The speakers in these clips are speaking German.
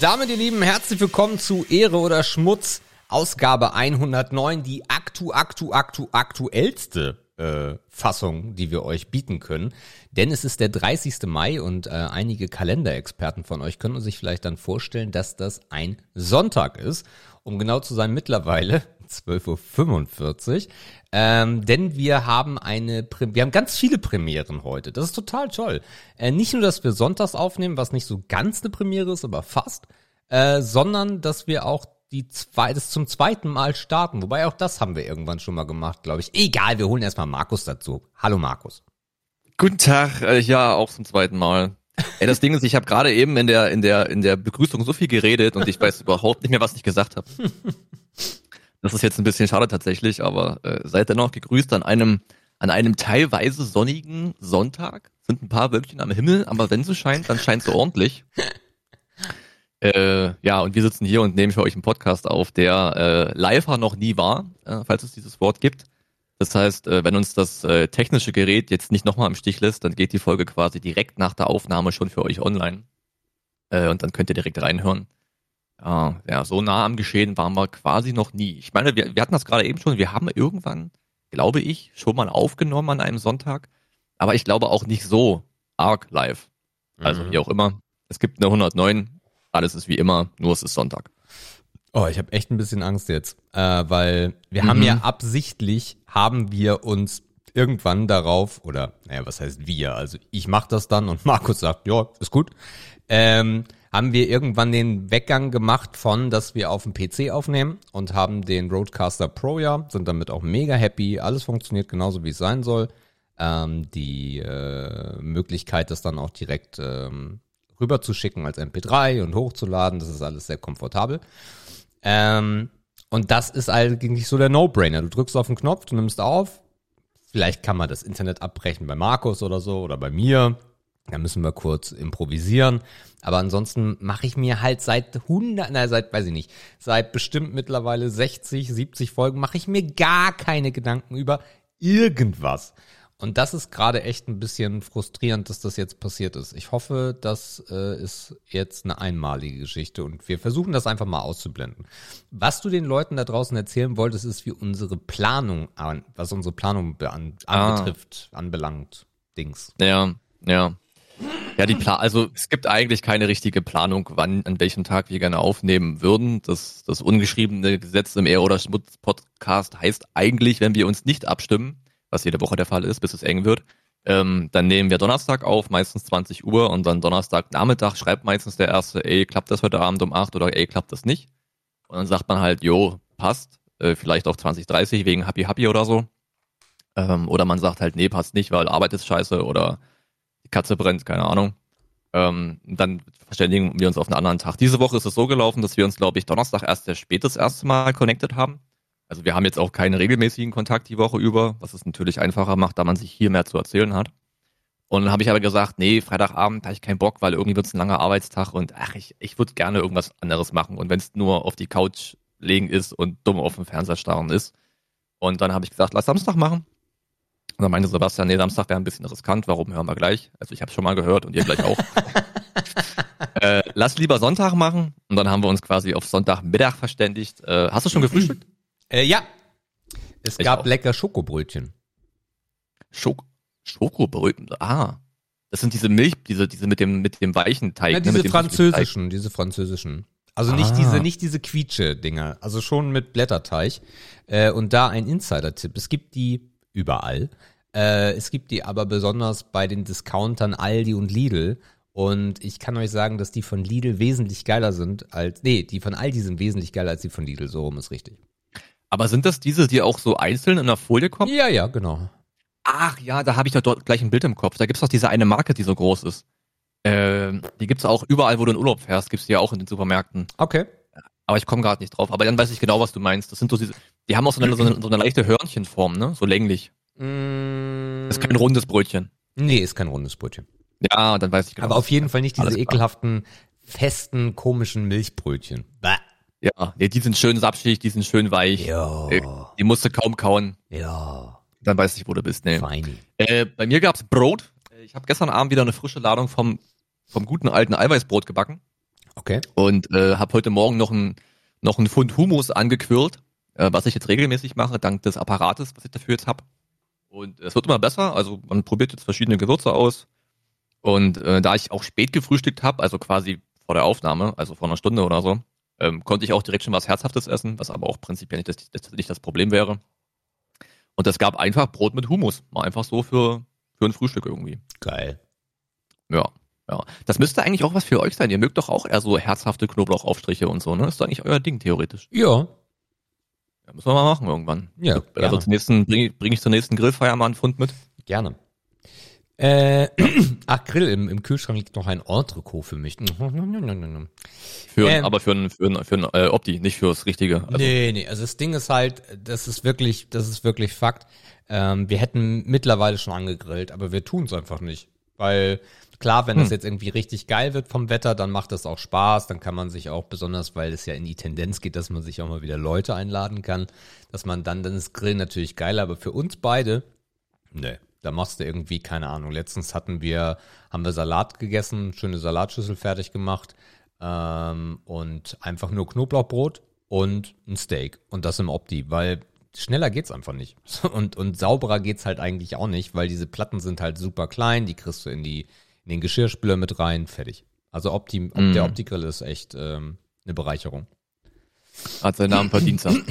damit, ihr Lieben, herzlich willkommen zu Ehre oder Schmutz, Ausgabe 109, die aktu, aktu, aktu, aktuellste äh, Fassung, die wir euch bieten können. Denn es ist der 30. Mai und äh, einige Kalenderexperten von euch können sich vielleicht dann vorstellen, dass das ein Sonntag ist. Um genau zu sein, mittlerweile 12.45 Uhr. Ähm, denn wir haben eine, Pre wir haben ganz viele Premieren heute. Das ist total toll. Äh, nicht nur, dass wir sonntags aufnehmen, was nicht so ganz eine Premiere ist, aber fast, äh, sondern dass wir auch die zwei, das zum zweiten Mal starten. Wobei auch das haben wir irgendwann schon mal gemacht, glaube ich. Egal, wir holen erstmal Markus dazu. Hallo Markus. Guten Tag, äh, ja, auch zum zweiten Mal. Ey, das Ding ist, ich habe gerade eben in der in der in der Begrüßung so viel geredet und ich weiß überhaupt nicht mehr, was ich gesagt habe. Das ist jetzt ein bisschen schade tatsächlich, aber äh, seid dennoch gegrüßt an einem an einem teilweise sonnigen Sonntag. Sind ein paar Wölkchen am Himmel, aber wenn sie scheint, dann scheint sie ordentlich. Äh, ja, und wir sitzen hier und nehmen für euch einen Podcast auf, der äh, live noch nie war, äh, falls es dieses Wort gibt. Das heißt, äh, wenn uns das äh, technische Gerät jetzt nicht nochmal im Stich lässt, dann geht die Folge quasi direkt nach der Aufnahme schon für euch online. Äh, und dann könnt ihr direkt reinhören. Ja, ja, so nah am Geschehen waren wir quasi noch nie. Ich meine, wir, wir hatten das gerade eben schon, wir haben irgendwann, glaube ich, schon mal aufgenommen an einem Sonntag, aber ich glaube auch nicht so arg live. Also mhm. wie auch immer. Es gibt eine 109, alles ist wie immer, nur es ist Sonntag. Oh, ich habe echt ein bisschen Angst jetzt, äh, weil wir mhm. haben ja absichtlich, haben wir uns irgendwann darauf, oder naja, was heißt wir, also ich mache das dann und Markus sagt, ja, ist gut, ähm, haben wir irgendwann den Weggang gemacht von, dass wir auf dem PC aufnehmen und haben den Roadcaster Pro ja, sind damit auch mega happy, alles funktioniert genauso wie es sein soll. Ähm, die äh, Möglichkeit, das dann auch direkt ähm, rüberzuschicken als MP3 und hochzuladen. Das ist alles sehr komfortabel. Ähm, und das ist eigentlich so der No-Brainer. Du drückst auf den Knopf, du nimmst auf. Vielleicht kann man das Internet abbrechen bei Markus oder so oder bei mir. Da müssen wir kurz improvisieren. Aber ansonsten mache ich mir halt seit 100, na, seit, weiß ich nicht, seit bestimmt mittlerweile 60, 70 Folgen mache ich mir gar keine Gedanken über irgendwas. Und das ist gerade echt ein bisschen frustrierend, dass das jetzt passiert ist. Ich hoffe, das äh, ist jetzt eine einmalige Geschichte und wir versuchen das einfach mal auszublenden. Was du den Leuten da draußen erzählen wolltest, ist, wie unsere Planung an, was unsere Planung an, ah. anbetrifft, anbelangt, Dings. Ja, ja. Ja, die Plan also es gibt eigentlich keine richtige Planung, wann, an welchem Tag wir gerne aufnehmen würden. Das, das ungeschriebene Gesetz im Ehr- oder Schmutz-Podcast heißt eigentlich, wenn wir uns nicht abstimmen, was jede Woche der Fall ist, bis es eng wird. Ähm, dann nehmen wir Donnerstag auf, meistens 20 Uhr und dann Donnerstag Nachmittag schreibt meistens der erste, ey, klappt das heute Abend um 8 oder ey, klappt das nicht? Und dann sagt man halt, jo, passt, äh, vielleicht auch 2030 wegen Happy Happy oder so. Ähm, oder man sagt halt, nee, passt nicht, weil Arbeit ist scheiße oder die Katze brennt, keine Ahnung. Ähm, dann verständigen wir uns auf einen anderen Tag. Diese Woche ist es so gelaufen, dass wir uns, glaube ich, Donnerstag erst sehr spät erste Mal connected haben. Also wir haben jetzt auch keinen regelmäßigen Kontakt die Woche über, was es natürlich einfacher macht, da man sich hier mehr zu erzählen hat. Und dann habe ich aber gesagt, nee, Freitagabend habe ich keinen Bock, weil irgendwie wird es ein langer Arbeitstag und ach, ich, ich würde gerne irgendwas anderes machen. Und wenn es nur auf die Couch legen ist und dumm auf dem Fernseher starren ist. Und dann habe ich gesagt, lass Samstag machen. Und dann meinte Sebastian, nee, Samstag wäre ein bisschen riskant, warum hören wir gleich? Also ich habe schon mal gehört und ihr gleich auch. äh, lass lieber Sonntag machen. Und dann haben wir uns quasi auf Sonntagmittag verständigt. Äh, hast du schon gefrühstückt? Äh, ja. Es ich gab auch. lecker Schokobrötchen. Schok Schokobrötchen, ah. Das sind diese Milch, diese, diese mit dem, mit dem weichen Teig. Ja, ne, diese ne, französischen, diese französischen. Also nicht ah. diese, nicht diese Quietsche-Dinger. Also schon mit Blätterteig. Äh, und da ein Insider-Tipp. Es gibt die überall. Äh, es gibt die aber besonders bei den Discountern Aldi und Lidl. Und ich kann euch sagen, dass die von Lidl wesentlich geiler sind als, nee, die von Aldi sind wesentlich geiler als die von Lidl. So rum ist richtig. Aber sind das diese, die auch so einzeln in der Folie kommen? Ja, ja, genau. Ach ja, da habe ich doch dort gleich ein Bild im Kopf. Da gibt's doch diese eine Marke, die so groß ist. Ähm, die gibt's auch überall, wo du in Urlaub fährst, gibt's die ja auch in den Supermärkten. Okay. Aber ich komme gerade nicht drauf. Aber dann weiß ich genau, was du meinst. Das sind so diese, die haben auch so eine, so eine, so eine leichte Hörnchenform, ne? So länglich. Mm. Ist kein rundes Brötchen. Nee, ist kein rundes Brötchen. Ja, dann weiß ich genau. Aber auf jeden Fall nicht diese ekelhaften, festen, komischen Milchbrötchen. Bäh. Ja, nee, die sind schön sapschig, die sind schön weich. Ja. Äh, die musst du kaum kauen. Ja. Dann weiß ich, wo du bist. Nee. Äh, bei mir gab's Brot. Äh, ich habe gestern Abend wieder eine frische Ladung vom, vom guten alten Eiweißbrot gebacken. Okay. Und äh, habe heute Morgen noch ein noch einen Pfund Humus angequirlt, äh, was ich jetzt regelmäßig mache, dank des Apparates, was ich dafür jetzt hab. Und es wird immer besser. Also man probiert jetzt verschiedene Gewürze aus. Und äh, da ich auch spät gefrühstückt habe, also quasi vor der Aufnahme, also vor einer Stunde oder so, ähm, konnte ich auch direkt schon was Herzhaftes essen, was aber auch prinzipiell nicht das, das, nicht das Problem wäre. Und es gab einfach Brot mit Humus. Mal einfach so für, für ein Frühstück irgendwie. Geil. Ja. Ja, das müsste eigentlich auch was für euch sein. Ihr mögt doch auch eher so herzhafte Knoblauchaufstriche und so, ne? Ist doch eigentlich euer Ding, theoretisch. Ja. Ja, müssen wir mal machen irgendwann. Ja, Also zum nächsten, bringe bring ich zur nächsten Grillfeier mal einen Pfund mit. Gerne. Äh, ach, Grill, im, im Kühlschrank liegt noch ein Entrecot für mich. Für, Ähm. aber für ein, für ein, für ein äh, Opti, nicht fürs Richtige. Also, nee, nee, also das Ding ist halt, das ist wirklich, das ist wirklich Fakt. Ähm, wir hätten mittlerweile schon angegrillt, aber wir tun es einfach nicht. Weil klar, wenn das jetzt irgendwie richtig geil wird vom Wetter, dann macht das auch Spaß, dann kann man sich auch besonders, weil es ja in die Tendenz geht, dass man sich auch mal wieder Leute einladen kann, dass man dann, dann ist Grillen natürlich geil, aber für uns beide, nee, da machst du irgendwie, keine Ahnung, letztens hatten wir, haben wir Salat gegessen, schöne Salatschüssel fertig gemacht ähm, und einfach nur Knoblauchbrot und ein Steak und das im Opti, weil schneller geht's einfach nicht. Und, und sauberer geht's halt eigentlich auch nicht, weil diese Platten sind halt super klein, die kriegst du in die in den Geschirrspüler mit rein, fertig. Also Opti, Op- der Opti-Grill ist echt ähm, eine Bereicherung. Hat seinen Namen verdient. Sam.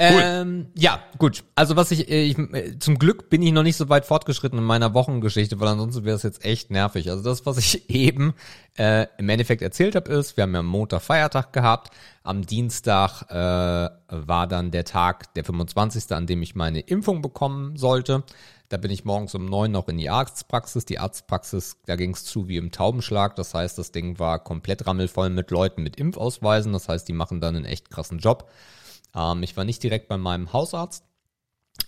Ja. Ähm, ja, gut. Also was ich, äh, ich, äh, zum Glück bin ich noch nicht so weit fortgeschritten in meiner Wochengeschichte, weil ansonsten wäre es jetzt echt nervig. Also das, was ich eben äh, im Endeffekt erzählt habe, ist, wir haben ja am Montag Feiertag gehabt. Am Dienstag äh, war dann der Tag, der 25., an dem ich meine Impfung bekommen sollte. Da bin ich morgens um neun noch in die Arztpraxis. Die Arztpraxis, da ging es zu wie im Taubenschlag. Das heißt, das Ding war komplett rammelvoll mit Leuten mit Impfausweisen. Das heißt, die machen dann einen echt krassen Job. Ähm, ich war nicht direkt bei meinem Hausarzt,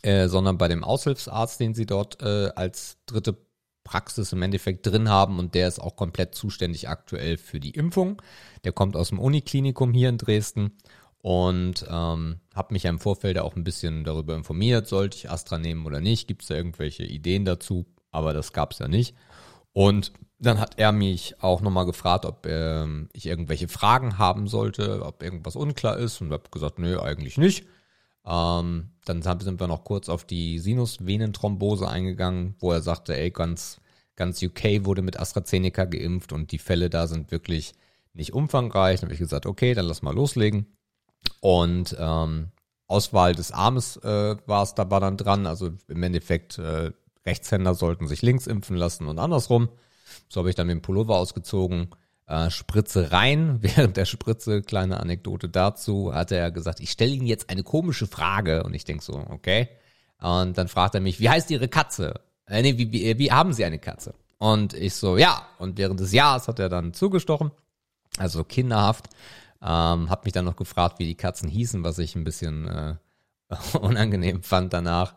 äh, sondern bei dem Aushilfsarzt, den sie dort äh, als dritte Praxis im Endeffekt drin haben und der ist auch komplett zuständig aktuell für die Impfung. Der kommt aus dem Uniklinikum hier in Dresden und ähm, habe mich ja im Vorfeld auch ein bisschen darüber informiert, sollte ich Astra nehmen oder nicht, gibt es da irgendwelche Ideen dazu, aber das gab es ja nicht. Und dann hat er mich auch nochmal gefragt, ob ähm, ich irgendwelche Fragen haben sollte, ob irgendwas unklar ist und habe gesagt, nö, eigentlich nicht. Ähm, dann sind wir noch kurz auf die Sinusvenenthrombose eingegangen, wo er sagte, ey, ganz, ganz UK wurde mit AstraZeneca geimpft und die Fälle da sind wirklich nicht umfangreich. Dann habe ich gesagt, okay, dann lass mal loslegen. Und ähm, Auswahl des Armes äh, war es da war dann dran. Also im Endeffekt äh, Rechtshänder sollten sich links impfen lassen und andersrum. So habe ich dann den Pullover ausgezogen, äh, Spritze rein. Während der Spritze, kleine Anekdote dazu, hat er gesagt, ich stelle Ihnen jetzt eine komische Frage. Und ich denk so, okay. Und dann fragt er mich, wie heißt Ihre Katze? Äh, nee, wie, wie, wie haben Sie eine Katze? Und ich so, ja. Und während des Jahres hat er dann zugestochen. Also kinderhaft. Ähm, hab mich dann noch gefragt, wie die Katzen hießen, was ich ein bisschen äh, unangenehm fand danach.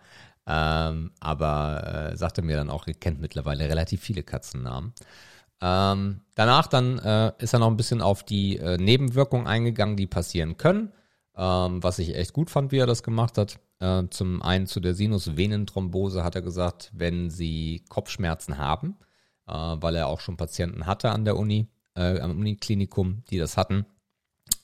Ähm, aber äh, sagte mir dann auch, ihr kennt mittlerweile relativ viele Katzennamen. Ähm, danach dann äh, ist er noch ein bisschen auf die äh, Nebenwirkungen eingegangen, die passieren können, ähm, was ich echt gut fand, wie er das gemacht hat. Äh, zum einen zu der Sinusvenenthrombose hat er gesagt, wenn sie Kopfschmerzen haben, äh, weil er auch schon Patienten hatte an der Uni, äh, am Uniklinikum, die das hatten,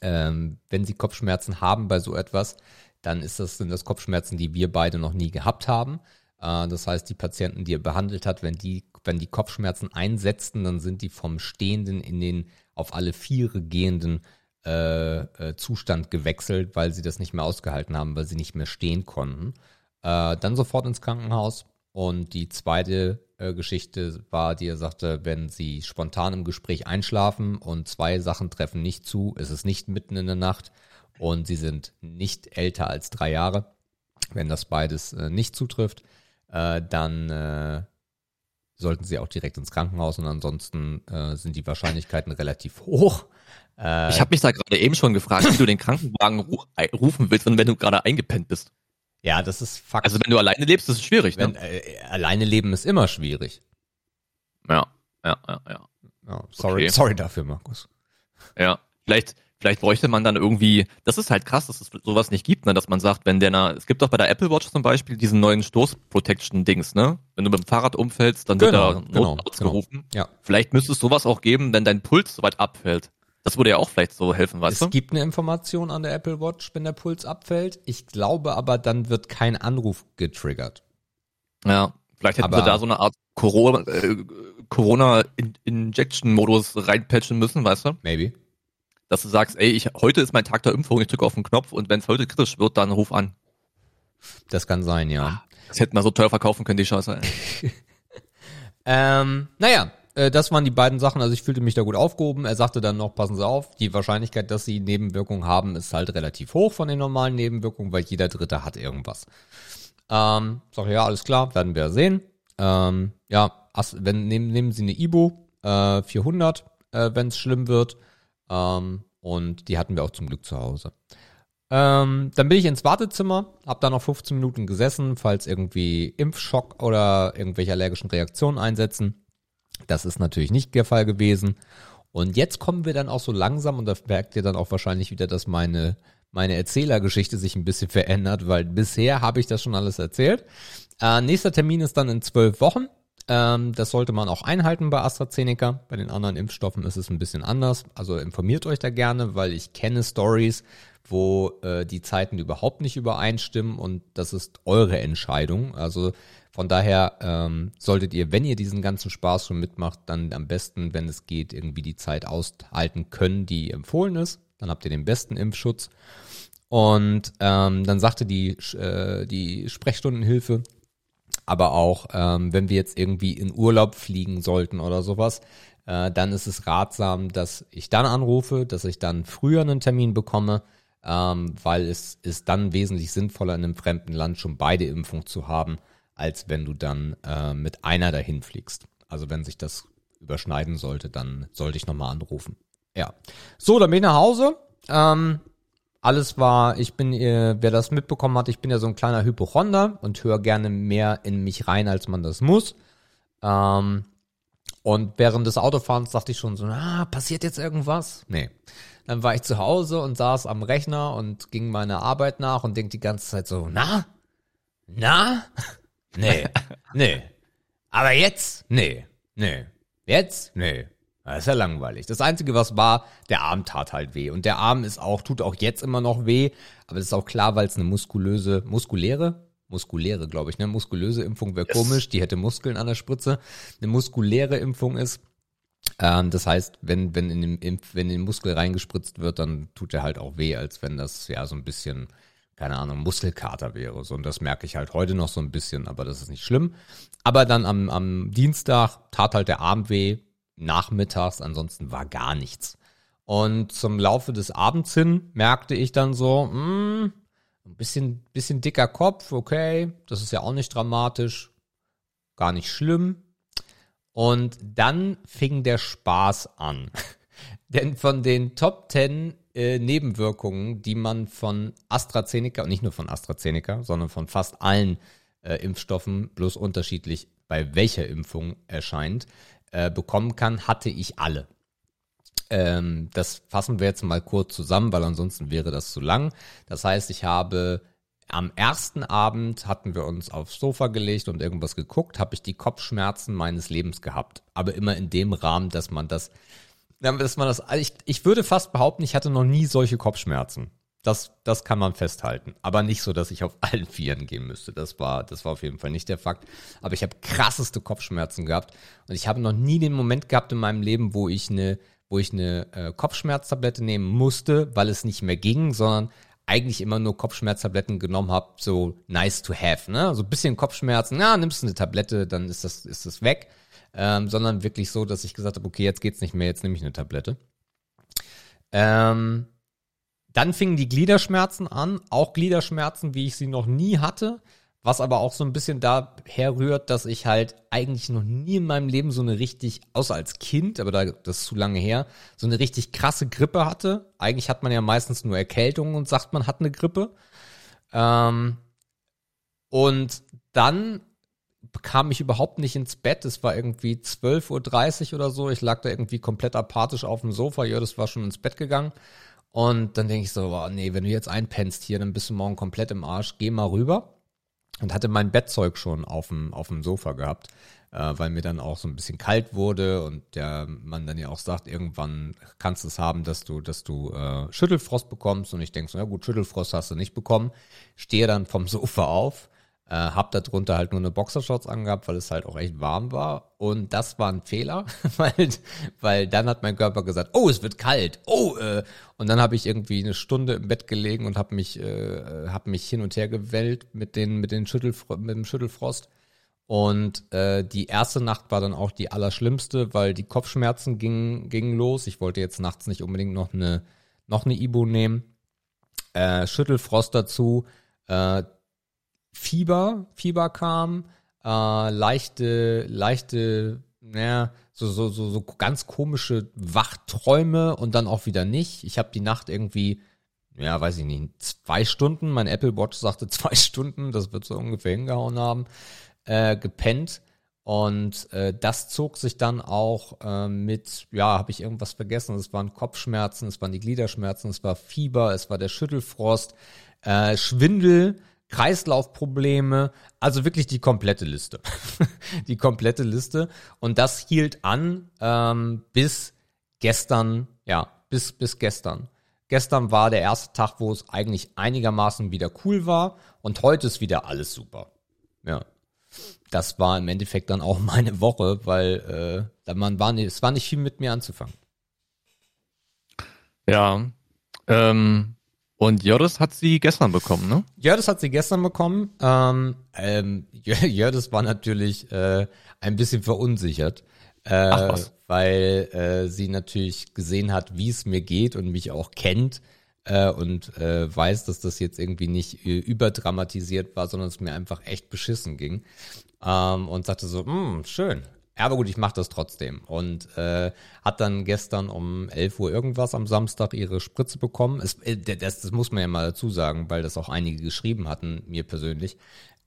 ähm, wenn sie Kopfschmerzen haben bei so etwas, dann ist das, sind das Kopfschmerzen, die wir beide noch nie gehabt haben. Äh, das heißt, die Patienten, die er behandelt hat, wenn die, wenn die Kopfschmerzen einsetzten, dann sind die vom Stehenden in den auf alle Viere gehenden äh, äh, Zustand gewechselt, weil sie das nicht mehr ausgehalten haben, weil sie nicht mehr stehen konnten. Äh, dann sofort ins Krankenhaus. Und die zweite äh, Geschichte war, die er sagte, wenn sie spontan im Gespräch einschlafen und zwei Sachen treffen nicht zu, ist es nicht mitten in der Nacht und sie sind nicht älter als drei Jahre. Wenn das beides äh, nicht zutrifft, äh, dann äh, sollten sie auch direkt ins Krankenhaus und ansonsten äh, sind die Wahrscheinlichkeiten relativ hoch. Äh, Ich habe mich da gerade eben schon gefragt, wie du den Krankenwagen ru rufen willst, wenn du gerade eingepennt bist. ja, das ist Fakt. Also wenn du alleine lebst, ist es schwierig, Wenn, ne? alleine leben ist immer schwierig. Ja, ja, ja, ja. Ja, sorry, Okay. sorry dafür, Markus. Ja, vielleicht, Vielleicht bräuchte man dann irgendwie, das ist halt krass, dass es sowas nicht gibt, ne, dass man sagt, wenn der, es gibt doch bei der Apple Watch zum Beispiel diesen neuen Stoß-Protection-Dings, ne? Wenn du mit dem Fahrrad umfällst, dann Genau, wird da genau, Notarzt genau. gerufen. Ja. Vielleicht müsste es sowas auch geben, wenn dein Puls so weit abfällt. Das würde ja auch vielleicht so helfen, weißt Es du? gibt eine Information an der Apple Watch, wenn der Puls abfällt. Ich glaube aber, dann wird kein Anruf getriggert. Ja, vielleicht hätten Aber- sie da so eine Art Corona, äh, Corona-Injection-Modus reinpatchen müssen, weißt du? Maybe. Dass du sagst, ey, ich, heute ist mein Tag der Impfung, ich drücke auf den Knopf und wenn es heute kritisch wird, dann ruf an. Das kann sein, ja. Das hätten wir so teuer verkaufen können, die Scheiße. Ähm, naja, äh, das waren die beiden Sachen. Also ich fühlte mich da gut aufgehoben. Er sagte dann noch, passen Sie auf, die Wahrscheinlichkeit, dass Sie Nebenwirkungen haben, ist halt relativ hoch von den normalen Nebenwirkungen, weil jeder Dritte hat irgendwas. Ähm, sag ja, alles klar, werden wir sehen. Ähm, ja, wenn, nehmen, nehmen Sie eine Ibo äh, 400, äh, wenn es schlimm wird. Ähm, und die hatten wir auch zum Glück zu Hause. Ähm, dann bin ich ins Wartezimmer, hab da noch 15 Minuten gesessen, falls irgendwie Impfschock oder irgendwelche allergischen Reaktionen einsetzen. Das ist natürlich nicht der Fall gewesen. Und jetzt kommen wir dann auch so langsam, und da merkt ihr dann auch wahrscheinlich wieder, dass meine, meine Erzählergeschichte sich ein bisschen verändert, weil bisher habe ich das schon alles erzählt. Äh, nächster Termin ist dann in zwölf Wochen. Ähm, das sollte man auch einhalten bei AstraZeneca. Bei den anderen Impfstoffen ist es ein bisschen anders. Also informiert euch da gerne, weil ich kenne Stories, wo äh, die Zeiten überhaupt nicht übereinstimmen und das ist eure Entscheidung. Also von daher ähm, solltet ihr, wenn ihr diesen ganzen Spaß schon mitmacht, dann am besten, wenn es geht, irgendwie die Zeit aushalten können, die empfohlen ist. Dann habt ihr den besten Impfschutz. Und ähm, dann sagte die, äh, die Sprechstundenhilfe, aber auch, ähm, wenn wir jetzt irgendwie in Urlaub fliegen sollten oder sowas, äh, dann ist es ratsam, dass ich dann anrufe, dass ich dann früher einen Termin bekomme, ähm, weil es ist dann wesentlich sinnvoller, in einem fremden Land schon beide Impfungen zu haben, als wenn du dann äh, mit einer dahin fliegst. Also wenn sich das überschneiden sollte, dann sollte ich nochmal anrufen. Ja. So, dann bin ich nach Hause. Ähm, alles war, ich bin, äh, wer das mitbekommen hat, ich bin ja so ein kleiner Hypochonder und höre gerne mehr in mich rein, als man das muss. Ähm, und während des Autofahrens dachte ich schon so, ah, passiert jetzt irgendwas? Nee. Dann war ich zu Hause und saß am Rechner und ging meiner Arbeit nach und denk die ganze Zeit so, na? Na? Nee. nee. Aber jetzt? Nee. Nee. Jetzt? Nee. Das ist ja langweilig. Das Einzige, was war, der Arm tat halt weh. Und der Arm ist auch, tut auch jetzt immer noch weh. Aber das ist auch klar, weil es eine muskulöse, muskuläre? Muskuläre, glaube ich, ne? Muskulöse Impfung wäre Yes. komisch. Die hätte Muskeln an der Spritze. Eine muskuläre Impfung ist. Ähm, das heißt, wenn, wenn in den Impf, wenn in den Muskel reingespritzt wird, dann tut er halt auch weh, als wenn das ja so ein bisschen, keine Ahnung, Muskelkater wäre. So, und das merke ich halt heute noch so ein bisschen, aber das ist nicht schlimm. Aber dann am, am Dienstag tat halt der Arm weh, nachmittags, ansonsten war gar nichts. Und zum Laufe des Abends hin merkte ich dann so, mh, ein bisschen, bisschen dicker Kopf, okay, das ist ja auch nicht dramatisch, gar nicht schlimm. Und dann fing der Spaß an. Denn von den Top 10 äh, Nebenwirkungen, die man von AstraZeneca, und nicht nur von AstraZeneca, sondern von fast allen äh, Impfstoffen, bloß unterschiedlich bei welcher Impfung erscheint, äh, bekommen kann, hatte ich alle. Ähm, das fassen wir jetzt mal kurz zusammen, weil ansonsten wäre das zu lang. Das heißt, ich habe am ersten Abend hatten wir uns aufs Sofa gelegt und irgendwas geguckt, habe ich die Kopfschmerzen meines Lebens gehabt. Aber immer in dem Rahmen, dass man das, dass man das, ich, ich würde fast behaupten, ich hatte noch nie solche Kopfschmerzen. Das, das kann man festhalten. Aber nicht so, dass ich auf allen Vieren gehen müsste. Das war, das war auf jeden Fall nicht der Fakt. Aber ich habe krasseste Kopfschmerzen gehabt. Und ich habe noch nie den Moment gehabt in meinem Leben, wo ich eine, wo ich eine äh, Kopfschmerztablette nehmen musste, weil es nicht mehr ging, sondern eigentlich immer nur Kopfschmerztabletten genommen habe, so nice to have, ne? So ein bisschen Kopfschmerzen, na, nimmst du eine Tablette, dann ist das, ist das weg. Ähm, sondern wirklich so, dass ich gesagt habe, okay, jetzt geht's nicht mehr, jetzt nehme ich eine Tablette. Ähm, dann fingen die Gliederschmerzen an, auch Gliederschmerzen, wie ich sie noch nie hatte, was aber auch so ein bisschen daher rührt, dass ich halt eigentlich noch nie in meinem Leben so eine richtig, außer als Kind, aber da, das ist zu lange her, so eine richtig krasse Grippe hatte. Eigentlich hat man ja meistens nur Erkältungen und sagt, man hat eine Grippe. Ähm, und dann kam ich überhaupt nicht ins Bett. Es war irgendwie 12.30 Uhr oder so. Ich lag da irgendwie komplett apathisch auf dem Sofa. Ja, das war schon ins Bett gegangen. Und dann denke ich so, oh, nee, wenn du jetzt einpennst hier, dann bist du morgen komplett im Arsch. Geh mal rüber. Und hatte mein Bettzeug schon auf dem, auf dem Sofa gehabt, äh, weil mir dann auch so ein bisschen kalt wurde und der man dann ja auch sagt, irgendwann kannst du es haben, dass du, dass du äh, Schüttelfrost bekommst. Und ich denke so, ja gut, Schüttelfrost hast du nicht bekommen. Stehe dann vom Sofa auf, äh, hab darunter halt nur eine Boxershorts angehabt, weil es halt auch echt warm war. Und das war ein Fehler, weil, weil dann hat mein Körper gesagt, oh, es wird kalt, oh, äh. und dann habe ich irgendwie eine Stunde im Bett gelegen und habe mich, äh, hab mich hin und her gewellt mit den, mit den Schüttelfro mit dem Schüttelfrost. Und äh, die erste Nacht war dann auch die allerschlimmste, weil die Kopfschmerzen gingen, gingen los. Ich wollte jetzt nachts nicht unbedingt noch eine, noch eine Ibu nehmen. Äh, Schüttelfrost dazu. Äh, Fieber, Fieber kam, äh, leichte, leichte, naja, so, so, so, so ganz komische Wachträume und dann auch wieder nicht. Ich habe die Nacht irgendwie, ja, weiß ich nicht, zwei Stunden, mein Apple Watch sagte zwei Stunden, das wird so ungefähr hingehauen haben, äh, gepennt. Und äh, das zog sich dann auch äh, mit, ja, habe ich irgendwas vergessen? Es waren Kopfschmerzen, es waren die Gliederschmerzen, es war Fieber, es war der Schüttelfrost, äh, Schwindel, Kreislaufprobleme, also wirklich die komplette Liste. die komplette Liste. Und das hielt an ähm, bis gestern, ja, bis, bis gestern. Gestern war der erste Tag, wo es eigentlich einigermaßen wieder cool war und heute ist wieder alles super. Ja. Das war im Endeffekt dann auch meine Woche, weil äh, man war nicht, es war nicht viel mit mir anzufangen. Ja. Ähm, und Jördis hat sie gestern bekommen, ne? Jördis hat sie gestern bekommen. Ähm, ähm, Jördis war natürlich äh, ein bisschen verunsichert, äh, weil äh, sie natürlich gesehen hat, wie es mir geht und mich auch kennt äh, und äh, weiß, dass das jetzt irgendwie nicht äh, überdramatisiert war, sondern es mir einfach echt beschissen ging. Ähm, und sagte so, hm, schön, aber gut, ich mache das trotzdem. Und äh, hat dann gestern um 11 Uhr irgendwas am Samstag ihre Spritze bekommen. Es, äh, das, das muss man ja mal dazu sagen, weil das auch einige geschrieben hatten, mir persönlich.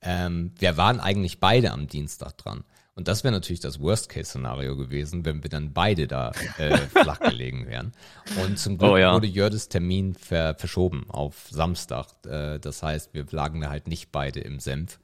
Ähm, wir waren eigentlich beide am Dienstag dran. Und das wäre natürlich das Worst-Case-Szenario gewesen, wenn wir dann beide da äh, flach gelegen wären. Und zum Glück oh, ja. wurde Jördes Termin ver verschoben auf Samstag. Äh, das heißt, wir lagen da halt nicht beide im Senf.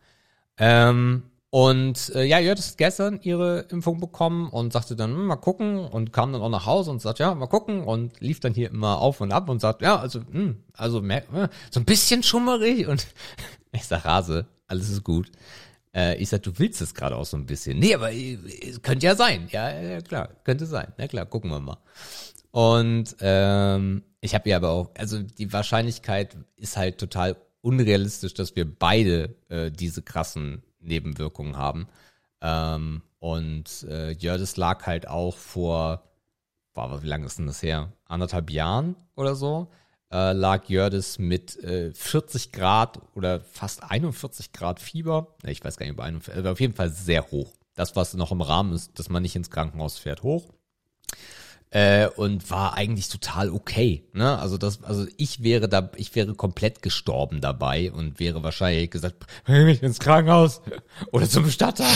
Ähm, und äh, ja, ihr hat gestern ihre Impfung bekommen und sagte dann, hm, mal gucken und kam dann auch nach Hause und sagt, ja, mal gucken und lief dann hier immer auf und ab und sagt, ja, also, hm, also äh, so ein bisschen schummerig und ich sag, Rase, alles ist gut. Äh, ich sag, du willst es gerade auch so ein bisschen. Nee, aber äh, könnte ja sein. Ja, ja, klar, könnte sein. Na klar, gucken wir mal. Und ähm, ich habe ja aber auch, also die Wahrscheinlichkeit ist halt total unrealistisch, dass wir beide äh, diese krassen Nebenwirkungen haben. Ähm, und äh, ja, lag halt auch vor, boah, wie lange ist denn das her? Anderthalb Jahren oder so, äh, lag Jördis mit äh, 40 Grad oder fast 41 Grad Fieber. Ich weiß gar nicht, ob 41, aber auf jeden Fall sehr hoch. Das, was noch im Rahmen ist, dass man nicht ins Krankenhaus fährt, hoch äh, und war eigentlich total okay. Ne? Also das, also ich wäre da, ich wäre komplett gestorben dabei und wäre wahrscheinlich gesagt, bring mich ins Krankenhaus oder zum Bestatter.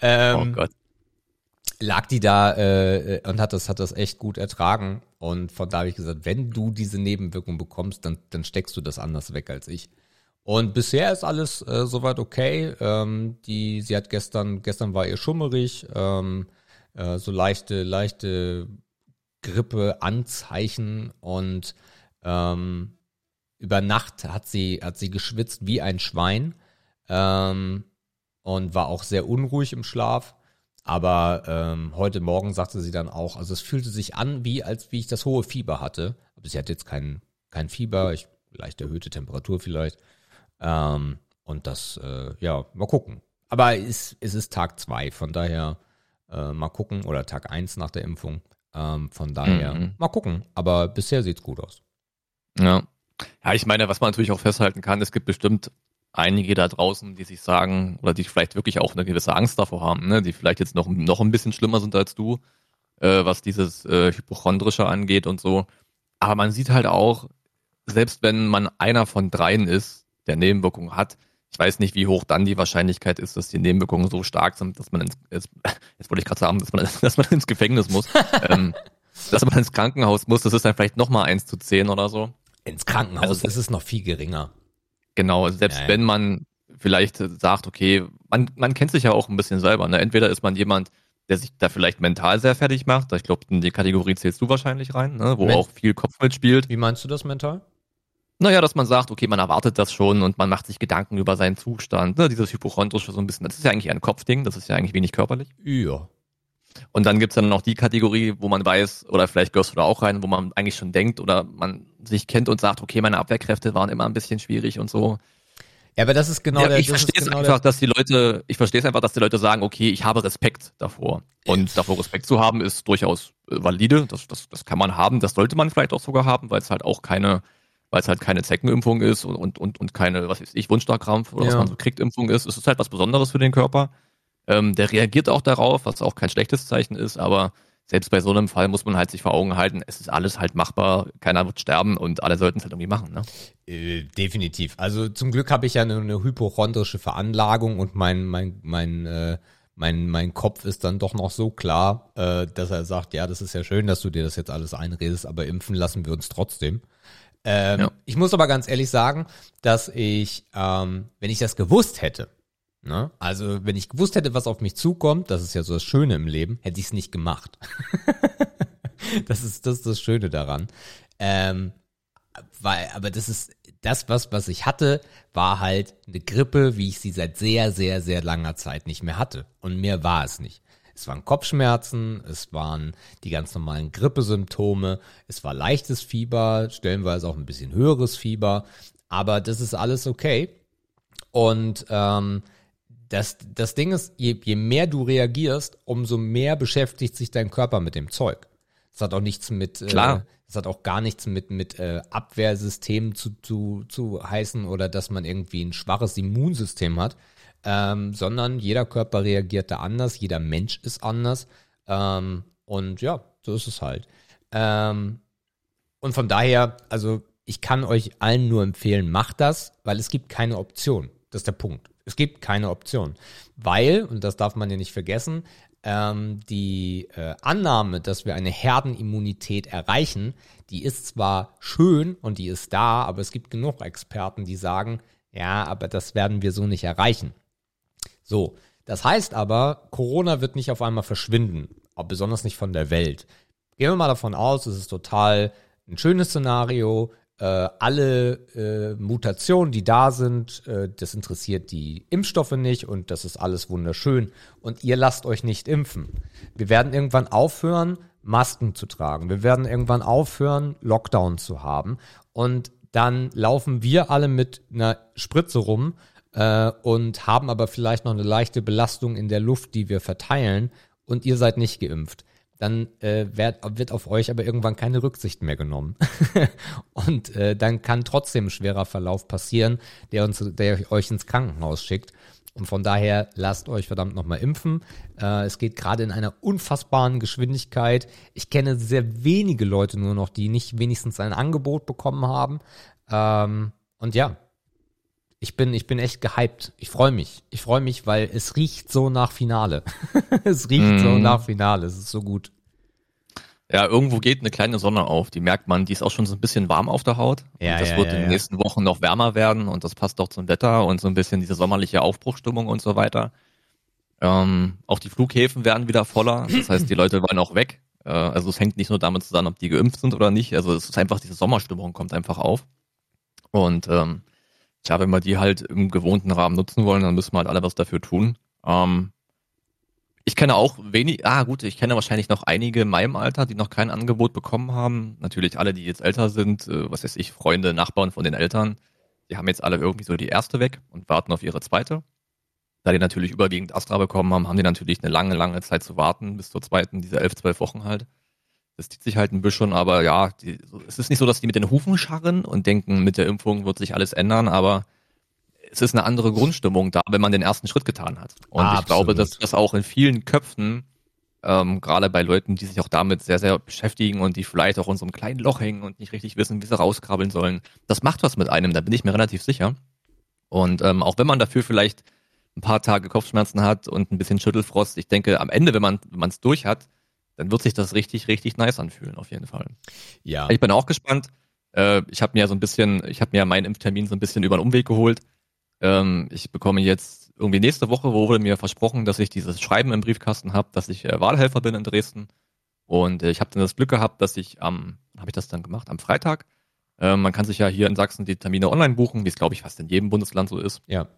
Ähm, oh Gott. Lag die da äh, und hat das, hat das echt gut ertragen. Und von da habe ich gesagt, wenn du diese Nebenwirkung bekommst, dann, dann steckst du das anders weg als ich. Und bisher ist alles äh, soweit okay. Ähm, die, sie hat gestern, gestern war ihr schummerig, ähm, äh, so leichte, leichte Grippeanzeichen und ähm, über Nacht hat sie, hat sie geschwitzt wie ein Schwein ähm, und war auch sehr unruhig im Schlaf. Aber ähm, heute Morgen sagte sie dann auch, also es fühlte sich an, wie als wie ich das hohe Fieber hatte. Aber sie hat jetzt kein, kein Fieber, ich, leicht erhöhte Temperatur vielleicht. Ähm, und das, äh, ja, mal gucken. Aber es, es ist Tag zwei, von daher äh, mal gucken, oder Tag eins nach der Impfung. Ähm, von daher, mhm. mal gucken. Aber bisher sieht's gut aus. Ja. Ja, ich meine, was man natürlich auch festhalten kann, es gibt bestimmt einige da draußen, die sich sagen, oder die vielleicht wirklich auch eine gewisse Angst davor haben, ne? die vielleicht jetzt noch, noch ein bisschen schlimmer sind als du, äh, was dieses äh, Hypochondrische angeht und so. Aber man sieht halt auch, selbst wenn man einer von dreien ist, der Nebenwirkungen hat, ich weiß nicht, wie hoch dann die Wahrscheinlichkeit ist, dass die Nebenwirkungen so stark sind, dass man ins, jetzt, jetzt wollte ich gerade sagen, dass man, dass man ins Gefängnis muss. ähm, dass man ins Krankenhaus muss, das ist dann vielleicht nochmal eins zu zehn oder so. Ins Krankenhaus also, ist es noch viel geringer. Genau, selbst ja, ja. wenn man vielleicht sagt, okay, man, man kennt sich ja auch ein bisschen selber. Ne? Entweder ist man jemand, der sich da vielleicht mental sehr fertig macht. Ich glaube, in die Kategorie zählst du wahrscheinlich rein, ne? wo Men auch viel Kopf mitspielt. Wie meinst du das mental? Naja, dass man sagt, okay, man erwartet das schon und man macht sich Gedanken über seinen Zustand. Ne? Dieses Hypochondrische so ein bisschen, das ist ja eigentlich ein Kopfding, das ist ja eigentlich wenig körperlich. Ja. Und dann gibt's dann noch die Kategorie, wo man weiß, oder vielleicht gehörst du da auch rein, wo man eigentlich schon denkt oder man sich kennt und sagt, okay, meine Abwehrkräfte waren immer ein bisschen schwierig und so. Ja, aber das ist genau ja, der Ich verstehe genau einfach, dass die Leute, ich verstehe es einfach, dass die Leute sagen, okay, ich habe Respekt davor. Und davor Respekt zu haben, ist durchaus äh, valide. Das, das, das kann man haben, das sollte man vielleicht auch sogar haben, weil es halt auch keine, weil es halt keine Zeckenimpfung ist und, und, und, und keine, was weiß ich, Wunschstarkrampf oder ja. was man so kriegt, Impfung ist. Es ist halt was Besonderes für den Körper. Ähm, der reagiert auch darauf, was auch kein schlechtes Zeichen ist, aber selbst bei so einem Fall muss man halt sich vor Augen halten, es ist alles halt machbar, keiner wird sterben und alle sollten es halt irgendwie machen. Ne? Äh, definitiv. Also zum Glück habe ich ja eine, eine hypochondrische Veranlagung und mein, mein, mein, äh, mein, mein Kopf ist dann doch noch so klar, äh, dass er sagt, ja, das ist ja schön, dass du dir das jetzt alles einredest, aber impfen lassen wir uns trotzdem. Ähm, ja. Ich muss aber ganz ehrlich sagen, dass ich, ähm, wenn ich das gewusst hätte, Ne? Also, wenn ich gewusst hätte, was auf mich zukommt, das ist ja so das Schöne im Leben, hätte ich es nicht gemacht. das, ist, das ist das Schöne daran. Ähm, weil, aber das ist das, was, was ich hatte, war halt eine Grippe, wie ich sie seit sehr, sehr, sehr langer Zeit nicht mehr hatte. Und mehr war es nicht. Es waren Kopfschmerzen, es waren die ganz normalen Grippesymptome, es war leichtes Fieber, stellenweise auch ein bisschen höheres Fieber, aber das ist alles okay. Und ähm, das, das Ding ist, je, je mehr du reagierst, umso mehr beschäftigt sich dein Körper mit dem Zeug. Das hat auch nichts mit, äh, Klar. Äh, das hat auch gar nichts mit, mit äh, Abwehrsystemen zu, zu, zu heißen oder dass man irgendwie ein schwaches Immunsystem hat, ähm, sondern jeder Körper reagiert da anders, jeder Mensch ist anders. Ähm, und ja, so ist es halt. Ähm, und von daher, also ich kann euch allen nur empfehlen, macht das, weil es gibt keine Option. Das ist der Punkt. Es gibt keine Option. Weil, und das darf man ja nicht vergessen, ähm, die äh, Annahme, dass wir eine Herdenimmunität erreichen, die ist zwar schön und die ist da, aber es gibt genug Experten, die sagen, ja, aber das werden wir so nicht erreichen. So, das heißt aber, Corona wird nicht auf einmal verschwinden, besonders nicht von der Welt. Gehen wir mal davon aus, es ist total ein schönes Szenario, äh, alle äh, Mutationen, die da sind, äh, das interessiert die Impfstoffe nicht und das ist alles wunderschön. Und ihr lasst euch nicht impfen. Wir werden irgendwann aufhören, Masken zu tragen. Wir werden irgendwann aufhören, Lockdown zu haben. Und dann laufen wir alle mit einer Spritze rum äh, und haben aber vielleicht noch eine leichte Belastung in der Luft, die wir verteilen. Und ihr seid nicht geimpft dann äh, wird, wird auf euch aber irgendwann keine Rücksicht mehr genommen. und äh, dann kann trotzdem ein schwerer Verlauf passieren, der, uns, der euch ins Krankenhaus schickt. Und von daher lasst euch verdammt nochmal impfen. Äh, es geht gerade in einer unfassbaren Geschwindigkeit. Ich kenne sehr wenige Leute nur noch, die nicht wenigstens ein Angebot bekommen haben. Ähm, und ja, ich bin, ich bin echt gehypt. Ich freue mich. Ich freue mich, weil es riecht so nach Finale. es riecht mm. so mhm. nach Finale. Es ist so gut. Ja, irgendwo geht eine kleine Sonne auf. Die merkt man, die ist auch schon so ein bisschen warm auf der Haut. Ja, und das ja, wird ja, in den nächsten Wochen noch wärmer werden und das passt auch zum Wetter und so ein bisschen diese sommerliche Aufbruchstimmung und so weiter. Ähm, auch die Flughäfen werden wieder voller. Das heißt, die Leute wollen auch weg. Äh, also es hängt nicht nur damit zusammen, ob die geimpft sind oder nicht. Also es ist einfach, diese Sommerstimmung kommt einfach auf. Und ähm, Tja, wenn wir die halt im gewohnten Rahmen nutzen wollen, dann müssen wir halt alle was dafür tun. Ähm, ich kenne auch wenig, ah gut, ich kenne wahrscheinlich noch einige in meinem Alter, die noch kein Angebot bekommen haben. Natürlich alle, die jetzt älter sind, äh, was weiß ich, Freunde, Nachbarn von den Eltern, die haben jetzt alle irgendwie so die erste weg und warten auf ihre zweite. Da die natürlich überwiegend Astra bekommen haben, haben die natürlich eine lange, lange Zeit zu warten, bis zur zweiten, diese elf, zwölf Wochen halt. Das zieht sich halt ein bisschen, aber ja, die, es ist nicht so, dass die mit den Hufen scharren und denken, mit der Impfung wird sich alles ändern, aber es ist eine andere Grundstimmung da, wenn man den ersten Schritt getan hat. Und Absolut. ich glaube, dass das auch in vielen Köpfen, ähm, gerade bei Leuten, die sich auch damit sehr, sehr beschäftigen und die vielleicht auch in so einem kleinen Loch hängen und nicht richtig wissen, wie sie rauskrabbeln sollen, das macht was mit einem, da bin ich mir relativ sicher. Und ähm, auch wenn man dafür vielleicht ein paar Tage Kopfschmerzen hat und ein bisschen Schüttelfrost, ich denke, am Ende, wenn man wenn man es durch hat, dann wird sich das richtig, richtig nice anfühlen, auf jeden Fall. Ja. Ich bin auch gespannt. Äh, ich habe mir so ein bisschen, ich habe mir meinen Impftermin so ein bisschen über den Umweg geholt. Ähm, ich bekomme jetzt irgendwie nächste Woche, wo wurde mir versprochen, dass ich dieses Schreiben im Briefkasten habe, dass ich äh, Wahlhelfer bin in Dresden. Und äh, ich habe dann das Glück gehabt, dass ich am, habe ich das dann gemacht, am Freitag. Äh, man kann sich ja hier in Sachsen die Termine online buchen, wie es glaube ich fast in jedem Bundesland so ist. Ja.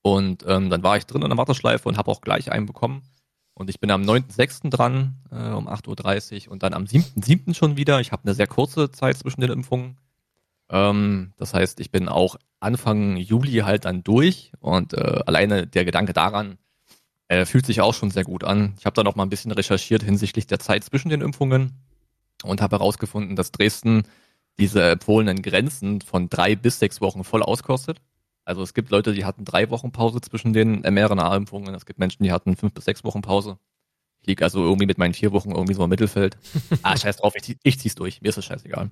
Und ähm, dann war ich drin in der Warteschleife und habe auch gleich einen bekommen. Und ich bin am 9.6. dran, äh, um 8.30 Uhr und dann am 7.7. schon wieder. Ich habe eine sehr kurze Zeit zwischen den Impfungen. Ähm, das heißt, ich bin auch Anfang Juli halt dann durch und äh, alleine der Gedanke daran äh, fühlt sich auch schon sehr gut an. Ich habe da noch mal ein bisschen recherchiert hinsichtlich der Zeit zwischen den Impfungen und habe herausgefunden, dass Dresden diese empfohlenen Grenzen von drei bis sechs Wochen voll auskostet. Also es gibt Leute, die hatten drei Wochen Pause zwischen den mRNA-Impfungen. Es gibt Menschen, die hatten fünf bis sechs Wochen Pause. Ich liege also irgendwie mit meinen vier Wochen irgendwie so im Mittelfeld. ah, scheiß drauf, ich, ich zieh's durch. Mir ist das scheißegal.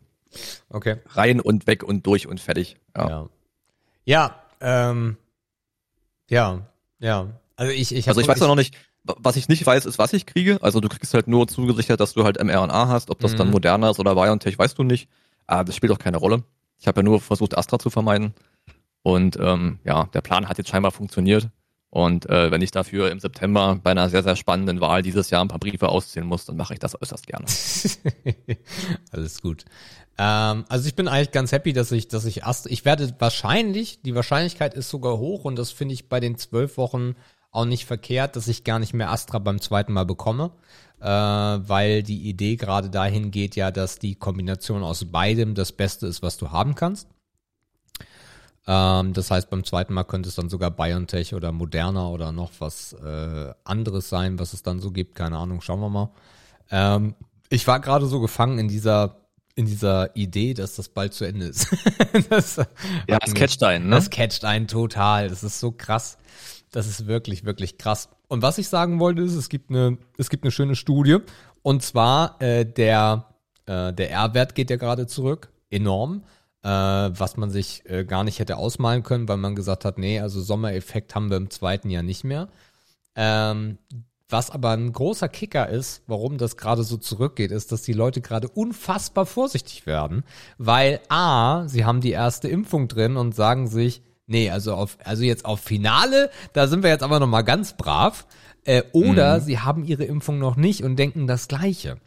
Okay. Rein und weg und durch und fertig. Ja. Ja, ja ähm, ja, ja. Also ich, ich Also ich weiß ja noch nicht, was ich nicht weiß, ist, was ich kriege. Also du kriegst halt nur zugesichert, dass du halt mRNA hast. Ob das mhm. dann Moderna ist oder BioNTech, weißt du nicht. Aber das spielt auch keine Rolle. Ich habe ja nur versucht, Astra zu vermeiden. Und ähm, ja, der Plan hat jetzt scheinbar funktioniert. Und äh, wenn ich dafür im September bei einer sehr, sehr spannenden Wahl dieses Jahr ein paar Briefe ausziehen muss, dann mache ich das äußerst gerne. Alles gut. Ähm, also ich bin eigentlich ganz happy, dass ich, dass ich Astra, ich werde wahrscheinlich, die Wahrscheinlichkeit ist sogar hoch und das finde ich bei den zwölf Wochen auch nicht verkehrt, dass ich gar nicht mehr Astra beim zweiten Mal bekomme, äh, weil die Idee gerade dahin geht ja, dass die Kombination aus beidem das Beste ist, was du haben kannst. Ähm, das heißt, beim zweiten Mal könnte es dann sogar BioNTech oder Moderna oder noch was äh, anderes sein, was es dann so gibt. Keine Ahnung, schauen wir mal. Ähm, ich war gerade so gefangen in dieser in dieser Idee, dass das bald zu Ende ist. das ja, das catcht einen, ne? Das catcht einen total. Das ist so krass. Das ist wirklich, wirklich krass. Und was ich sagen wollte, ist, es gibt eine, es gibt eine schöne Studie. Und zwar äh, der, äh, der R-Wert geht ja gerade zurück, enorm äh, was man sich äh, gar nicht hätte ausmalen können, weil man gesagt hat, nee, also Sommereffekt haben wir im zweiten Jahr nicht mehr. Ähm, was aber ein großer Kicker ist, warum das gerade so zurückgeht, ist, dass die Leute gerade unfassbar vorsichtig werden, weil A, sie haben die erste Impfung drin und sagen sich, nee, also auf, also jetzt auf Finale, da sind wir jetzt aber nochmal ganz brav, äh, oder mhm. sie haben ihre Impfung noch nicht und denken das Gleiche.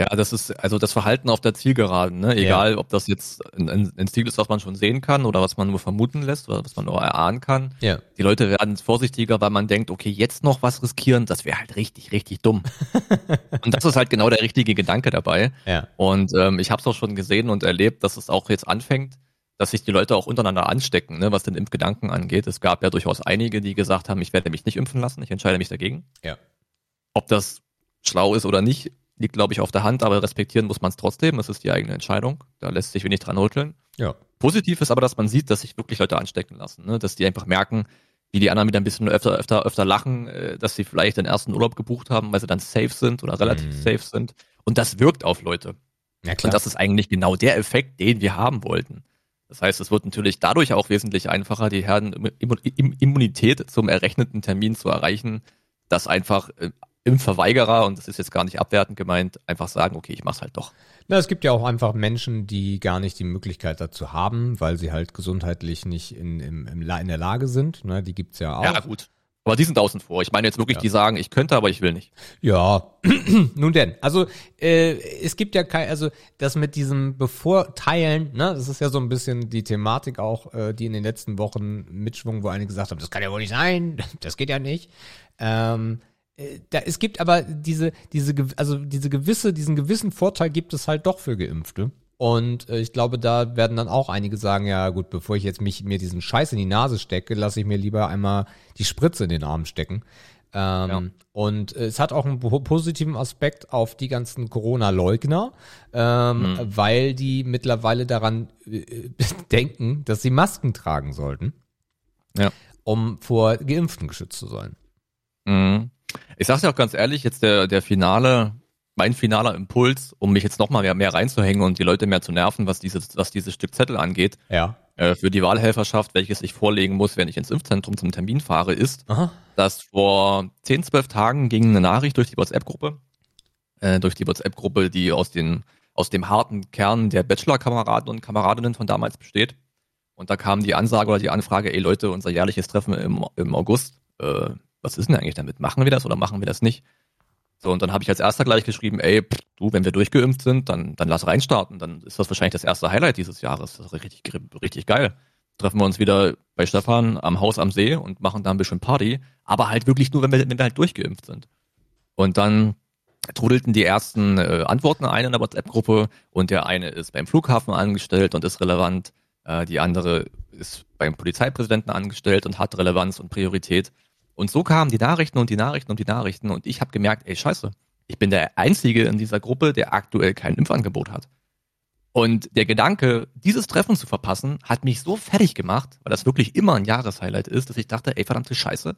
Ja, das ist also das Verhalten auf der Zielgeraden, ne? Egal, ja. ob das jetzt ein, ein, Ziel ist, was man schon sehen kann oder was man nur vermuten lässt oder was man nur erahnen kann. Ja. Die Leute werden vorsichtiger, weil man denkt, okay, jetzt noch was riskieren, das wäre halt richtig, richtig dumm. und das ist halt genau der richtige Gedanke dabei. Ja. Und ähm, ich habe es auch schon gesehen und erlebt, dass es auch jetzt anfängt, dass sich die Leute auch untereinander anstecken, ne, was den Impfgedanken angeht. Es gab ja durchaus einige, die gesagt haben, ich werde mich nicht impfen lassen, ich entscheide mich dagegen. Ja. Ob das schlau ist oder nicht, liegt, glaube ich, auf der Hand, aber respektieren muss man es trotzdem. Das ist die eigene Entscheidung. Da lässt sich wenig dran rütteln. Ja. Positiv ist aber, dass man sieht, dass sich wirklich Leute anstecken lassen, ne? dass die einfach merken, wie die anderen wieder ein bisschen öfter, öfter, öfter lachen, äh, dass sie vielleicht den ersten Urlaub gebucht haben, weil sie dann safe sind oder relativ mhm. safe sind. Und das wirkt auf Leute. Ja, klar. Und das ist eigentlich genau der Effekt, den wir haben wollten. Das heißt, es wird natürlich dadurch auch wesentlich einfacher, die Herdenimmunität zum errechneten Termin zu erreichen, dass einfach äh, Impfverweigerer, und das ist jetzt gar nicht abwertend gemeint, einfach sagen, okay, ich mach's halt doch. Na, es gibt ja auch einfach Menschen, die gar nicht die Möglichkeit dazu haben, weil sie halt gesundheitlich nicht in, in, in der Lage sind. Ne, die gibt's ja auch. Ja, gut. Aber die sind außen vor. Ich meine jetzt wirklich, ja. die sagen, ich könnte, aber ich will nicht. Ja, nun denn. Also äh, es gibt ja kein, also das mit diesem Bevorteilen, ne, das ist ja so ein bisschen die Thematik auch, äh, die in den letzten Wochen mitschwung, wo einige gesagt haben, das kann ja wohl nicht sein, das geht ja nicht. Ähm, äh, da, es gibt aber diese, diese, also diese gewisse, diesen gewissen Vorteil gibt es halt doch für Geimpfte. Und äh, ich glaube, da werden dann auch einige sagen, ja gut, bevor ich jetzt mich mir diesen Scheiß in die Nase stecke, lasse ich mir lieber einmal die Spritze in den Arm stecken. Ähm, ja. Und äh, es hat auch einen positiven Aspekt auf die ganzen Corona-Leugner, ähm, mhm. weil die mittlerweile daran äh, denken, dass sie Masken tragen sollten, ja. um vor Geimpften geschützt zu sein. Mhm. Ich sag's ja auch ganz ehrlich, jetzt der, der finale, mein finaler Impuls, um mich jetzt nochmal mehr, mehr reinzuhängen und die Leute mehr zu nerven, was dieses, was dieses Stück Zettel angeht, ja. äh, für die Wahlhelferschaft, welches ich vorlegen muss, wenn ich ins Impfzentrum zum Termin fahre, ist, Aha. dass vor 10, 12 Tagen ging eine Nachricht durch die WhatsApp-Gruppe, äh, durch die WhatsApp-Gruppe, die aus den aus dem harten Kern der Bachelor-Kameraden und Kameradinnen von damals besteht. Und da kam die Ansage oder die Anfrage, ey Leute, unser jährliches Treffen im, im August, äh, was ist denn eigentlich damit? Machen wir das oder machen wir das nicht? So, und dann habe ich als erster gleich geschrieben, ey, pff, du, wenn wir durchgeimpft sind, dann, dann lass reinstarten. Dann ist das wahrscheinlich das erste Highlight dieses Jahres. Das ist richtig, richtig geil. Treffen wir uns wieder bei Stefan am Haus am See und machen da ein bisschen Party. Aber halt wirklich nur, wenn wir, wenn wir halt durchgeimpft sind. Und dann trudelten die ersten äh, Antworten ein in der WhatsApp-Gruppe und der eine ist beim Flughafen angestellt und ist relevant. Äh, die andere ist beim Polizeipräsidenten angestellt und hat Relevanz und Priorität. Und so kamen die Nachrichten und die Nachrichten und die Nachrichten und ich habe gemerkt, ey scheiße, ich bin der Einzige in dieser Gruppe, der aktuell kein Impfangebot hat. Und der Gedanke, dieses Treffen zu verpassen, hat mich so fertig gemacht, weil das wirklich immer ein Jahreshighlight ist, dass ich dachte, ey verdammte Scheiße,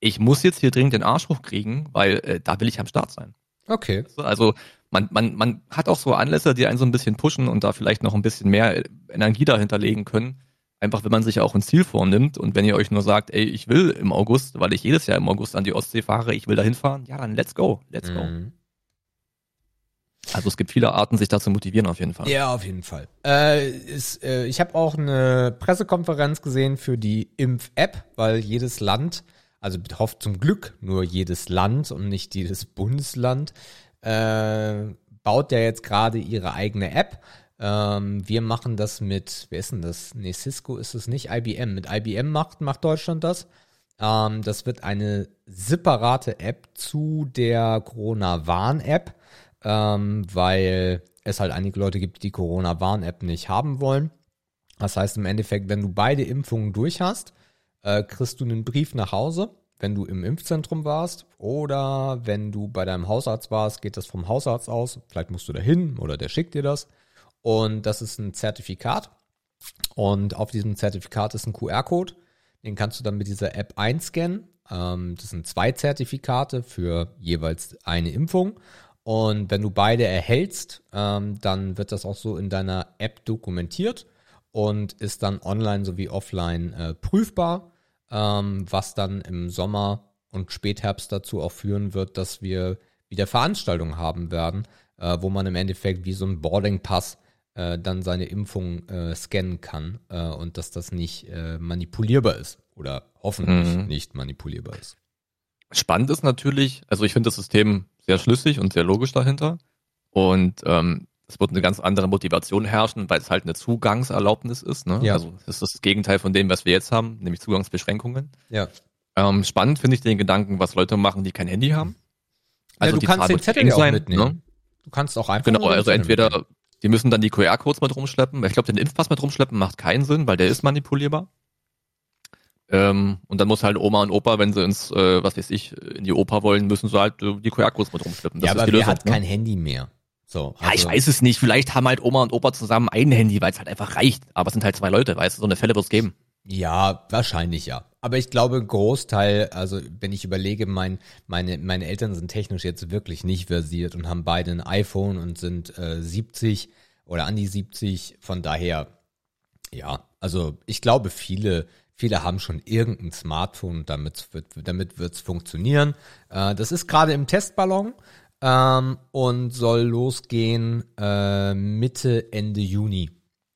ich muss jetzt hier dringend den Arsch hochkriegen, weil äh, da will ich am Start sein. Okay. Also man, man, man hat auch so Anlässe, die einen so ein bisschen pushen und da vielleicht noch ein bisschen mehr Energie dahinter legen können. Einfach, wenn man sich auch ein Ziel vornimmt und wenn ihr euch nur sagt, ey, ich will im August, weil ich jedes Jahr im August an die Ostsee fahre, ich will da hinfahren, ja, dann let's go, let's go. Mhm. Also es gibt viele Arten, sich da zu motivieren auf jeden Fall. Ja, auf jeden Fall. Äh, ist, äh, ich habe auch eine Pressekonferenz gesehen für die Impf-App, weil jedes Land, also hofft zum Glück nur jedes Land und nicht jedes Bundesland, äh, baut ja jetzt gerade ihre eigene App. Ähm, wir machen das mit, wer ist denn das? Nee, Cisco ist es nicht, IBM. Mit IBM macht, macht Deutschland das. Ähm, das wird eine separate App zu der Corona-Warn-App, ähm, weil es halt einige Leute gibt, die Corona-Warn-App nicht haben wollen. Das heißt im Endeffekt, wenn du beide Impfungen durch hast, äh, kriegst du einen Brief nach Hause, wenn du im Impfzentrum warst oder wenn du bei deinem Hausarzt warst, geht das vom Hausarzt aus. Vielleicht musst du da hin oder der schickt dir das. Und das ist ein Zertifikat. Und auf diesem Zertifikat ist ein QR-Code. Den kannst du dann mit dieser App einscannen. Ähm, das sind zwei Zertifikate für jeweils eine Impfung. Und wenn du beide erhältst, ähm, dann wird das auch so in deiner App dokumentiert und ist dann online sowie offline äh, prüfbar, ähm, was dann im Sommer und Spätherbst dazu auch führen wird, dass wir wieder Veranstaltungen haben werden, äh, wo man im Endeffekt wie so ein Boarding Pass äh, dann seine Impfung äh, scannen kann äh, und dass das nicht äh, manipulierbar ist oder hoffentlich mhm. nicht manipulierbar ist. Spannend ist natürlich, also ich finde das System sehr schlüssig und sehr logisch dahinter und ähm, es wird eine ganz andere Motivation herrschen, weil es halt eine Zugangserlaubnis ist. Ne? Ja. Also es ist das Gegenteil von dem, was wir jetzt haben, nämlich Zugangsbeschränkungen. Ja. Ähm, spannend finde ich den Gedanken, was Leute machen, die kein Handy haben. Also ja, du kannst den Zettel ja auch mitnehmen. Ne? Du kannst auch einfach. Genau, also entweder die müssen dann die QR-Codes mit rumschleppen. Ich glaube, den Impfpass mit rumschleppen macht keinen Sinn, weil der ist manipulierbar. Ähm, und dann muss halt Oma und Opa, wenn sie ins, äh, was weiß ich, in die Oper wollen, müssen sie halt äh, die QR-Codes mit rumschleppen. Das ja, aber wer Lösung, hat ne? kein Handy mehr? So, also ja, ich also weiß es nicht. Vielleicht haben halt Oma und Opa zusammen ein Handy, weil es halt einfach reicht. Aber es sind halt zwei Leute, weißt du, so eine Fälle wird es geben. Ja, wahrscheinlich ja. Aber ich glaube, Großteil, also wenn ich überlege, mein, meine, meine Eltern sind technisch jetzt wirklich nicht versiert und haben beide ein iPhone und sind äh, 70 oder an die 70. Von daher, ja, also ich glaube, viele, viele haben schon irgendein Smartphone, damit wird damit wird's funktionieren. Äh, das ist gerade im Testballon ähm, und soll losgehen äh, Mitte, Ende Juni.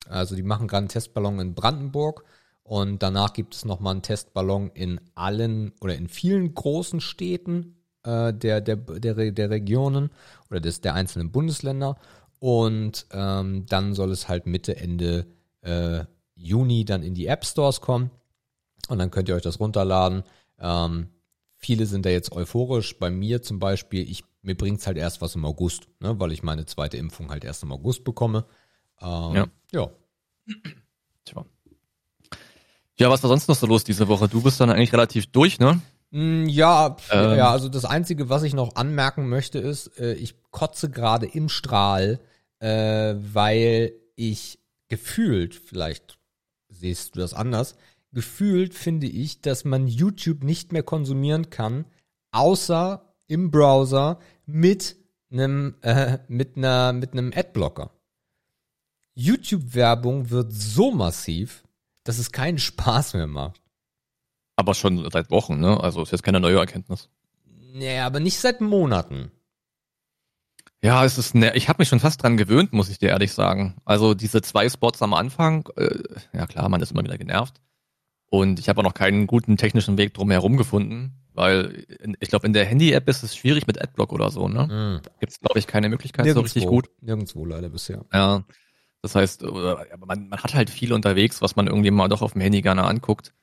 Also die machen gerade einen Testballon in Brandenburg und danach gibt es nochmal einen Testballon in allen oder in vielen großen Städten äh, der, der, der, der Regionen oder des, der einzelnen Bundesländer und ähm, dann soll es halt Mitte, Ende äh, Juni dann in die App Stores kommen. Und dann könnt ihr euch das runterladen. Ähm, viele sind da jetzt euphorisch. Bei mir zum Beispiel, ich, mir bringt's halt erst was im August, ne, weil ich meine zweite Impfung halt erst im August bekomme. Ähm, ja. ja. Tja. Ja, was war sonst noch so los diese Woche? Du bist dann eigentlich relativ durch, ne? Mm, ja, ähm. ja, also das Einzige, was ich noch anmerken möchte, ist, äh, ich kotze gerade im Strahl, äh, weil ich gefühlt, vielleicht siehst du das anders, gefühlt finde ich, dass man YouTube nicht mehr konsumieren kann, außer im Browser mit einem äh, mit einer mit einem Adblocker. YouTube-Werbung wird so massiv, dass es keinen Spaß mehr macht. Aber schon seit Wochen, ne? Also ist jetzt keine neue Erkenntnis. Nee, aber nicht seit Monaten. Ja, es ist ne ich habe mich schon fast dran gewöhnt, muss ich dir ehrlich sagen. Also diese zwei Spots am Anfang, äh, ja klar, man ist immer wieder genervt. Und ich habe auch noch keinen guten technischen Weg drumherum gefunden, weil in, ich glaube, in der Handy-App ist es schwierig mit Adblock oder so, ne? Mhm. Gibt es, glaube ich, keine Möglichkeit Nirgendwo, so richtig gut. Nirgendwo leider bisher. Ja. Das heißt, man, man hat halt viel unterwegs, was man irgendwie mal doch auf dem Handy gerne anguckt.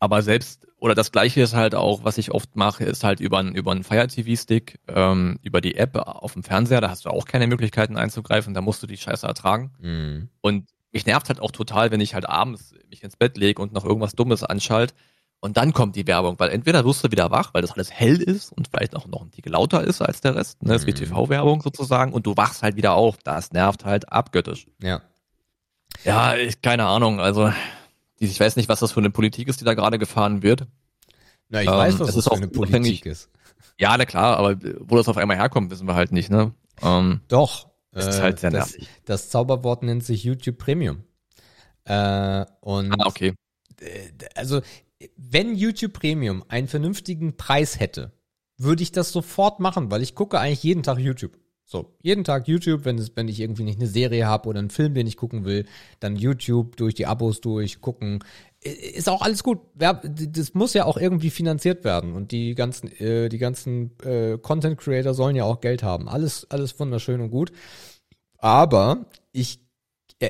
Aber selbst, oder das gleiche ist halt auch, was ich oft mache, ist halt über einen, über einen Fire TV-Stick, ähm, über die App auf dem Fernseher, da hast du auch keine Möglichkeiten einzugreifen, da musst du die Scheiße ertragen. Mhm. Und mich nervt halt auch total, wenn ich halt abends mich ins Bett lege und noch irgendwas Dummes anschalt und dann kommt die Werbung, weil entweder wirst du wieder wach, weil das alles hell ist und vielleicht auch noch ein Tick lauter ist als der Rest, ne, das ist wie mhm. TV-Werbung sozusagen und du wachst halt wieder auf, das nervt halt abgöttisch. Ja. Ja, ich, keine Ahnung, also ich weiß nicht, was das für eine Politik ist, die da gerade gefahren wird. Na, ich ähm, weiß, was das, für eine Politik ist. Ja, na klar, aber wo das auf einmal herkommt, wissen wir halt nicht, ne? Ähm, Doch. Das ist halt sehr das, das Zauberwort nennt sich YouTube Premium. Äh, und ah, okay. Also, wenn YouTube Premium einen vernünftigen Preis hätte, würde ich das sofort machen, weil ich gucke eigentlich jeden Tag YouTube. So, jeden Tag YouTube, wenn, es, wenn ich irgendwie nicht eine Serie habe oder einen Film, den ich gucken will, dann YouTube durch die Abos durch, gucken. Ist auch alles gut. Das muss ja auch irgendwie finanziert werden. Und die ganzen, äh, die ganzen äh, Content Creator sollen ja auch Geld haben. Alles, alles wunderschön und gut. Aber ich,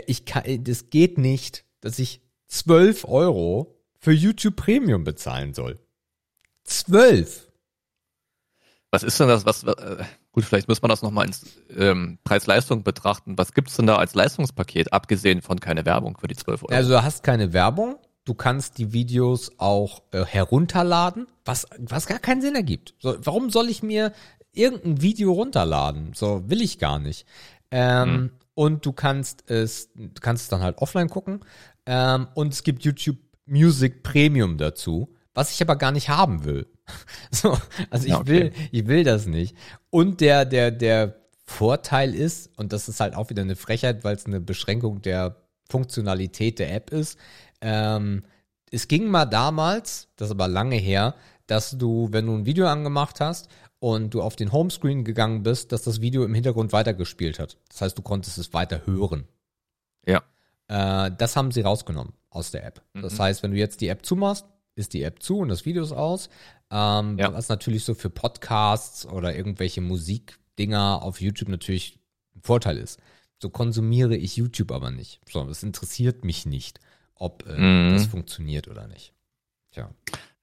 ich kann, das geht nicht, dass ich 12 Euro für YouTube Premium bezahlen soll. 12! Was ist denn das, was, äh, Gut, vielleicht muss man das nochmal ins ähm, Preis-Leistung betrachten. Was gibt's denn da als Leistungspaket, abgesehen von keine Werbung für die 12 Euro? Also du hast keine Werbung, du kannst die Videos auch äh, herunterladen, was, was gar keinen Sinn ergibt. So, warum soll ich mir irgendein Video runterladen? So, will ich gar nicht. Ähm, hm. Und du kannst es, du kannst es dann halt offline gucken. Ähm, und es gibt YouTube Music Premium dazu, was ich aber gar nicht haben will. So, also ich okay. will, ich will das nicht. Und der, der, der Vorteil ist, und das ist halt auch wieder eine Frechheit, weil es eine Beschränkung der Funktionalität der App ist. Ähm, es ging mal damals, das ist aber lange her, dass du, wenn du ein Video angemacht hast und du auf den Homescreen gegangen bist, dass das Video im Hintergrund weitergespielt hat. Das heißt, du konntest es weiter hören. Ja. Äh, das haben sie rausgenommen aus der App. Mhm. Das heißt, wenn du jetzt die App zumachst, ist die App zu und das Video ist aus. Ähm, ja. Was natürlich so für Podcasts oder irgendwelche Musikdinger auf YouTube natürlich ein Vorteil ist. So konsumiere ich YouTube aber nicht. So, es interessiert mich nicht, ob äh, mhm. das funktioniert oder nicht. Tja.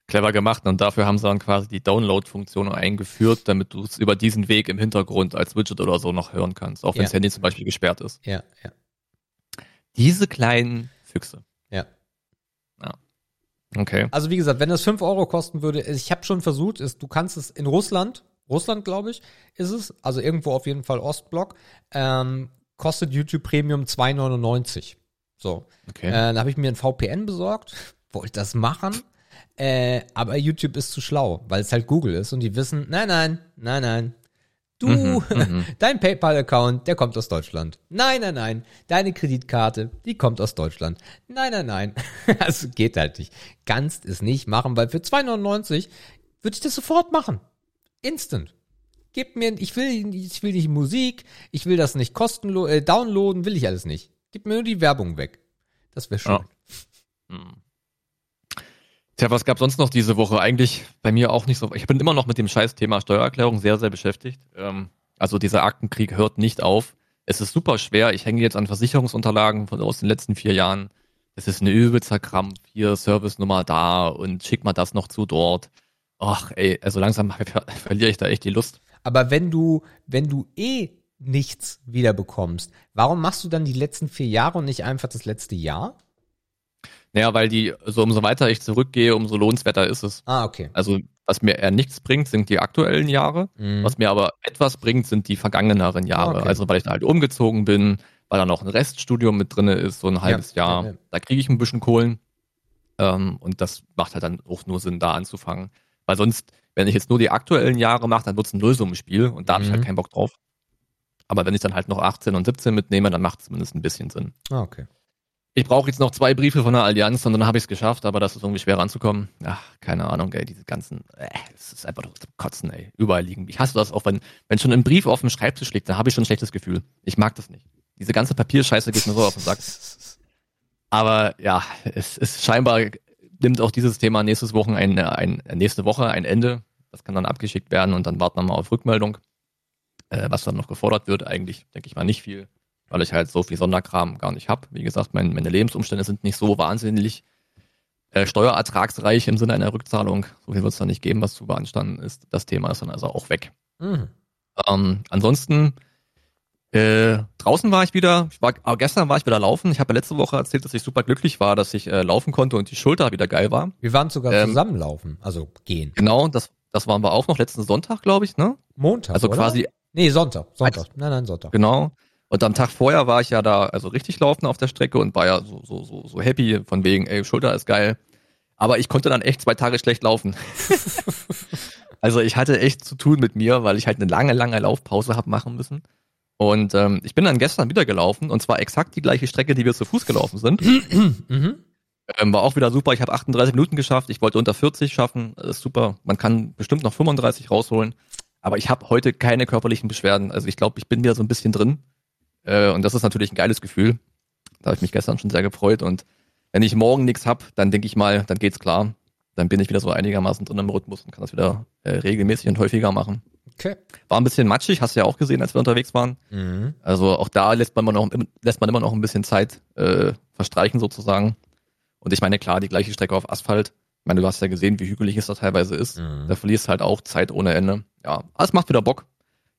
Clever gemacht und dafür haben sie dann quasi die Download-Funktion eingeführt, damit du es über diesen Weg im Hintergrund als Widget oder so noch hören kannst, auch wenn ja. das Handy zum Beispiel gesperrt ist. Ja, ja. Diese kleinen Füchse. Okay. Also wie gesagt, wenn das 5 Euro kosten würde, ich habe schon versucht, ist, du kannst es in Russland, Russland glaube ich, ist es, also irgendwo auf jeden Fall Ostblock, ähm, kostet YouTube Premium 2,99. So. Okay. Äh, dann habe ich mir ein VPN besorgt, wollte das machen, äh, aber YouTube ist zu schlau, weil es halt Google ist und die wissen, nein, nein, nein, nein, Du, mhm, mhm. dein PayPal-Account, der kommt aus Deutschland. Nein, nein, nein. Deine Kreditkarte, die kommt aus Deutschland. Nein, nein, nein. Das geht halt nicht. Kannst es nicht machen, weil für 2,99 würde ich das sofort machen. Instant. Gib mir, ich will, ich will nicht Musik, ich will das nicht kostenlos, äh, downloaden, will ich alles nicht. Gib mir nur die Werbung weg. Das wäre schön. Ja. Hm. Tja, was gab sonst noch diese Woche? Eigentlich bei mir auch nicht so. Ich bin immer noch mit dem Scheißthema Steuererklärung sehr, sehr beschäftigt. Ähm, also dieser Aktenkrieg hört nicht auf. Es ist super schwer. Ich hänge jetzt an Versicherungsunterlagen von aus den letzten vier Jahren. Es ist ein übelster Krampf. Hier Service-Nummer da und schick mal das noch zu dort. Ach, ey, also langsam ver verliere ich da echt die Lust. Aber wenn du, wenn du eh nichts wiederbekommst, warum machst du dann die letzten vier Jahre und nicht einfach das letzte Jahr? Naja, weil die, so umso weiter ich zurückgehe, umso lohnenswerter ist es. Ah, okay. Also, was mir eher nichts bringt, sind die aktuellen Jahre. Mhm. Was mir aber etwas bringt, sind die vergangeneren Jahre. Okay. Also, weil ich da halt umgezogen bin, weil da noch ein Reststudium mit drinne ist, so ein halbes ja, Jahr. Ja, ja. Da kriege ich ein bisschen Kohlen. Ähm, und das macht halt dann auch nur Sinn, da anzufangen. Weil sonst, wenn ich jetzt nur die aktuellen Jahre mache, dann wird es ein Nullsummenspiel und da mhm. habe ich halt keinen Bock drauf. Aber wenn ich dann halt noch 18 und 17 mitnehme, dann macht es zumindest ein bisschen Sinn. Ah, okay. Ich brauche jetzt noch zwei Briefe von der Allianz und dann habe ich es geschafft, aber das ist irgendwie schwer ranzukommen. Ach, keine Ahnung, ey, diese ganzen, äh, es ist einfach zum Kotzen, ey, überall liegen. Ich hasse das auch, wenn, wenn schon ein Brief auf dem Schreibtisch liegt, dann habe ich schon ein schlechtes Gefühl. Ich mag das nicht. Diese ganze Papierscheiße geht mir so auf den Sack. Aber ja, es ist scheinbar nimmt auch dieses Thema nächstes Wochen ein, ein nächste Woche ein Ende. Das kann dann abgeschickt werden und dann warten wir mal auf Rückmeldung, äh, was dann noch gefordert wird. Eigentlich denke ich mal nicht viel weil ich halt so viel Sonderkram gar nicht habe. Wie gesagt, mein, meine Lebensumstände sind nicht so wahnsinnig äh, steuerertragsreich im Sinne einer Rückzahlung. So viel wird es da nicht geben, was zu beanstanden ist. Das Thema ist dann also auch weg. Mhm. Ähm, ansonsten, äh, draußen war ich wieder, ich war, aber gestern war ich wieder laufen. Ich habe ja letzte Woche erzählt, dass ich super glücklich war, dass ich äh, laufen konnte und die Schulter wieder geil war. Wir waren sogar ähm, zusammenlaufen, also gehen. Genau, das, das waren wir auch noch letzten Sonntag, glaube ich, ne? Montag. Also oder? quasi. Nee, Sonntag. Sonntag. Nein, nein, Sonntag. Genau. Und am Tag vorher war ich ja da, also richtig laufen auf der Strecke und war ja so, so, so, so happy von wegen, ey, Schulter ist geil. Aber ich konnte dann echt zwei Tage schlecht laufen. also ich hatte echt zu tun mit mir, weil ich halt eine lange, lange Laufpause habe machen müssen. Und ähm, ich bin dann gestern wieder gelaufen und zwar exakt die gleiche Strecke, die wir zu Fuß gelaufen sind. mhm. ähm, war auch wieder super. Ich habe 38 Minuten geschafft. Ich wollte unter 40 schaffen. Das ist super. Man kann bestimmt noch 35 rausholen. Aber ich habe heute keine körperlichen Beschwerden. Also ich glaube, ich bin wieder so ein bisschen drin. Äh, und das ist natürlich ein geiles Gefühl. Da habe ich mich gestern schon sehr gefreut. Und wenn ich morgen nichts hab, dann denke ich mal, dann geht's klar. Dann bin ich wieder so einigermaßen drin im Rhythmus und kann das wieder äh, regelmäßig und häufiger machen. Okay. War ein bisschen matschig, hast du ja auch gesehen, als wir unterwegs waren. Mhm. Also auch da lässt man, immer noch, lässt man immer noch ein bisschen Zeit äh, verstreichen sozusagen. Und ich meine, klar, die gleiche Strecke auf Asphalt. Ich meine, du hast ja gesehen, wie hügelig es da teilweise ist. Mhm. Da verlierst halt auch Zeit ohne Ende. Ja, aber es macht wieder Bock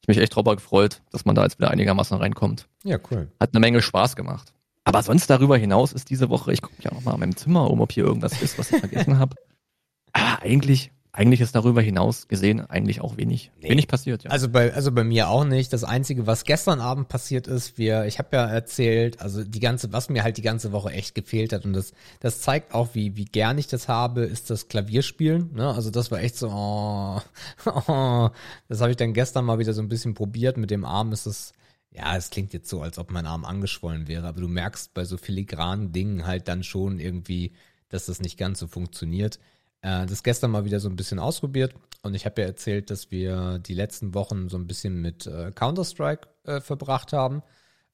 mich echt drüber gefreut, dass man da jetzt wieder einigermaßen reinkommt. Ja, cool. Hat eine Menge Spaß gemacht. Aber sonst darüber hinaus ist diese Woche, ich gucke mich auch noch mal an meinem Zimmer um, ob hier irgendwas ist, was ich vergessen habe. Ah, eigentlich eigentlich ist darüber hinaus gesehen eigentlich auch wenig, nee. wenig passiert. Ja. Also bei, also bei mir auch nicht. Das Einzige, was gestern Abend passiert ist, wir, ich habe ja erzählt, also die ganze, was mir halt die ganze Woche echt gefehlt hat und das, das zeigt auch, wie, wie gern ich das habe, ist das Klavierspielen. Ne? Also das war echt so, oh, oh. das habe ich dann gestern mal wieder so ein bisschen probiert. Mit dem Arm ist es, ja, es klingt jetzt so, als ob mein Arm angeschwollen wäre, aber du merkst bei so filigranen Dingen halt dann schon irgendwie, dass das nicht ganz so funktioniert. Äh, das gestern mal wieder so ein bisschen ausprobiert und ich habe ja erzählt, dass wir die letzten Wochen so ein bisschen mit äh, Counter-Strike äh, verbracht haben.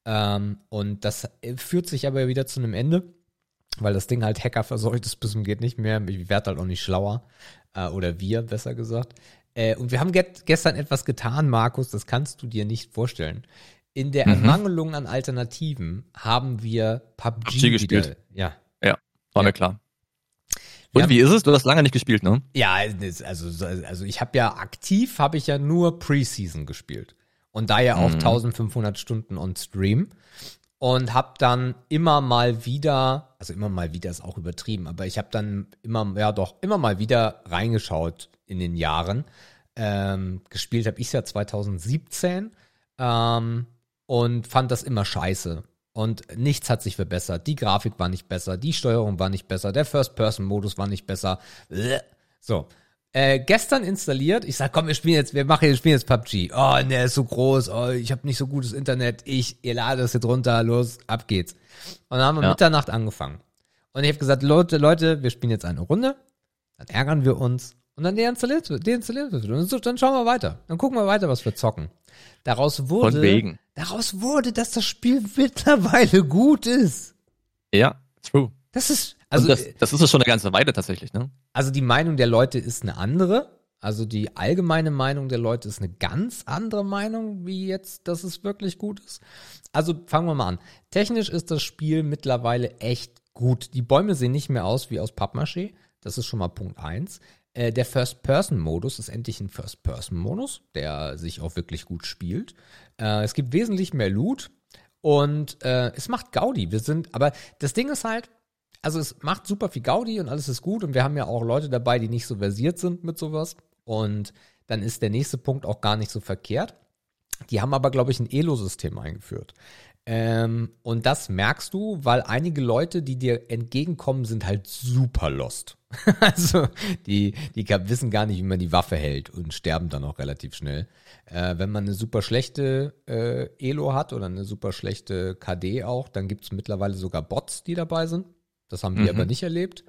Ähm, und das äh, führt sich aber wieder zu einem Ende, weil das Ding halt Hacker verseucht ist bis zum geht nicht mehr. Ich werde halt auch nicht schlauer. Äh, oder wir, besser gesagt. Äh, und wir haben gestern etwas getan, Markus, das kannst du dir nicht vorstellen. In der mhm. Ermangelung an Alternativen haben wir PUBG, PUBG gespielt. Ja. Ja, war ja. mir klar. Und ja, wie ist es? Du hast lange nicht gespielt, ne? Ja, also, also ich habe ja aktiv, habe ich ja nur Preseason gespielt. Und da ja auch mhm. 1500 Stunden on Stream. Und habe dann immer mal wieder, also immer mal wieder ist auch übertrieben, aber ich habe dann immer, ja doch, immer mal wieder reingeschaut in den Jahren. Ähm, gespielt habe ich ja 2017 ähm, und fand das immer scheiße. Und nichts hat sich verbessert. Die Grafik war nicht besser, die Steuerung war nicht besser, der First-Person-Modus war nicht besser. So. Äh, gestern installiert, ich sag, komm, wir spielen jetzt, wir machen, wir spielen jetzt PUBG. Oh, ne, ist so groß, oh, ich habe nicht so gutes Internet, ich, ihr ladet das jetzt runter, los, ab geht's. Und dann haben wir ja. Mitternacht angefangen. Und ich habe gesagt, Leute, Leute, wir spielen jetzt eine Runde, dann ärgern wir uns und dann deinstalliert, deinstalliert wird. Und so, dann schauen wir weiter. Dann gucken wir weiter, was wir zocken. Daraus wurde, Von wegen. daraus wurde, dass das Spiel mittlerweile gut ist. Ja, true. Das ist, also. das, das ist es schon eine ganze Weile tatsächlich, ne? Also die Meinung der Leute ist eine andere. Also die allgemeine Meinung der Leute ist eine ganz andere Meinung, wie jetzt, dass es wirklich gut ist. Also fangen wir mal an. Technisch ist das Spiel mittlerweile echt gut. Die Bäume sehen nicht mehr aus wie aus Pappmaché. Das ist schon mal Punkt eins. Äh, der First-Person-Modus ist endlich ein First-Person-Modus, der sich auch wirklich gut spielt. Äh, es gibt wesentlich mehr Loot und äh, es macht Gaudi. Wir sind, aber das Ding ist halt, also es macht super viel Gaudi und alles ist gut und wir haben ja auch Leute dabei, die nicht so versiert sind mit sowas und dann ist der nächste Punkt auch gar nicht so verkehrt. Die haben aber, glaube ich, ein Elo-System eingeführt. Ähm, und das merkst du, weil einige Leute, die dir entgegenkommen, sind halt super lost. also die, die wissen gar nicht, wie man die Waffe hält und sterben dann auch relativ schnell. Äh, wenn man eine super schlechte äh, Elo hat oder eine super schlechte KD auch, dann gibt es mittlerweile sogar Bots, die dabei sind. Das haben wir mhm. aber nicht erlebt.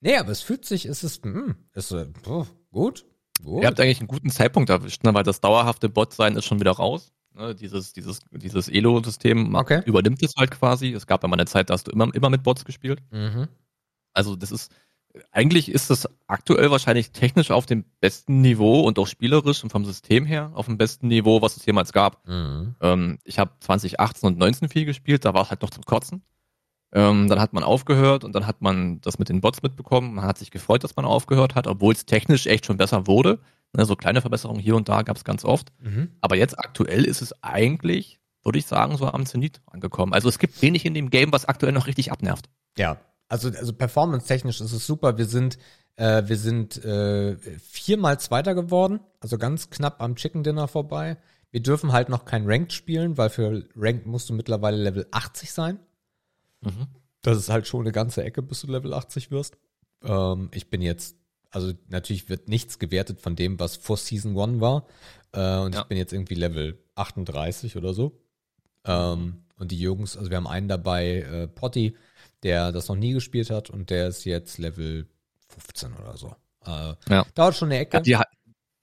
Nee, aber es fühlt sich, es ist, mm, ist äh, gut, gut. Ihr habt eigentlich einen guten Zeitpunkt erwischt, ne? weil das dauerhafte Bot-Sein ist schon wieder raus. Ne, dieses, dieses, dieses Elo-System okay. übernimmt es halt quasi. Es gab ja mal eine Zeit, da hast du immer, immer mit Bots gespielt. Mhm. Also das ist, eigentlich ist das aktuell wahrscheinlich technisch auf dem besten Niveau und auch spielerisch und vom System her auf dem besten Niveau, was es jemals gab. Mhm. Ähm, ich habe 2018 und 19 viel gespielt, da war es halt noch zum Kotzen. Ähm, dann hat man aufgehört und dann hat man das mit den Bots mitbekommen. Man hat sich gefreut, dass man aufgehört hat, obwohl es technisch echt schon besser wurde. Ne, so kleine Verbesserungen hier und da gab es ganz oft. Mhm. Aber jetzt aktuell ist es eigentlich, würde ich sagen, so am Zenit angekommen. Also es gibt wenig in dem Game, was aktuell noch richtig abnervt. Ja, also, also performance-technisch ist es super. Wir sind, äh, wir sind äh, viermal Zweiter geworden, also ganz knapp am Chicken Dinner vorbei. Wir dürfen halt noch kein Ranked spielen, weil für Ranked musst du mittlerweile Level 80 sein. Mhm. Das ist halt schon eine ganze Ecke, bis du Level 80 wirst. Ähm, ich bin jetzt also natürlich wird nichts gewertet von dem, was vor Season 1 war. Äh, und ja. ich bin jetzt irgendwie Level 38 oder so. Ähm, und die Jungs, also wir haben einen dabei, äh, Potty, der das noch nie gespielt hat und der ist jetzt Level 15 oder so. Äh, ja. Dauert schon eine Ecke. Ja,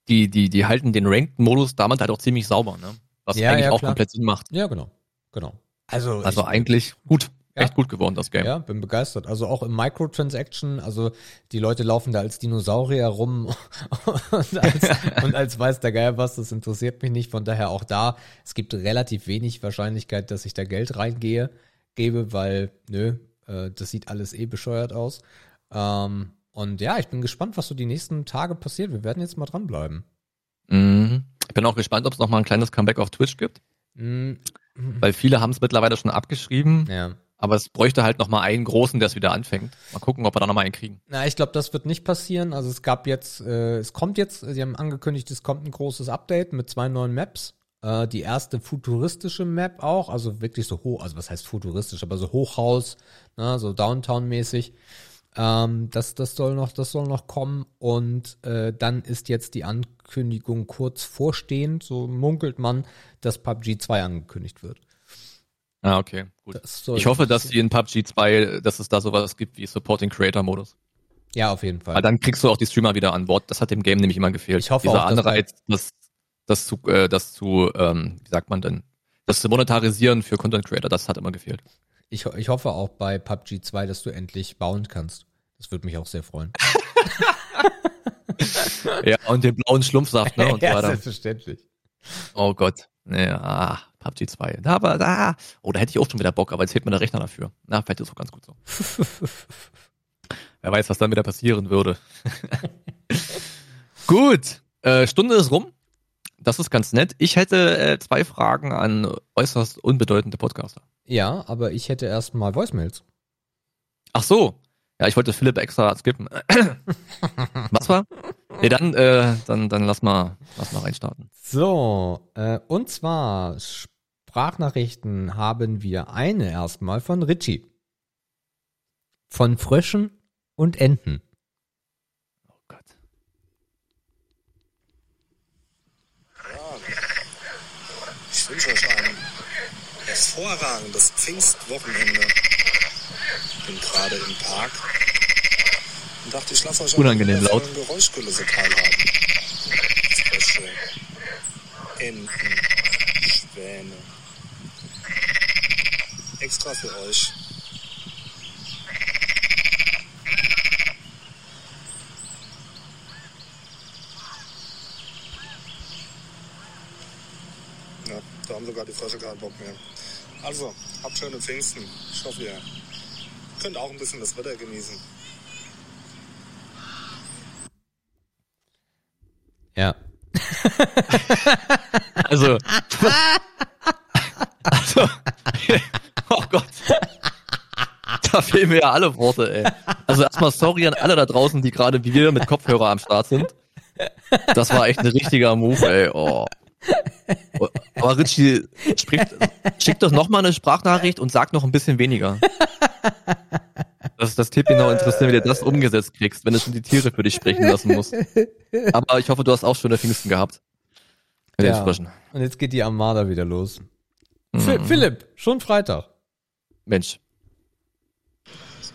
die, die, die, die halten den Ranked-Modus damals halt auch ziemlich sauber, ne? Was ja, eigentlich auch komplett Sinn macht. Ja, genau. Genau. Also, also eigentlich gut. Ja. Echt gut geworden, das Game. Ja, bin begeistert. Also auch im Microtransaction, also die Leute laufen da als Dinosaurier rum und, als, und als weiß der Geier was, das interessiert mich nicht. Von daher auch da, es gibt relativ wenig Wahrscheinlichkeit, dass ich da Geld reingehe, gebe, weil, nö, äh, das sieht alles eh bescheuert aus. Ähm, und ja, ich bin gespannt, was so die nächsten Tage passiert. Wir werden jetzt mal dranbleiben. Mhm. Ich bin auch gespannt, ob es noch mal ein kleines Comeback auf Twitch gibt. Mhm. Weil viele haben es mittlerweile schon abgeschrieben. Ja. Aber es bräuchte halt noch mal einen großen, der es wieder anfängt. Mal gucken, ob wir da noch mal einen kriegen. Na, ich glaube, das wird nicht passieren. Also es gab jetzt, äh, es kommt jetzt, sie haben angekündigt, es kommt ein großes Update mit zwei neuen Maps. Äh, die erste futuristische Map auch, also wirklich so hoch, also was heißt futuristisch, aber so Hochhaus, ne, so Downtown-mäßig. Ähm, das, das soll noch, das soll noch kommen. Und äh, dann ist jetzt die Ankündigung kurz vorstehend, so munkelt man, dass PUBG 2 angekündigt wird. Ah, okay, gut. Ich hoffe, dass die in PUBG 2, dass es da sowas gibt wie Supporting Creator Modus. Ja, auf jeden Fall. Weil dann kriegst du auch die Streamer wieder an Bord. Das hat dem Game nämlich immer gefehlt. Ich hoffe Dieser auch, Anreiz, das, das zu, äh, das zu, ähm, wie sagt man denn, das zu monetarisieren für Content Creator, das hat immer gefehlt. Ich, ich hoffe auch bei PUBG 2, dass du endlich bauen kannst. Das würde mich auch sehr freuen. ja, und den blauen Schlumpfsaft, ne? Und ja, weiter. selbstverständlich. Oh Gott. Ja, PUBG 2. Da aber da. Oh, da hätte ich auch schon wieder Bock, aber jetzt fehlt mir der Rechner dafür. Na, vielleicht ist auch ganz gut so. Wer weiß, was dann wieder passieren würde. gut. Äh, Stunde ist rum. Das ist ganz nett. Ich hätte äh, zwei Fragen an äußerst unbedeutende Podcaster. Ja, aber ich hätte erstmal Voicemails. Ach so. Ja, ich wollte Philipp extra skippen. Was war? Nee, dann, äh, dann, dann lass mal, lass mal reinstarten. So, äh, und zwar Sprachnachrichten haben wir eine erstmal von Richie. Von Fröschen und Enten. Oh Gott. Ich wünsche euch ein hervorragendes Pfingstwochenende bin gerade im Park und dachte, ich lasse euch Unangenehm laut. Geräuschkulisse teilhaben. Frösche, Enten, Schwäne. Extra für euch. Ja, da haben sogar die Frösche keinen Bock mehr. Also, habt schöne Pfingsten. Ich hoffe, ihr könnt auch ein bisschen das Wetter genießen. Ja. also, also, oh Gott. Da fehlen mir ja alle Worte, ey. Also erstmal sorry an alle da draußen, die gerade wie wir mit Kopfhörer am Start sind. Das war echt ein richtiger Move, ey. Oh. Aber Richie, spricht, schick doch noch mal eine Sprachnachricht und sag noch ein bisschen weniger. Das ist das Tipp genau interessiert, wie du das umgesetzt kriegst, wenn du schon die Tiere für dich sprechen lassen musst. Aber ich hoffe, du hast auch schöne Pfingsten gehabt. Ja. Und jetzt geht die Armada wieder los. Mhm. Philipp, schon Freitag. Mensch.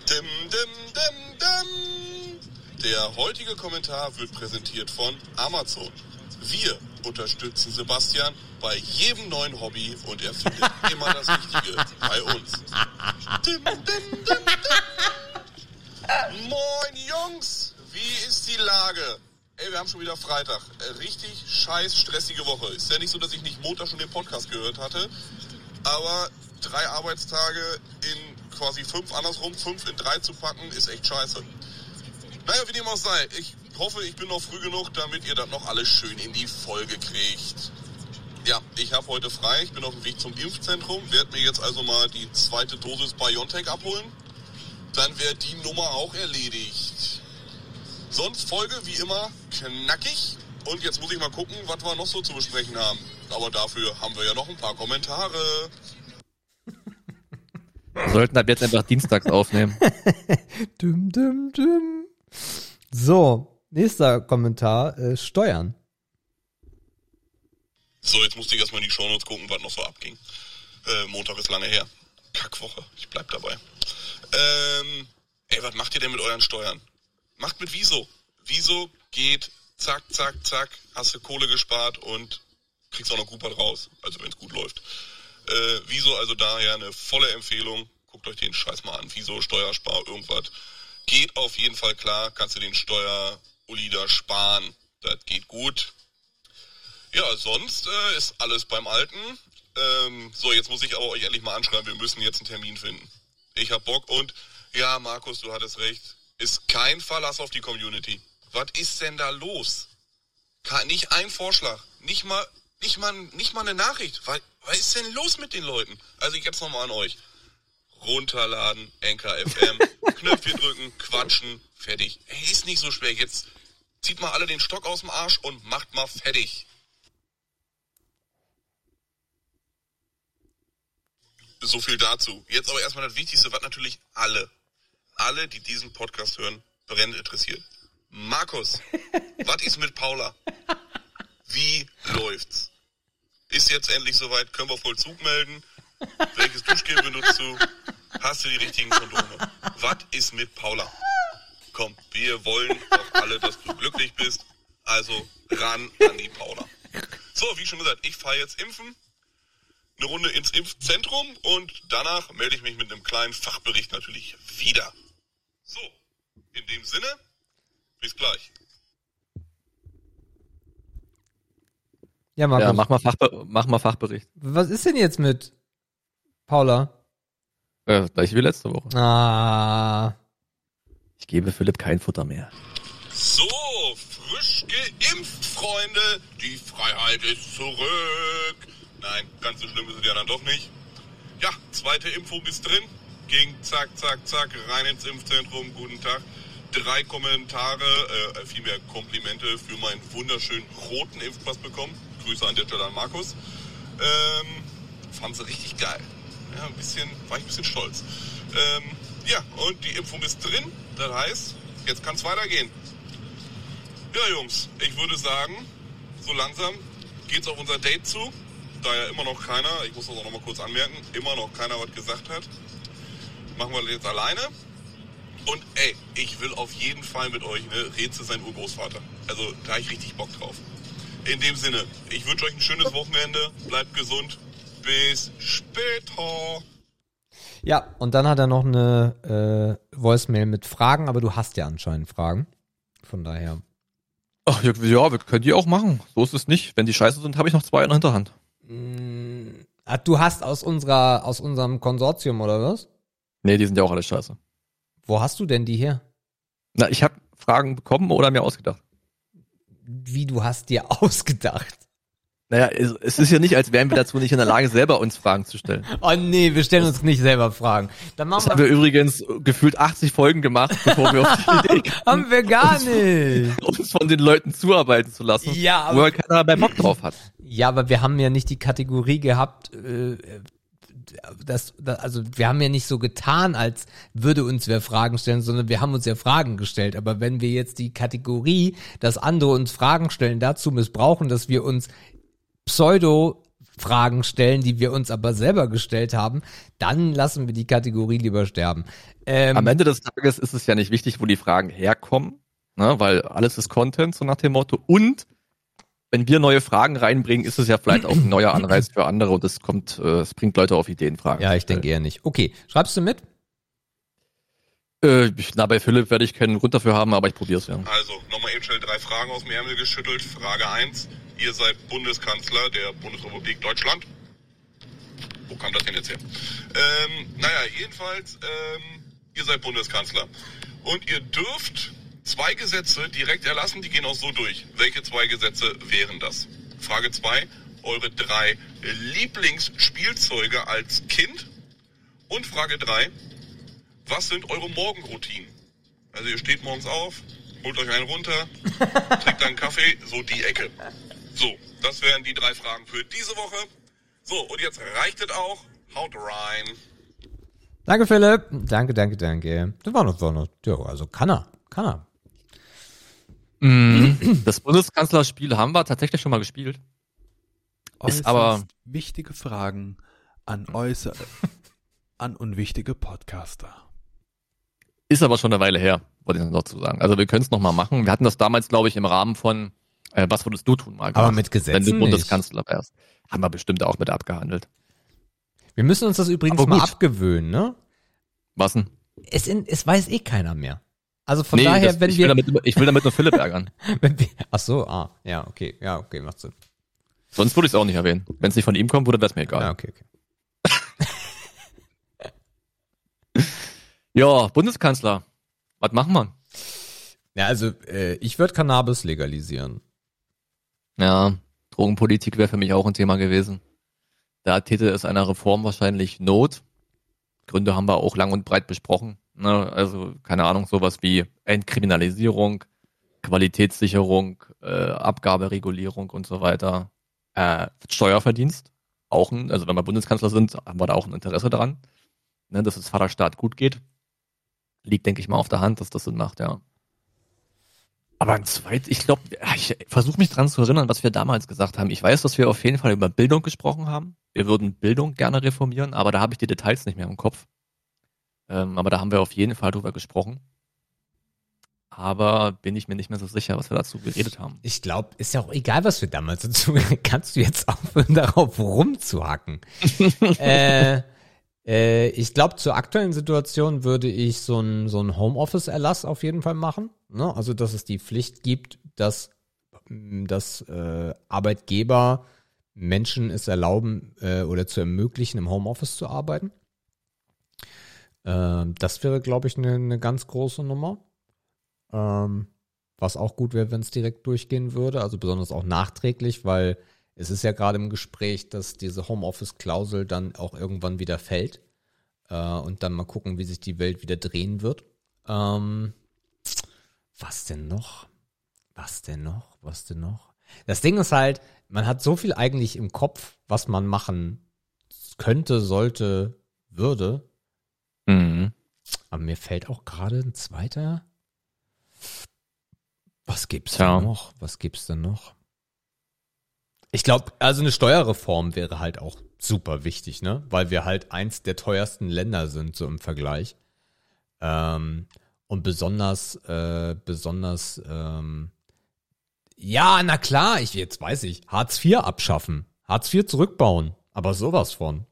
Dim, dim, dim, dim. Der heutige Kommentar wird präsentiert von Amazon. Wir unterstützen Sebastian bei jedem neuen Hobby und er findet immer das Richtige bei uns. Dim, dim, dim, dim. Moin Jungs, wie ist die Lage? Ey, wir haben schon wieder Freitag. Äh, Richtig scheiß stressige Woche. Ist ja nicht so, dass ich nicht Montag schon den Podcast gehört hatte, aber drei Arbeitstage in quasi fünf andersrum, fünf in drei zu packen, ist echt scheiße. Naja, wie dem auch sei, ich hoffe, ich bin noch früh genug, damit ihr das noch alles schön in die Folge kriegt. Ja, ich habe heute frei, ich bin auf dem Weg zum Impfzentrum, werde mir jetzt also mal die zweite Dosis BioNTech abholen. Dann wäre die Nummer auch erledigt. Sonst Folge wie immer knackig. Und jetzt muss ich mal gucken, was wir noch so zu besprechen haben. Aber dafür haben wir ja noch ein paar Kommentare. Wir sollten ab jetzt einfach dienstags aufnehmen. Düm, düm, düm. So, nächster Kommentar, äh, Steuern. So, jetzt musste ich erstmal in die Shownotes gucken, was noch so abging. Äh, Montag ist lange her. Kackwoche, ich bleib dabei. Ähm, ey, was macht ihr denn mit euren Steuern? Macht mit Wieso. Wieso geht, zack, zack, zack, hast du Kohle gespart und kriegst auch noch gut was raus. Also wenn es gut läuft. Äh, Wieso also daher eine volle Empfehlung. Guckt euch den Scheiß mal an. Wieso, Steuerspar, irgendwas. Geht auf jeden Fall klar, kannst du den Steuer-Uli da sparen. Das geht gut. Ja, sonst äh, ist alles beim Alten. Ähm, so, jetzt muss ich aber euch endlich mal anschreiben, wir müssen jetzt einen Termin finden. Ich hab Bock und ja, Markus, du hattest recht. Ist kein Verlass auf die Community. Was ist denn da los? Nicht ein Vorschlag, nicht mal, nicht mal, nicht mal eine Nachricht. Was, was ist denn los mit den Leuten? Also jetzt nochmal an euch. Runterladen, NKFM, Knöpfchen drücken, quatschen, fertig. Ey, ist nicht so schwer. Jetzt zieht mal alle den Stock aus dem Arsch und macht mal fertig. So viel dazu. Jetzt aber erstmal das Wichtigste, was natürlich alle, alle, die diesen Podcast hören, brennend interessiert. Markus, was ist mit Paula? Wie läuft's? Ist jetzt endlich soweit? Können wir Vollzug melden? Welches Duschgel benutzt du? Hast du die richtigen Kondome? Was ist mit Paula? Komm, wir wollen doch alle, dass du glücklich bist. Also ran an die Paula. So, wie schon gesagt, ich fahre jetzt impfen. Eine Runde ins Impfzentrum und danach melde ich mich mit einem kleinen Fachbericht natürlich wieder. So, in dem Sinne, bis gleich. Ja, Markus, Ja, mach mal, Fachbe mach mal Fachbericht. was ist denn jetzt mit Paula? Äh, gleich wie letzte Woche. Ah, Ich gebe Philipp kein Futter mehr. So, frisch geimpft, Freunde. Die Freiheit ist zurück. Nein, ganz so schlimm ist es ja dann doch nicht. Ja, zweite Impfung ist drin. Ging zack, zack, zack, rein ins Impfzentrum. Guten Tag. Drei Kommentare, äh, vielmehr Komplimente für meinen wunderschönen roten Impfpass bekommen. Grüße an der Stelle an Markus. Ähm, fand sie richtig geil. Ja, ein bisschen, war ich ein bisschen stolz. Ähm, ja, und die Impfung ist drin. Das heißt, jetzt kann es weitergehen. Ja, Jungs, ich würde sagen, so langsam geht's auf unser Date zu. Da ja immer noch keiner, ich muss das auch noch mal kurz anmerken, immer noch keiner was gesagt hat. Machen wir das jetzt alleine. Und ey, ich will auf jeden Fall mit euch, ne, Rätsel sein Urgroßvater. Also da hab ich richtig Bock drauf. In dem Sinne, ich wünsche euch ein schönes Wochenende, bleibt gesund, bis später. ja, und dann hat er noch eine äh, Voicemail mit Fragen, aber du hast ja anscheinend Fragen. Von daher. Ach, ja, ja, wir können die auch machen. So ist es nicht. Wenn die scheiße sind, habe ich noch zwei in der Hinterhand. Ah, du hast aus unserer, aus unserem Konsortium oder was? Nee, die sind ja auch alle scheiße. Wo hast du denn die her? Na, ich habe Fragen bekommen oder mir ausgedacht. Wie du hast dir ausgedacht? Naja, es, ist ja nicht, als wären wir dazu nicht in der Lage, selber uns Fragen zu stellen. Oh nee, wir stellen uns nicht selber Fragen. Dann Das machen haben wir, wir übrigens gefühlt 80 Folgen gemacht, bevor wir auf die Idee kamen, haben wir gar nicht. uns von den Leuten zuarbeiten zu lassen. Ja, wo aber, halt keiner mehr Bock drauf hat. Ja, aber wir haben ja nicht die Kategorie gehabt, äh, das, das, also wir haben ja nicht so getan, als würde uns wer Fragen stellen, sondern wir haben uns ja Fragen gestellt. Aber wenn wir jetzt die Kategorie, dass andere uns Fragen stellen, dazu missbrauchen, dass wir uns Pseudo Fragen stellen, die wir uns aber selber gestellt haben, dann lassen wir die Kategorie lieber sterben. Ähm, Am Ende des Tages ist es ja nicht wichtig, wo die Fragen herkommen, ne, weil alles ist Content, so nach dem Motto. Und wenn wir neue Fragen reinbringen, ist es ja vielleicht auch ein neuer Anreiz für andere und es kommt, äh, es bringt Leute auf Ideenfragen. Ja, ich denke eher nicht. Okay, schreibst du mit? Äh, na, bei Philipp werde ich keinen Grund dafür haben, aber ich probiere es ja. Also, nochmal eben schnell drei Fragen aus dem Ärmel geschüttelt. Frage eins: Ihr seid Bundeskanzler der Bundesrepublik Deutschland. Wo kam das denn jetzt her? Ähm, naja, jedenfalls, ähm, ihr seid Bundeskanzler. Und ihr dürft zwei Gesetze direkt erlassen, die gehen auch so durch. Welche zwei Gesetze wären das? Frage zwei, eure drei Lieblingsspielzeuge als Kind. Und Frage drei, was sind eure Morgenroutinen? Also ihr steht morgens auf, holt euch einen runter, trinkt einen Kaffee, so die Ecke. So, das wären die drei Fragen für diese Woche. So, und jetzt reicht es auch. Haut rein. Danke, Philipp. Danke, danke, danke. Das war noch, war noch, ja, also kann er, kann er. Mhm. Das Bundeskanzlerspiel haben wir tatsächlich schon mal gespielt. Äußerst ist aber wichtige Fragen an äußere, an unwichtige Podcaster. Ist aber schon eine Weile her, wollte ich noch dazu sagen. Also wir können es noch mal machen. Wir hatten das damals, glaube ich, im Rahmen von äh, Was würdest du tun mal gemacht, Aber mit Gesetzen Wenn du Bundeskanzler wärst. Haben wir bestimmt auch mit abgehandelt. Wir müssen uns das übrigens mal abgewöhnen, ne? Was denn? Es, in, es weiß eh keiner mehr. Also von nee, daher, das, wenn ich wir. Will damit, ich will damit nur Philipp ärgern. wenn wir, ach so, ah, ja, okay, ja, okay, macht Sinn. Sonst würde ich es auch nicht erwähnen. Wenn es nicht von ihm kommen würde, wäre es mir egal. Ja, okay, okay. ja, Bundeskanzler. Was machen wir? Ja, also äh, ich würde Cannabis legalisieren. Ja, Drogenpolitik wäre für mich auch ein Thema gewesen. Da täte es einer Reform wahrscheinlich Not. Gründe haben wir auch lang und breit besprochen. Ne? Also, keine Ahnung, sowas wie Entkriminalisierung, Qualitätssicherung, äh, Abgaberegulierung und so weiter. Äh, Steuerverdienst, auch ein, also wenn wir Bundeskanzler sind, haben wir da auch ein Interesse daran, ne, dass es Vaterstaat gut geht. Liegt, denke ich mal, auf der Hand, dass das Sinn macht, ja. Aber ein zweit, ich glaube, ich versuche mich dran zu erinnern, was wir damals gesagt haben. Ich weiß, dass wir auf jeden Fall über Bildung gesprochen haben. Wir würden Bildung gerne reformieren, aber da habe ich die Details nicht mehr im Kopf. Ähm, aber da haben wir auf jeden Fall drüber gesprochen. Aber bin ich mir nicht mehr so sicher, was wir dazu geredet haben. Ich glaube, ist ja auch egal, was wir damals dazu Kannst du jetzt aufhören, darauf rumzuhacken? äh, äh, ich glaube, zur aktuellen Situation würde ich so ein, so ein Homeoffice-Erlass auf jeden Fall machen. Ne? Also, dass es die Pflicht gibt, dass, dass äh, Arbeitgeber Menschen es erlauben äh, oder zu ermöglichen, im Homeoffice zu arbeiten. Ähm, das wäre, glaube ich, eine ne ganz große Nummer. Ähm, was auch gut wäre, wenn es direkt durchgehen würde, also besonders auch nachträglich, weil es ist ja gerade im Gespräch, dass diese Homeoffice-Klausel dann auch irgendwann wieder fällt äh, und dann mal gucken, wie sich die Welt wieder drehen wird. Ähm, was denn noch? Was denn noch? Was denn noch? Das Ding ist halt, man hat so viel eigentlich im Kopf, was man machen könnte, sollte, würde. Mhm. Aber mir fällt auch gerade ein zweiter. Was gibt's ja. denn noch? Was gibt's denn noch? Ich glaube, also eine Steuerreform wäre halt auch super wichtig, ne? Weil wir halt eins der teuersten Länder sind, so im Vergleich. Ähm, und besonders, äh, besonders, ähm, ja, na klar, ich, jetzt weiß ich, Hartz IV abschaffen, Hartz IV zurückbauen, aber sowas von.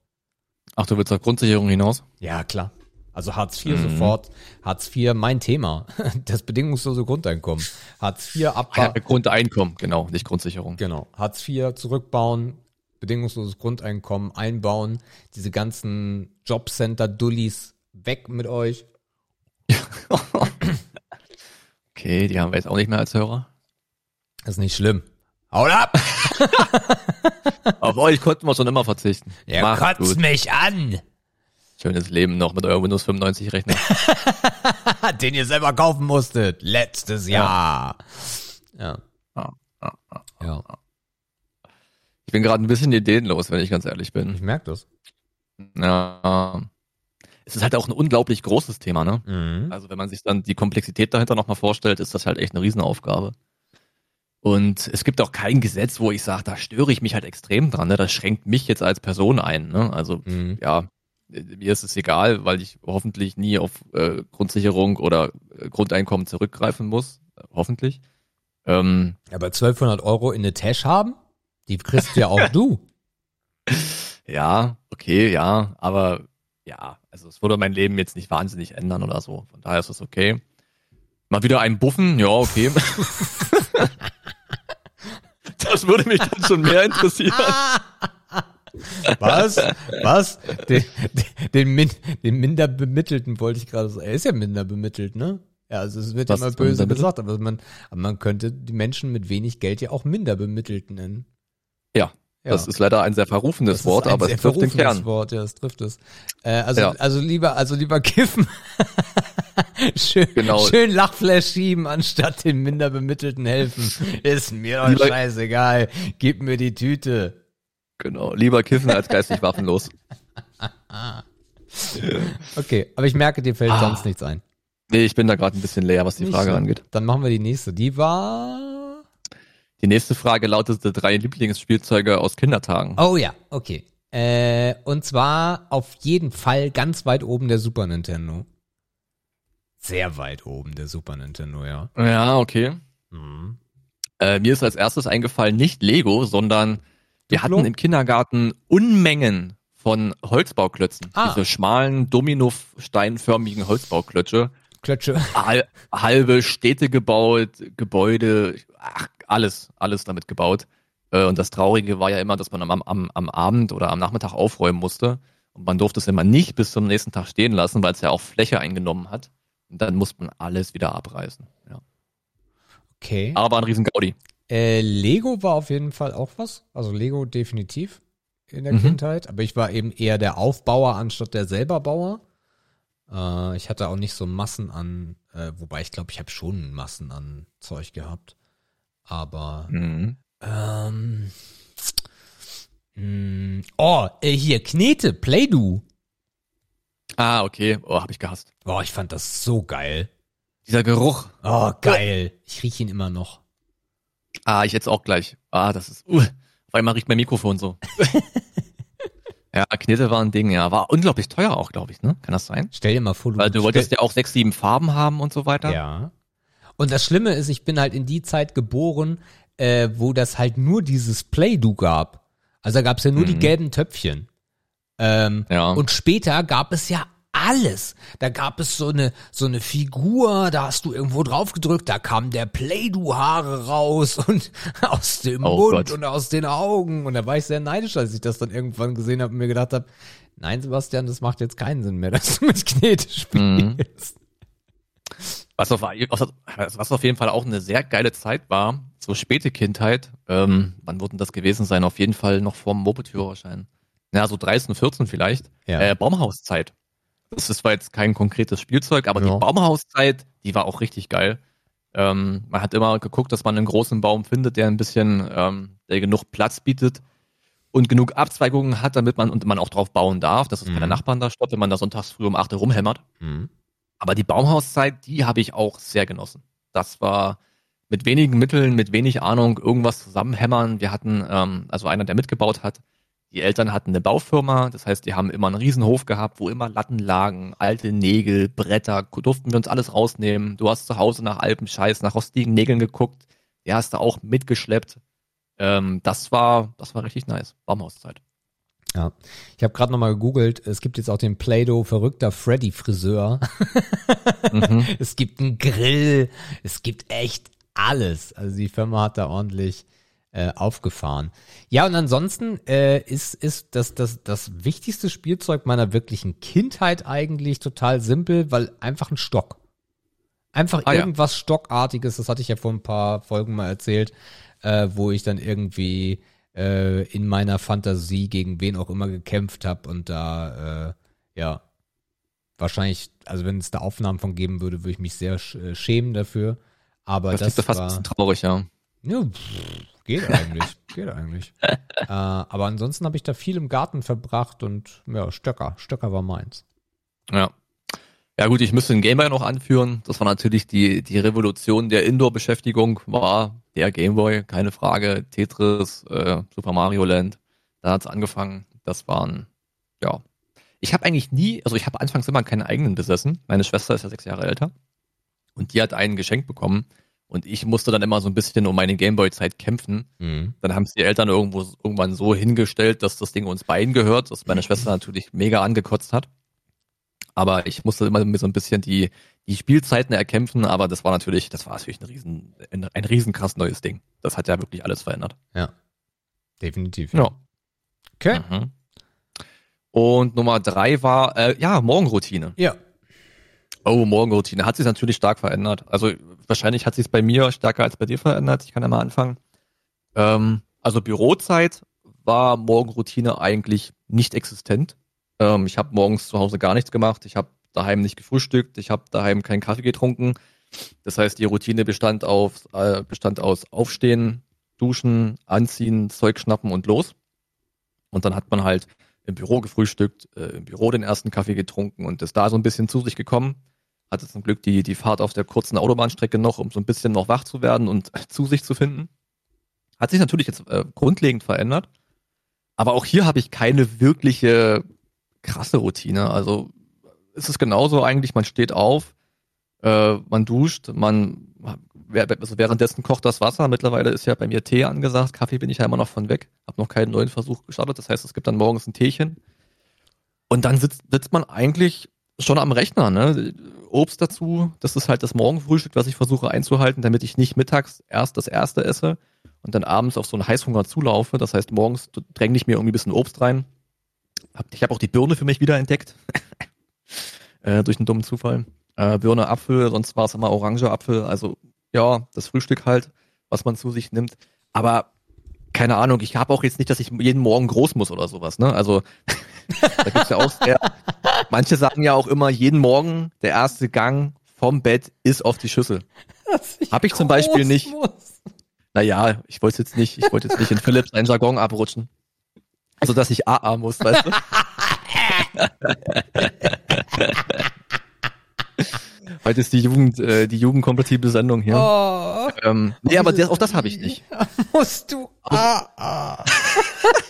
Ach, du willst auf Grundsicherung hinaus? Ja, klar. Also Hartz IV mhm. sofort. Hartz IV, mein Thema. Das bedingungslose Grundeinkommen. Hartz IV abbauen. Ja, Grundeinkommen, genau, nicht Grundsicherung. Genau. Hartz IV zurückbauen, bedingungsloses Grundeinkommen einbauen, diese ganzen Jobcenter-Dullis weg mit euch. okay, die haben wir jetzt auch nicht mehr als Hörer. Das ist nicht schlimm. Haut ab! Auf euch konnten wir schon immer verzichten. Ja, kotzt mich an! Schönes Leben noch mit eurem Windows 95 Rechner. Den ihr selber kaufen musstet. Letztes Jahr. Ja. Ja. ja. Ich bin gerade ein bisschen ideenlos, wenn ich ganz ehrlich bin. Ich merke das. Ja. Es ist halt auch ein unglaublich großes Thema, ne? Mhm. Also wenn man sich dann die Komplexität dahinter nochmal vorstellt, ist das halt echt eine Riesenaufgabe. Und es gibt auch kein Gesetz, wo ich sage, da störe ich mich halt extrem dran. Ne? Das schränkt mich jetzt als Person ein. Ne? Also mhm. ja, mir ist es egal, weil ich hoffentlich nie auf äh, Grundsicherung oder äh, Grundeinkommen zurückgreifen muss. Hoffentlich. Ähm, Aber 1200 Euro in eine Tasche haben, die kriegst ja auch du. Ja, okay, ja, aber ja, also es würde mein Leben jetzt nicht wahnsinnig ändern oder so. Von daher ist es okay. Mal wieder einen Buffen, ja, okay. das würde mich dann schon mehr interessieren. Was? Was? Den, den, den, den minder bemittelten wollte ich gerade sagen. Er ist ja minder bemittelt, ne? Ja, also es wird Was immer böse gesagt, aber man, aber man könnte die Menschen mit wenig Geld ja auch minder bemittelt nennen. Ja, ja. Das ist leider ein sehr verrufenes Wort, aber es trifft den Kern. Wort, ja, es trifft es. Äh, also, ja. also lieber, also lieber kiffen. schön, genau. schön Lachflash schieben, anstatt den minder bemittelten helfen. Ist mir doch scheißegal. Gib mir die Tüte. Genau. Lieber kiffen als geistig waffenlos. okay, aber ich merke, dir fällt ah. sonst nichts ein. Nee, ich bin da gerade ein bisschen leer, was die Nicht Frage so. angeht. Dann machen wir die nächste. Die war die nächste Frage lautete drei Lieblingsspielzeuge aus Kindertagen. Oh ja, okay. Äh, und zwar auf jeden Fall ganz weit oben der Super Nintendo. Sehr weit oben der Super Nintendo, ja. Ja, okay. Mhm. Äh, mir ist als erstes eingefallen nicht Lego, sondern wir hatten im Kindergarten Unmengen von Holzbauklötzen. Ah. Diese schmalen, Dominosteinförmigen Holzbauklötze. Klötze. halbe Städte gebaut, Gebäude, ach, alles, alles damit gebaut. Äh, und das Traurige war ja immer, dass man am, am, am Abend oder am Nachmittag aufräumen musste. Und man durfte es immer nicht bis zum nächsten Tag stehen lassen, weil es ja auch Fläche eingenommen hat. Und dann musste man alles wieder abreißen. Ja. Okay. Aber ein riesen Gaudi. Äh, Lego war auf jeden Fall auch was. Also Lego definitiv in der mhm. Kindheit. Aber ich war eben eher der Aufbauer anstatt der selberbauer. Äh, ich hatte auch nicht so Massen an, äh, wobei ich glaube, ich habe schon Massen an Zeug gehabt. Aber mhm. ähm, mh, mm, oh, äh, hier Knete, Play-Do. Ah, okay. Oh, hab ich gehasst. Oh, ich fand das so geil. Dieser Geruch. Oh, geil. Ich riech ihn immer noch. Ah, ich jetzt auch gleich. Ah, das ist. Uh, auf einmal riecht mein Mikrofon so. ja, Knete war ein Ding, ja. War unglaublich teuer auch, glaube ich, ne? Kann das sein? Stell dir mal vor, du. Weil du wolltest ja auch sechs, sieben Farben haben und so weiter. Ja. Und das Schlimme ist, ich bin halt in die Zeit geboren, äh, wo das halt nur dieses Play-Do gab. Also da gab es ja nur mhm. die gelben Töpfchen. Ähm, ja. Und später gab es ja alles. Da gab es so eine so eine Figur, da hast du irgendwo drauf gedrückt, da kam der Play-Do-Haare raus und aus dem oh Mund Gott. und aus den Augen. Und da war ich sehr neidisch, als ich das dann irgendwann gesehen habe und mir gedacht habe, nein, Sebastian, das macht jetzt keinen Sinn mehr, dass du mit Knete spielst. Mhm. Was auf, was auf jeden Fall auch eine sehr geile Zeit war, so späte Kindheit, ähm, wann wurden das gewesen sein? Auf jeden Fall noch vor dem Moped-Führerschein. Ja, so 13, 14 vielleicht. Ja. Äh, Baumhauszeit. Das ist zwar jetzt kein konkretes Spielzeug, aber ja. die Baumhauszeit, die war auch richtig geil. Ähm, man hat immer geguckt, dass man einen großen Baum findet, der ein bisschen, ähm, der genug Platz bietet und genug Abzweigungen hat, damit man und man auch drauf bauen darf, dass es mhm. keine Nachbarn da stoppt, wenn man da sonntags früh um 8 Uhr rumhämmert. Mhm. Aber die Baumhauszeit, die habe ich auch sehr genossen. Das war mit wenigen Mitteln, mit wenig Ahnung, irgendwas zusammenhämmern. Wir hatten, ähm, also einer, der mitgebaut hat, die Eltern hatten eine Baufirma, das heißt, die haben immer einen Riesenhof gehabt, wo immer Latten lagen, alte Nägel, Bretter, durften wir uns alles rausnehmen. Du hast zu Hause nach Alpenscheiß, nach rostigen Nägeln geguckt, die hast du auch mitgeschleppt. Ähm, das war, das war richtig nice. Baumhauszeit. Ja, ich habe gerade nochmal gegoogelt. Es gibt jetzt auch den Play-Doh verrückter Freddy Friseur. mhm. Es gibt einen Grill. Es gibt echt alles. Also die Firma hat da ordentlich äh, aufgefahren. Ja, und ansonsten äh, ist, ist das, das, das wichtigste Spielzeug meiner wirklichen Kindheit eigentlich total simpel, weil einfach ein Stock. Einfach ah, irgendwas ja. Stockartiges, das hatte ich ja vor ein paar Folgen mal erzählt, äh, wo ich dann irgendwie äh, in meiner Fantasie gegen wen auch immer gekämpft habe und da, äh, ja, wahrscheinlich, also wenn es da Aufnahmen von geben würde, würde ich mich sehr äh, schämen dafür. Aber das, das ist fast war, ein bisschen traurig, ja. Ja, pff, Geht eigentlich, geht eigentlich. äh, aber ansonsten habe ich da viel im Garten verbracht und ja, Stöcker, Stöcker war meins. Ja. Ja gut, ich müsste den Gameboy noch anführen. Das war natürlich die, die Revolution der Indoor-Beschäftigung, war der Gameboy, keine Frage. Tetris, äh, Super Mario Land, da hat's angefangen. Das waren, ja. Ich habe eigentlich nie, also ich habe anfangs immer keinen eigenen besessen. Meine Schwester ist ja sechs Jahre älter. Und die hat einen geschenkt bekommen. Und ich musste dann immer so ein bisschen um meine Gameboy-Zeit kämpfen. Mhm. Dann haben es die Eltern irgendwo irgendwann so hingestellt, dass das Ding uns beiden gehört, dass meine Schwester natürlich mega angekotzt hat. Aber ich musste immer so ein bisschen die, die Spielzeiten erkämpfen, aber das war natürlich, das war natürlich ein riesen, ein, ein riesen krass neues Ding. Das hat ja wirklich alles verändert. Ja. Definitiv. Ja. Okay. Mhm. Und Nummer drei war, äh, ja, Morgenroutine. Ja. Oh, Morgenroutine. Hat sich natürlich stark verändert. Also wahrscheinlich hat sich es bei mir stärker als bei dir verändert. Ich kann ja mal anfangen. Ähm, also Bürozeit war Morgenroutine eigentlich nicht existent. Ähm, ich habe morgens zu Hause gar nichts gemacht. Ich habe daheim nicht gefrühstückt. Ich habe daheim keinen Kaffee getrunken. Das heißt, die Routine bestand, auf, äh, bestand aus Aufstehen, Duschen, Anziehen, Zeug schnappen und los. Und dann hat man halt im Büro gefrühstückt, äh, im Büro den ersten Kaffee getrunken und ist da so ein bisschen zu sich gekommen. Hatte zum Glück die, die Fahrt auf der kurzen Autobahnstrecke noch, um so ein bisschen noch wach zu werden und zu sich zu finden. Hat sich natürlich jetzt äh, grundlegend verändert. Aber auch hier habe ich keine wirkliche krasse Routine. Also es ist genauso eigentlich, man steht auf, äh, man duscht, man also währenddessen kocht das Wasser. Mittlerweile ist ja bei mir Tee angesagt. Kaffee bin ich ja immer noch von weg. Habe noch keinen neuen Versuch gestartet. Das heißt, es gibt dann morgens ein Teechen. Und dann sitzt, sitzt man eigentlich schon am Rechner. Ne? Obst dazu, das ist halt das Morgenfrühstück, was ich versuche einzuhalten, damit ich nicht mittags erst das erste esse und dann abends auf so einen Heißhunger zulaufe. Das heißt, morgens dränge ich mir irgendwie ein bisschen Obst rein. Ich habe auch die Birne für mich wieder entdeckt. äh, durch einen dummen Zufall. Äh, Birne, Apfel, sonst war es immer Orange, Apfel. Also ja, das Frühstück halt, was man zu sich nimmt. Aber keine Ahnung, ich habe auch jetzt nicht, dass ich jeden Morgen groß muss oder sowas, ne? Also da gibt's ja auch sehr, manche sagen ja auch immer, jeden Morgen der erste Gang vom Bett ist auf die Schüssel. Habe ich zum Beispiel nicht. Muss. Naja, ich wollte jetzt nicht, ich wollte jetzt nicht in Philips einen Jargon abrutschen. So dass ich AA muss, weißt du? Heute ist die Jugend, äh, die jugendkompatible Sendung hier. Oh, ähm, nee, aber das, auch das habe ich nicht. Musst du. Ah, ah.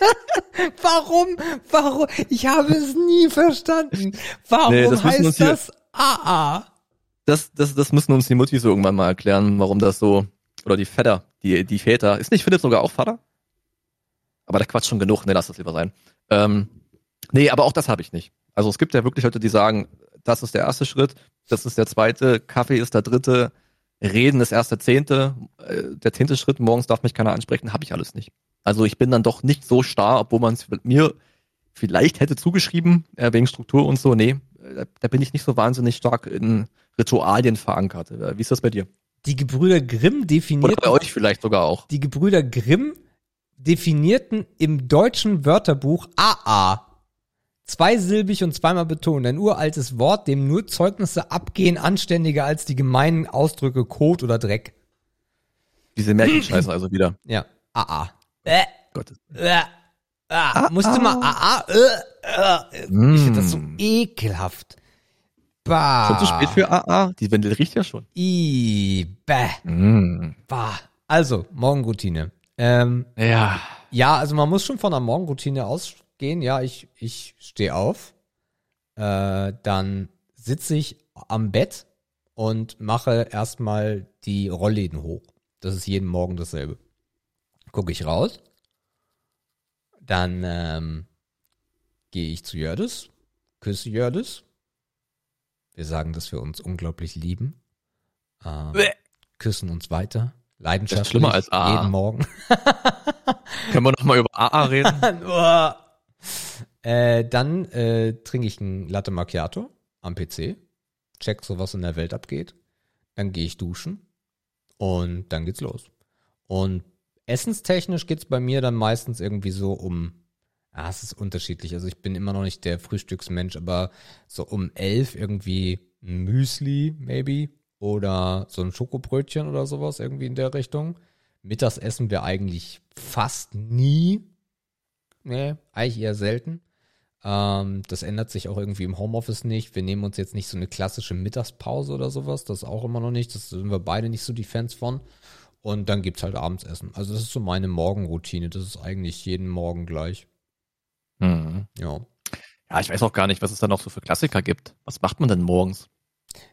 Warum? Warum? Ich habe es nie verstanden. Warum nee, das heißt das AA? Das, das, das müssen uns die Muttis irgendwann mal erklären, warum das so, oder die Väter, die, die Väter. Ist nicht Philipp sogar auch Vater? Aber der Quatsch schon genug, ne, lass das lieber sein. Ähm, nee, aber auch das habe ich nicht. Also es gibt ja wirklich Leute, die sagen, das ist der erste Schritt, das ist der zweite, Kaffee ist der dritte, Reden ist erst der zehnte, äh, der zehnte Schritt, morgens darf mich keiner ansprechen, habe ich alles nicht. Also ich bin dann doch nicht so starr, obwohl man es mir vielleicht hätte zugeschrieben, äh, wegen Struktur und so. Nee, da, da, bin ich nicht so wahnsinnig stark in Ritualien verankert. Äh, wie ist das bei dir? Die Gebrüder Grimm definierten. Oder bei euch vielleicht sogar auch. Die Gebrüder Grimm definierten im deutschen Wörterbuch AA zweisilbig und zweimal betont, ein uraltes Wort, dem nur Zeugnisse abgehen, anständiger als die gemeinen Ausdrücke Kot oder Dreck. Diese Märchenscheiße also wieder. Ja. AA. Äh. Gottes. Äh. Ah, ah, musste mal AA. Äh, äh. Mm. Ich finde das so ekelhaft. Bah. Schon zu spät für AA? Die Windel riecht ja schon. I, bäh. Mm. Bah. Also, Morgenroutine. Ähm, ja. Ja, also man muss schon von einer Morgenroutine aus gehen. Ja, ich, ich stehe auf. Äh, dann sitze ich am Bett und mache erstmal die Rollläden hoch. Das ist jeden Morgen dasselbe. Gucke ich raus. Dann ähm, gehe ich zu Jördes, küsse Jördes. Wir sagen, dass wir uns unglaublich lieben. Ähm, küssen uns weiter. Leidenschaftlich. schlimmer als AA. Jeden Morgen. Können wir nochmal über AA reden? Äh, dann äh, trinke ich ein Latte Macchiato am PC, check so, was in der Welt abgeht. Dann gehe ich duschen und dann geht's los. Und essenstechnisch geht's bei mir dann meistens irgendwie so um, ah, es ist unterschiedlich. Also ich bin immer noch nicht der Frühstücksmensch, aber so um elf irgendwie ein Müsli, maybe, oder so ein Schokobrötchen oder sowas irgendwie in der Richtung. Mittags essen wir eigentlich fast nie. Nee, eigentlich eher selten. Ähm, das ändert sich auch irgendwie im Homeoffice nicht. Wir nehmen uns jetzt nicht so eine klassische Mittagspause oder sowas. Das auch immer noch nicht. Das sind wir beide nicht so die Fans von. Und dann gibt's halt Abendsessen. Also das ist so meine Morgenroutine. Das ist eigentlich jeden Morgen gleich. Mhm. Ja. Ja, ich weiß auch gar nicht, was es da noch so für Klassiker gibt. Was macht man denn morgens?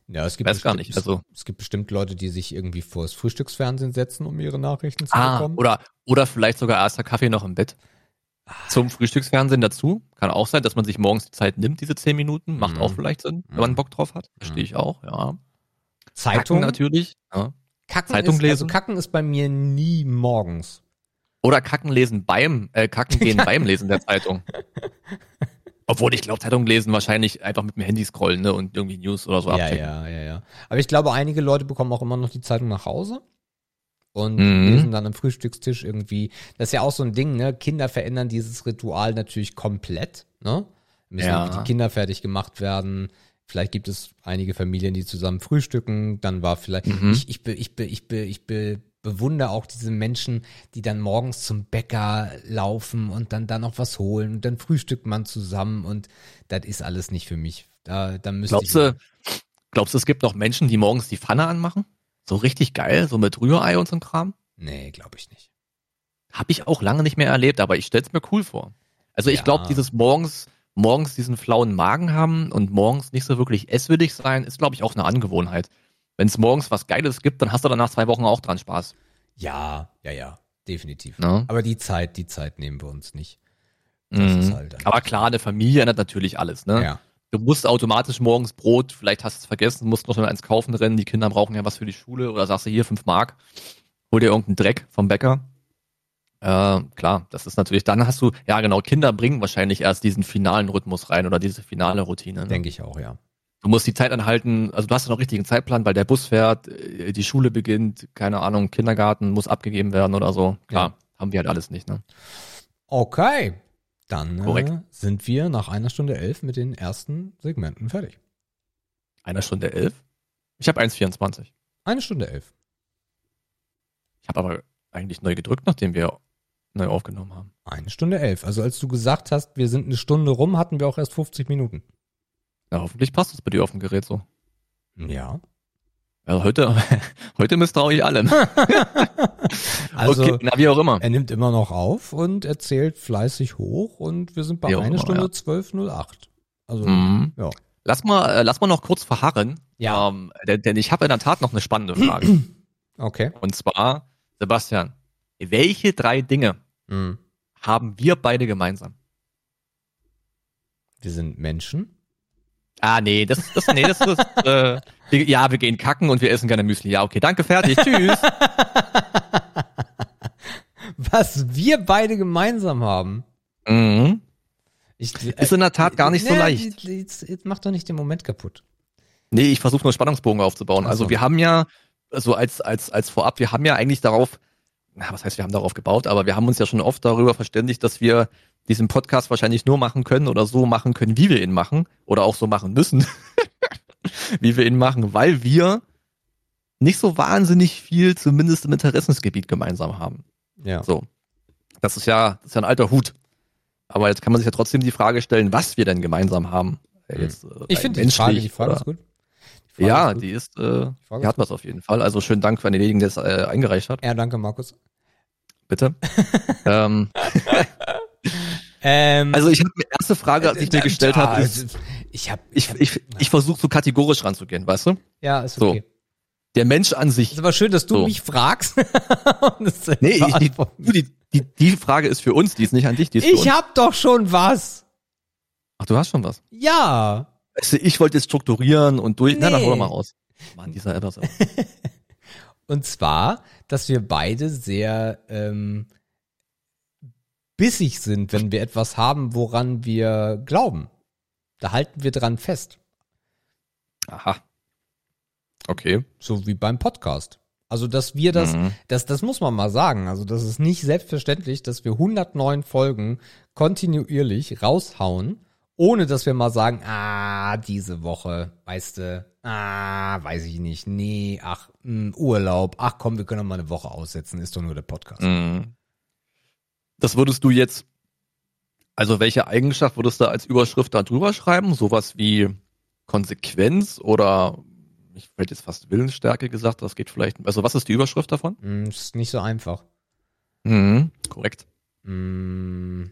Ja, es gibt weiß gar nicht. Also es gibt bestimmt Leute, die sich irgendwie vor das Frühstücksfernsehen setzen, um ihre Nachrichten zu ah, bekommen. Oder oder vielleicht sogar erster Kaffee noch im Bett. Zum Frühstücksfernsehen dazu. Kann auch sein, dass man sich morgens die Zeit nimmt, diese zehn Minuten. Macht Mhm. auch vielleicht Sinn, wenn man Mhm. Bock drauf hat. Verstehe ich auch, ja. Zeitung Kacken natürlich. Ja. Kacken Zeitung ist, lesen? Also Kacken ist bei mir nie morgens. Oder Kacken lesen beim, äh, Kacken gehen beim Lesen der Zeitung. Obwohl ich glaube, Zeitung lesen wahrscheinlich einfach mit dem Handy scrollen ne, und irgendwie News oder so ja, abchecken. ja, ja, ja. Aber ich glaube, einige Leute bekommen auch immer noch die Zeitung nach Hause und Mhm. lesen dann am Frühstückstisch irgendwie. Das ist ja auch so ein Ding, ne? Kinder verändern dieses Ritual natürlich komplett, ne? Müssen Ja. die Kinder fertig gemacht werden. Vielleicht gibt es einige Familien, die zusammen frühstücken. Dann war vielleicht, Mhm. ich, ich, be, ich, be, ich, be, ich be, bewundere auch diese Menschen, die dann morgens zum Bäcker laufen und dann da noch was holen und dann frühstückt man zusammen und das ist alles nicht für mich. Da, da müsste Glaubst ich. du, glaubst du, es gibt noch Menschen, die morgens die Pfanne anmachen? So richtig geil, so mit Rührei und so Kram? Nee, glaube ich nicht. Habe ich auch lange nicht mehr erlebt, aber ich stell's mir cool vor. Also ich Ja. glaube, dieses morgens, morgens diesen flauen Magen haben und morgens nicht so wirklich esswürdig sein, ist, glaube ich, auch eine Angewohnheit. Wenn es morgens was Geiles gibt, dann hast du dann nach zwei Wochen auch dran Spaß. Ja, ja, ja, definitiv. Ne? Aber die Zeit, die Zeit nehmen wir uns nicht. Mhm. halt Aber klar, eine Familie ändert natürlich alles. Ne? Ja. Du musst automatisch morgens Brot, vielleicht hast du es vergessen, musst noch mal eins kaufen rennen, die Kinder brauchen ja was für die Schule oder sagst du hier fünf Mark, hol dir irgendeinen Dreck vom Bäcker. Äh, klar, das ist natürlich, dann hast du, ja genau, Kinder bringen wahrscheinlich erst diesen finalen Rhythmus rein oder diese finale Routine. Ne? Denke ich auch, ja. Du musst die Zeit anhalten, also du hast ja noch richtigen Zeitplan, weil der Bus fährt, äh, die Schule beginnt, keine Ahnung, Kindergarten muss abgegeben werden oder so. Klar, haben wir halt alles nicht, ne? Okay. Dann äh, sind wir nach einer Stunde elf mit den ersten Segmenten fertig. Einer Stunde elf? Ich habe 1,24. Eine Stunde elf. Ich habe aber eigentlich neu gedrückt, nachdem wir neu aufgenommen haben. Eine Stunde elf. Also als du gesagt hast, wir sind eine Stunde rum, hatten wir auch erst 50 Minuten. Ja, hoffentlich passt es bei dir auf dem Gerät so. Ja. Also heute, heute misstraue ich allem. Also okay, na wie auch immer. er nimmt immer noch auf und erzählt fleißig hoch und wir sind bei einer Stunde ja. 12.08. Also, Mhm. ja. Lass mal, äh, lass mal noch kurz verharren. Ja. Ähm, denn, denn ich habe in der Tat noch eine spannende Frage. Okay. Und zwar, Sebastian, welche drei Dinge Mhm. haben wir beide gemeinsam? Wir sind Menschen. Ah, nee, das, das, nee, das ist, äh, ja, wir gehen kacken und wir essen gerne Müsli. Ja, okay, danke, fertig, tschüss. Was wir beide gemeinsam haben. mhm. Ich, Ist in der Tat gar nicht so Nee, leicht. Jetzt, jetzt mach doch nicht den Moment kaputt. Nee, ich versuche nur Spannungsbogen aufzubauen. Also so. wir haben ja, so als, als, als vorab, wir haben ja eigentlich darauf, na, was heißt, wir haben darauf gebaut, aber wir haben uns ja schon oft darüber verständigt, dass wir diesen Podcast wahrscheinlich nur machen können oder so machen können, wie wir ihn machen oder auch so machen müssen, wie wir ihn machen, weil wir nicht so wahnsinnig viel, zumindest im Interessensgebiet gemeinsam haben. Ja. So. Das ist ja, das ist ja ein alter Hut. Aber jetzt kann man sich ja trotzdem die Frage stellen, was wir denn gemeinsam haben. Äh, Jetzt, äh, Ich finde die Frage, die Frage ist gut. Die Frage ja, ist gut. die ist, äh, Frage die hat was auf jeden Fall. Also schönen Dank für denjenigen, der es äh, eingereicht hat. Ja, danke, Markus. Bitte. ähm, Ähm, also ich habe die erste Frage, die ich mir gestellt ja, habe, ist, also, ich habe, ich, ich, ich versuche so kategorisch ranzugehen, weißt du? ja, ist so. okay. Der Mensch an sich. Ist aber schön, dass du So. mich fragst. Es Nee, ich, die, die, die, die Frage ist für uns, die ist nicht an dich, die ist ich hab doch schon was. Ach, du hast schon was. Ja. Du, ich wollte jetzt strukturieren und durch. Na, dann hol doch Nee. mal raus. Mann, dieser etwas. Und zwar, dass wir beide sehr ähm, bissig sind, wenn wir etwas haben, woran wir glauben. Da halten wir dran fest. Aha. Okay. So wie beim Podcast. Also, dass wir das, Mhm. das, das muss man mal sagen. Also, das ist nicht selbstverständlich, dass wir 109 Folgen kontinuierlich raushauen ohne dass wir mal sagen, ah, diese Woche, weißt du, ah, weiß ich nicht, nee, ach, mh, Urlaub, ach komm, wir können doch mal eine Woche aussetzen, ist doch nur der Podcast. Mhm. Das würdest du jetzt, also welche Eigenschaft würdest du als Überschrift da drüber schreiben? Sowas wie Konsequenz oder ich hätte jetzt fast Willensstärke gesagt, das geht vielleicht, also was ist die Überschrift davon? Mm, ist nicht so einfach. Mhm, korrekt. Mm,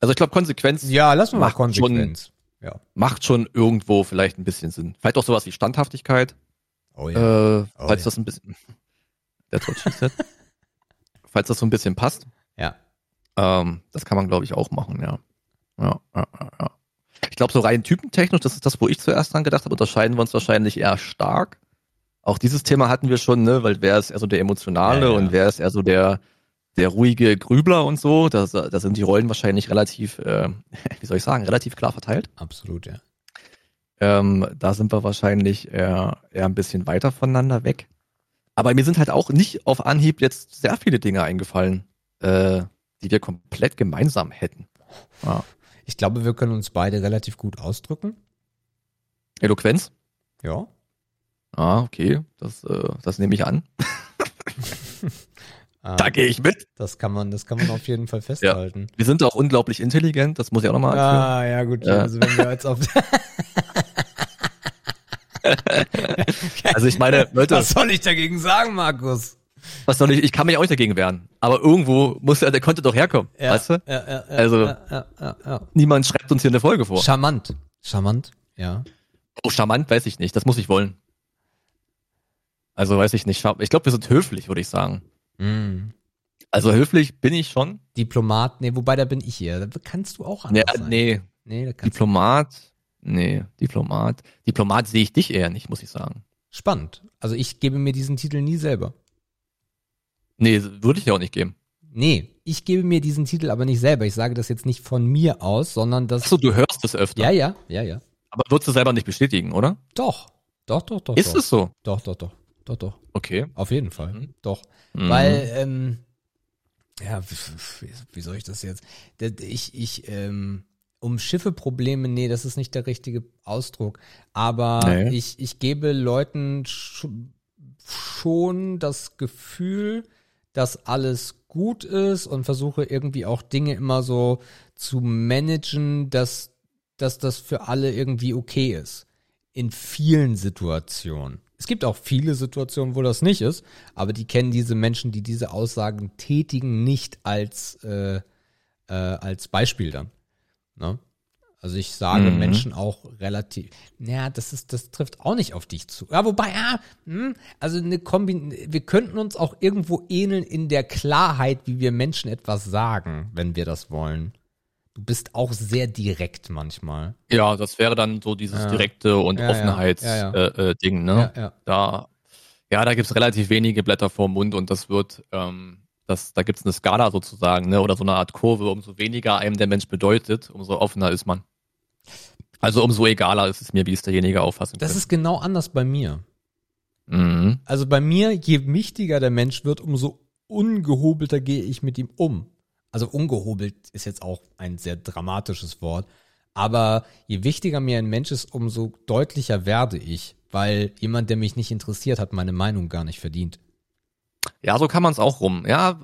Also ich glaube Konsequenz ja, wir mal Macht Konsequenz. Ja. macht schon irgendwo vielleicht ein bisschen Sinn. Vielleicht auch sowas wie Standhaftigkeit, Oh ja. äh, Oh falls ja. das ein bisschen, she said. falls das so ein bisschen passt. Ja. Ähm, das kann man, glaube ich, auch machen, ja. Ja, ja, ja, ja. Ich glaube, so rein typentechnisch, das ist das, wo ich zuerst dran gedacht habe, unterscheiden wir uns wahrscheinlich eher stark. Auch dieses Thema hatten wir schon, ne, weil wer ist eher so der Emotionale Ja, ja. und wer ist eher so der, der ruhige Grübler und so. Da, da sind die Rollen wahrscheinlich relativ, äh, wie soll ich sagen, relativ klar verteilt. Absolut, ja. Ähm, da sind wir wahrscheinlich eher, eher ein bisschen weiter voneinander weg. Aber mir sind halt auch nicht auf Anhieb jetzt sehr viele Dinge eingefallen, äh, die wir komplett gemeinsam hätten. Ja. Ich glaube, wir können uns beide relativ gut ausdrücken. Eloquenz? Ja. Ah, okay, das, äh, das nehme ich an. Da gehe ich mit. Das kann man, das kann man auf jeden Fall festhalten. Wir sind auch unglaublich intelligent, das muss ich auch nochmal anführen. Ah, ja, gut. Ja. Also, wenn wir jetzt auf. Also ich meine, Leute, Was soll ich dagegen sagen, Markus? Was soll ich, ich kann mich auch nicht dagegen wehren. Aber irgendwo muss ja der konnte doch herkommen, Ja, weißt du? Ja, ja, ja, Also- ja, ja, ja, ja. Niemand schreibt uns hier eine Folge vor. Charmant. Charmant, ja. Oh, charmant weiß ich nicht, das muss ich wollen. Also weiß ich nicht. Ich glaube, wir sind höflich, würde ich sagen. Mm. Also höflich bin ich schon. Diplomat, nee, wobei da bin ich hier. Da kannst du auch Ja, anders sein. nee, Nee, Diplomat. Nee, Diplomat. Diplomat sehe ich dich eher nicht, muss ich sagen. Spannend. Also ich gebe mir diesen Titel nie selber. Nee, würde ich ja auch nicht geben. Nee, ich gebe mir diesen Titel aber nicht selber. Ich sage das jetzt nicht von mir aus, sondern das. Achso, du hörst es öfter. Ja, ja, ja, ja. Aber würdest du selber nicht bestätigen, oder? Doch. Doch, doch, doch. Ist doch. es so? Doch, doch, doch. Doch, doch. Okay. Auf jeden Fall. Mhm. Doch. Mhm. Weil, ähm, ja, wie, soll ich das jetzt? Ich, ich, ähm, um Schiffe-Probleme, nee, das ist nicht der richtige Ausdruck. Aber Nee. ich, ich gebe Leuten sch schon das Gefühl, dass alles gut ist und versuche irgendwie auch Dinge immer so zu managen, dass, dass das für alle irgendwie okay ist. In vielen Situationen. Es gibt auch viele Situationen, wo das nicht ist, aber die kennen diese Menschen, die diese Aussagen tätigen, nicht als, äh, äh, als Beispiel dann. Ne? Also ich sage Mhm. Menschen auch relativ, naja, das ist, das trifft auch nicht auf dich zu. Ja, wobei, ja, hm, also eine Kombi, wir könnten uns auch irgendwo ähneln in der Klarheit, wie wir Menschen etwas sagen, wenn wir das wollen. Du bist auch sehr direkt manchmal. Ja, das wäre dann so dieses Ja. direkte und Ja, ja. Offenheits Ja, ja. Äh, äh, ne? Ja, ja. Da, ja, da gibt's relativ wenige Blätter vorm Mund und das wird, ähm, das, da gibt's eine Skala sozusagen, ne? Oder so eine Art Kurve, umso weniger einem der Mensch bedeutet, umso offener ist man. Also umso egaler ist es mir, wie es derjenige auffassen Das ist genau anders bei mir. Mhm. Also bei mir, je wichtiger der Mensch wird, umso ungehobelter gehe ich mit ihm um. Also ungehobelt ist jetzt auch ein sehr dramatisches Wort. Aber je wichtiger mir ein Mensch ist, umso deutlicher werde ich. Weil jemand, der mich nicht interessiert, hat meine Meinung gar nicht verdient. Ja, so kann man es auch rum. Ja,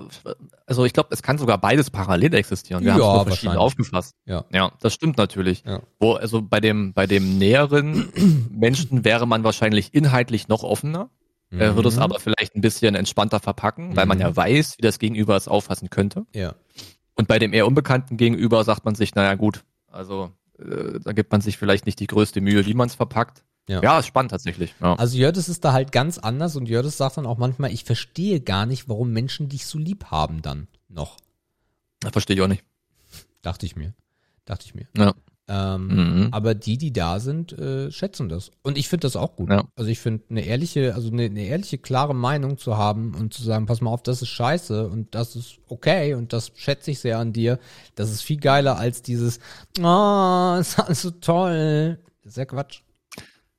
also ich glaube, es kann sogar beides parallel existieren. Wir Ja, haben es verschieden aufgefasst. Ja. Ja, das stimmt natürlich. Ja. Wo, also bei dem, bei dem näheren Menschen wäre man wahrscheinlich inhaltlich noch offener, äh, würde es Mhm. aber vielleicht ein bisschen entspannter verpacken, weil man Mhm. ja weiß, wie das Gegenüber es auffassen könnte. Ja. Und bei dem eher unbekannten Gegenüber sagt man sich, naja gut, also äh, da gibt man sich vielleicht nicht die größte Mühe, wie man es verpackt. Ja. ja, ist spannend tatsächlich. Ja. Also Jördes ist da halt ganz anders und Jördes sagt dann auch manchmal, ich verstehe gar nicht, warum Menschen dich so lieb haben dann noch. Das verstehe ich auch nicht. Dachte ich mir. Dachte ich mir. Ja. Ähm, Mhm. Aber die, die da sind, äh, schätzen das. Und ich finde das auch gut. Ja. Also ich finde eine ehrliche, also eine, eine ehrliche, klare Meinung zu haben und zu sagen, pass mal auf, das ist scheiße und das ist okay und das schätze ich sehr an dir. Das ist viel geiler als dieses, oh, ist alles so toll. Das ist ja Quatsch.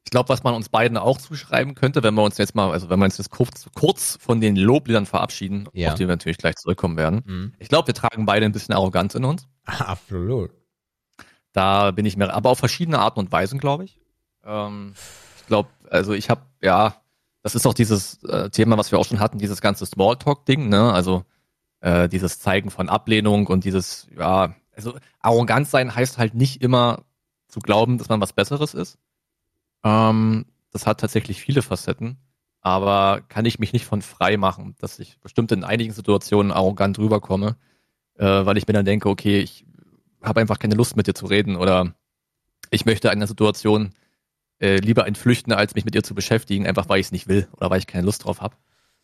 Ich glaube, was man uns beiden auch zuschreiben könnte, wenn wir uns jetzt mal, also wenn wir uns jetzt kurz, kurz von den Lobliedern verabschieden, Ja. auf die wir natürlich gleich zurückkommen werden. Mhm. Ich glaube, wir tragen beide ein bisschen Arroganz in uns. Absolut. Da bin ich mir, aber auf verschiedene Arten und Weisen, glaube ich. Ähm, ich glaube, also ich habe, ja, das ist auch dieses äh, Thema, was wir auch schon hatten, dieses ganze Smalltalk-Ding, ne? Also äh, dieses Zeigen von Ablehnung und dieses, ja, also arrogant sein heißt halt nicht immer zu glauben, dass man was Besseres ist. Ähm, das hat tatsächlich viele Facetten, aber kann ich mich nicht von frei machen, dass ich bestimmt in einigen Situationen arrogant rüberkomme, äh, weil ich mir dann denke, okay, ich habe einfach keine Lust mit dir zu reden oder ich möchte einer Situation äh, lieber entflüchten, als mich mit ihr zu beschäftigen, einfach weil ich es nicht will oder weil ich keine Lust drauf habe.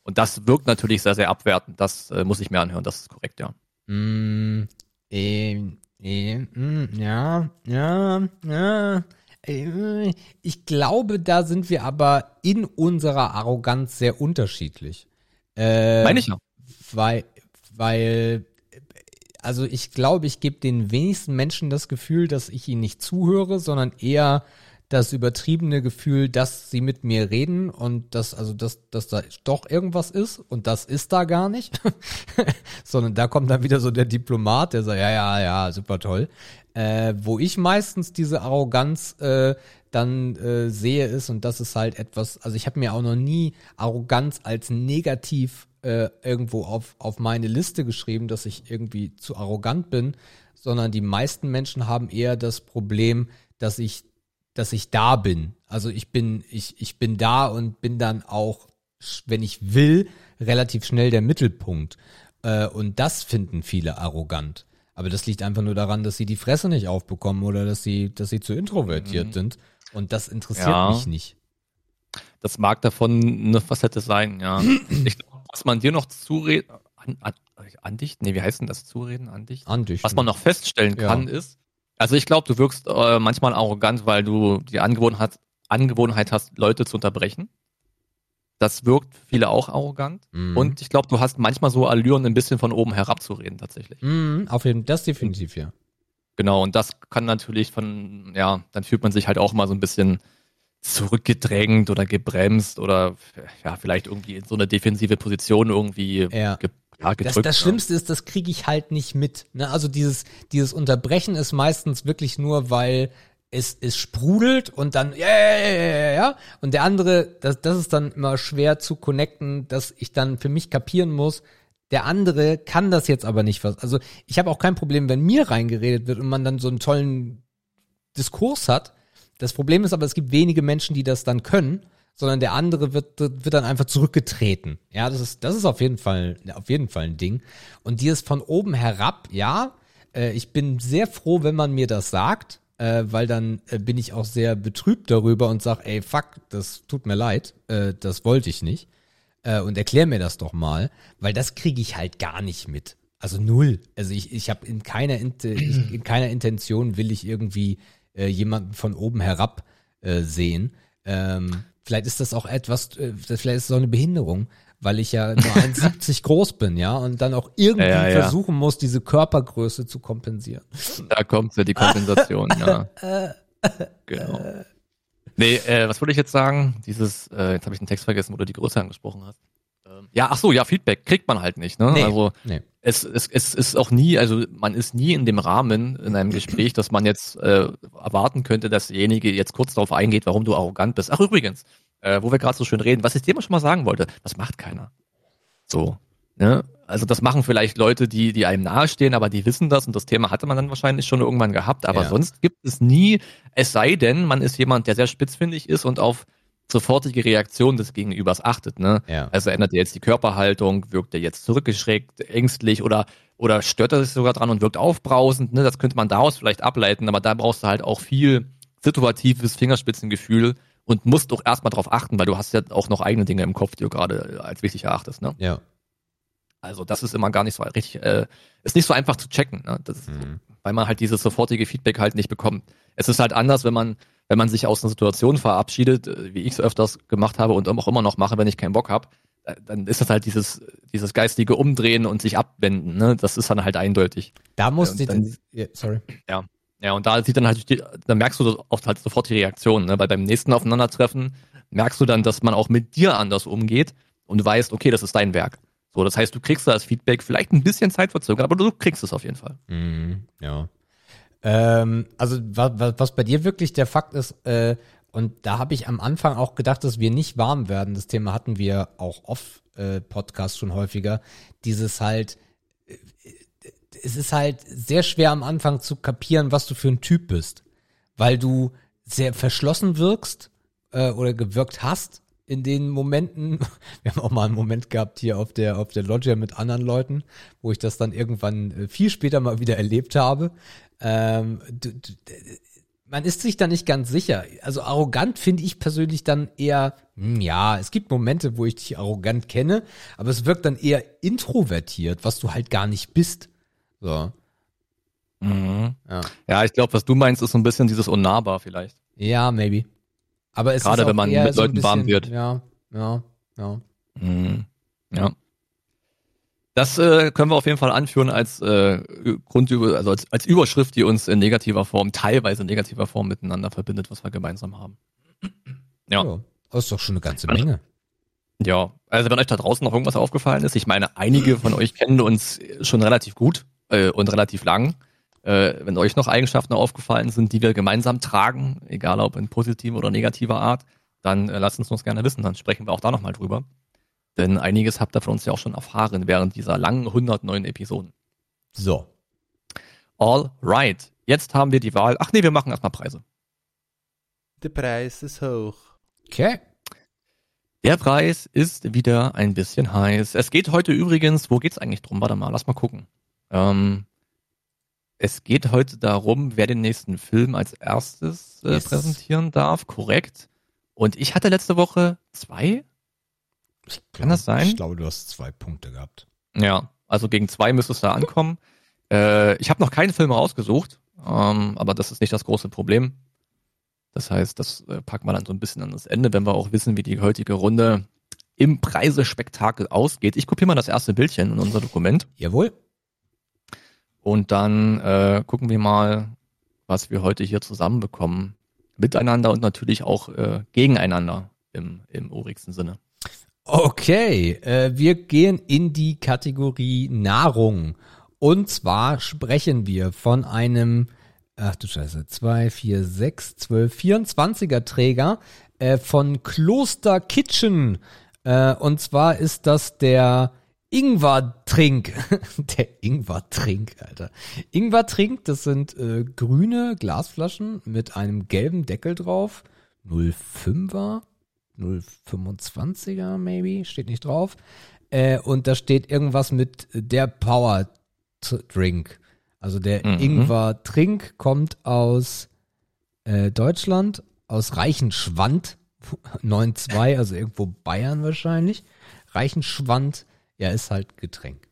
Und das wirkt natürlich sehr, sehr abwertend. Das äh, muss ich mir anhören, das ist korrekt, ja. Mm, äh, äh, mm, ja, ja, ja. Äh, ich glaube, da sind wir aber in unserer Arroganz sehr unterschiedlich. Äh, Meine ich ja. Weil, weil also ich glaube, ich gebe den wenigsten Menschen das Gefühl, dass ich ihnen nicht zuhöre, sondern eher das übertriebene Gefühl, dass sie mit mir reden und dass, also, dass, dass da doch irgendwas ist und das ist da gar nicht. Sondern da kommt dann wieder so der Diplomat, der sagt, ja, ja, ja, super toll. Äh, wo ich meistens diese Arroganz äh, dann äh, sehe ist, und das ist halt etwas, also ich habe mir auch noch nie Arroganz als negativ äh, irgendwo auf, auf meine Liste geschrieben, dass ich irgendwie zu arrogant bin, sondern die meisten Menschen haben eher das Problem, dass ich, dass ich da bin. Also ich bin, ich, ich bin da und bin dann auch, wenn ich will, relativ schnell der Mittelpunkt. Äh, und das finden viele arrogant. Aber das liegt einfach nur daran, dass sie die Fresse nicht aufbekommen oder dass sie, dass sie zu introvertiert mhm. sind. Und das interessiert ja. mich nicht. Das mag davon eine Facette sein, ja. ich was man dir noch zureden, an, an, an dich, nee, wie heißt denn das, zureden, an dich? An dich. Was man noch feststellen kann, ja. ist, also ich glaube, du wirkst äh, manchmal arrogant, weil du die Angewohnheit, Angewohnheit hast, Leute zu unterbrechen. Das wirkt viele auch arrogant. Mhm. Und ich glaube, du hast manchmal so Allüren, ein bisschen von oben herab zu reden, tatsächlich. Mhm, auf jeden Fall, das definitiv, ja. Genau, und das kann natürlich von, ja, dann fühlt man sich halt auch mal so ein bisschen zurückgedrängt oder gebremst oder ja, vielleicht irgendwie in so eine defensive Position irgendwie ja. ge ja, gedrückt. Das, das Schlimmste ist, das kriege ich halt nicht mit. Ne? Also dieses, dieses Unterbrechen ist meistens wirklich nur, weil es, es sprudelt und dann, ja, ja, ja, ja, ja. Und der andere, das, das ist dann immer schwer zu connecten, dass ich dann für mich kapieren muss, der andere kann das jetzt aber nicht was. Also ich habe auch kein Problem, wenn mir reingeredet wird und man dann so einen tollen Diskurs hat, das Problem ist aber, es gibt wenige Menschen, die das dann können, sondern der andere wird, wird dann einfach zurückgetreten. Ja, das ist, das ist auf jeden Fall, auf jeden Fall ein Ding. Und dieses von oben herab, ja, äh, ich bin sehr froh, wenn man mir das sagt, äh, weil dann äh, bin ich auch sehr betrübt darüber und sag, ey, fuck, das tut mir leid, äh, das wollte ich nicht. Äh, und erklär mir das doch mal, weil das kriege ich halt gar nicht mit. Also null. Also ich, ich habe in keiner in keiner Intention will ich irgendwie äh, jemanden von oben herab äh, sehen. Ähm, vielleicht ist das auch etwas, äh, vielleicht ist es auch eine Behinderung, weil ich ja nur 1,70 groß bin, ja, und dann auch irgendwie ja, ja, versuchen muss, diese Körpergröße zu kompensieren. Da kommt ja die Kompensation, ja. genau. Nee, äh, was wollte ich jetzt sagen? Dieses, äh, jetzt habe ich den Text vergessen, wo du die Größe angesprochen hast. Ähm, ja, ach so, ja, Feedback kriegt man halt nicht, ne? Nee, also nee. Es, es, es ist auch nie, also man ist nie in dem Rahmen in einem Gespräch, dass man jetzt äh, erwarten könnte, dass derjenige jetzt kurz darauf eingeht, warum du arrogant bist. Ach übrigens, äh, wo wir gerade so schön reden, was ich dir immer schon mal sagen wollte, das macht keiner. So, ne? Also das machen vielleicht Leute, die, die einem nahestehen, aber die wissen das und das Thema hatte man dann wahrscheinlich schon irgendwann gehabt. Aber ja. sonst gibt es nie, es sei denn, man ist jemand, der sehr spitzfindig ist und auf sofortige Reaktion des Gegenübers achtet. Ne? Ja. Also ändert er jetzt die Körperhaltung, wirkt er jetzt zurückgeschreckt, ängstlich oder oder stört er sich sogar dran und wirkt aufbrausend. Ne? Das könnte man daraus vielleicht ableiten, aber da brauchst du halt auch viel situatives Fingerspitzengefühl und musst doch erstmal drauf achten, weil du hast ja auch noch eigene Dinge im Kopf, die du gerade als wichtig erachtest. Ne? Ja. Also das ist immer gar nicht so richtig, äh, ist nicht so einfach zu checken, ne? das mhm. weil man halt dieses sofortige Feedback halt nicht bekommt. Es ist halt anders, wenn man wenn man sich aus einer Situation verabschiedet, äh, wie ich es öfters gemacht habe und auch immer noch mache, wenn ich keinen Bock habe, äh, dann ist das halt dieses, dieses geistige Umdrehen und sich abwenden. Ne? Das ist dann halt eindeutig. Da muss die, dann, yeah, sorry. Ja. Ja, und da sieht dann halt, dann merkst du oft halt sofort die Reaktion, ne? weil beim nächsten Aufeinandertreffen merkst du dann, dass man auch mit dir anders umgeht und weißt, okay, das ist dein Werk. So, das heißt, du kriegst da das Feedback vielleicht ein bisschen zeitverzögert, aber du kriegst es auf jeden Fall. Mm, ja. Ähm, also was, was bei dir wirklich der Fakt ist, äh, und da habe ich am Anfang auch gedacht, dass wir nicht warm werden. Das Thema hatten wir auch off äh, schon häufiger. Dieses halt, äh, es ist halt sehr schwer am Anfang zu kapieren, was du für ein Typ bist, weil du sehr verschlossen wirkst äh, oder gewirkt hast in den Momenten. Wir haben auch mal einen Moment gehabt hier auf der auf der Loggia mit anderen Leuten, wo ich das dann irgendwann äh, viel später mal wieder erlebt habe. Ähm, du, du, man ist sich da nicht ganz sicher. Also arrogant finde ich persönlich dann eher, hm, ja, es gibt Momente, wo ich dich arrogant kenne, aber es wirkt dann eher introvertiert, was du halt gar nicht bist. So. Mhm. Ja. ja, ich glaube, was du meinst, ist so ein bisschen dieses unnahbar vielleicht. Ja, maybe. Aber es Gerade ist wenn man mit so Leuten bisschen, warm wird. Ja, ja, ja. Mhm. Ja. Das äh, können wir auf jeden Fall anführen als äh, Grundüber, also als, als Überschrift, die uns in negativer Form, teilweise in negativer Form miteinander verbindet, was wir gemeinsam haben. Ja. ja das ist doch schon eine ganze Menge. Ja, also wenn euch da draußen noch irgendwas aufgefallen ist, ich meine, einige von euch kennen uns schon relativ gut äh, und relativ lang. Äh, wenn euch noch Eigenschaften aufgefallen sind, die wir gemeinsam tragen, egal ob in positiver oder negativer Art, dann äh, lasst uns das gerne wissen, dann sprechen wir auch da nochmal drüber. Denn einiges habt ihr von uns ja auch schon erfahren während dieser langen 109 Episoden. So. All right. Jetzt haben wir die Wahl. Ach nee, wir machen erstmal Preise. Der Preis ist hoch. Okay. Der Preis ist wieder ein bisschen heiß. Es geht heute übrigens, wo geht's eigentlich drum? Warte mal, lass mal gucken. Ähm, es geht heute darum, wer den nächsten Film als erstes äh, yes. präsentieren darf, korrekt. Und ich hatte letzte Woche zwei. Ich Kann das sein? Ich glaube, du hast zwei Punkte gehabt. Ja, also gegen zwei müsste es da ankommen. Äh, ich habe noch keinen Film rausgesucht, ähm, aber das ist nicht das große Problem. Das heißt, das äh, packen wir dann so ein bisschen an das Ende, wenn wir auch wissen, wie die heutige Runde im Preisespektakel ausgeht. Ich kopiere mal das erste Bildchen in unser Dokument. Jawohl. Und dann äh, gucken wir mal, was wir heute hier zusammenbekommen. Miteinander und natürlich auch äh, gegeneinander im, im urigsten Sinne. Okay, äh, wir gehen in die Kategorie Nahrung. Und zwar sprechen wir von einem, ach du Scheiße, 2, 4, 6, 12, 24er Träger äh, von Kloster Kitchen. Äh, und zwar ist das der Ingwer-Trink. Der Ingwer-Trink, Alter. Ingwer-Trink, das sind äh, grüne Glasflaschen mit einem gelben Deckel drauf. 05er, 025er maybe, steht nicht drauf. Äh, und da steht irgendwas mit der Power Drink. Also der mhm. Ingwer-Trink kommt aus äh, Deutschland, aus Reichenschwand, 9.2, also irgendwo Bayern wahrscheinlich. Reichenschwand ja, ist halt Getränk.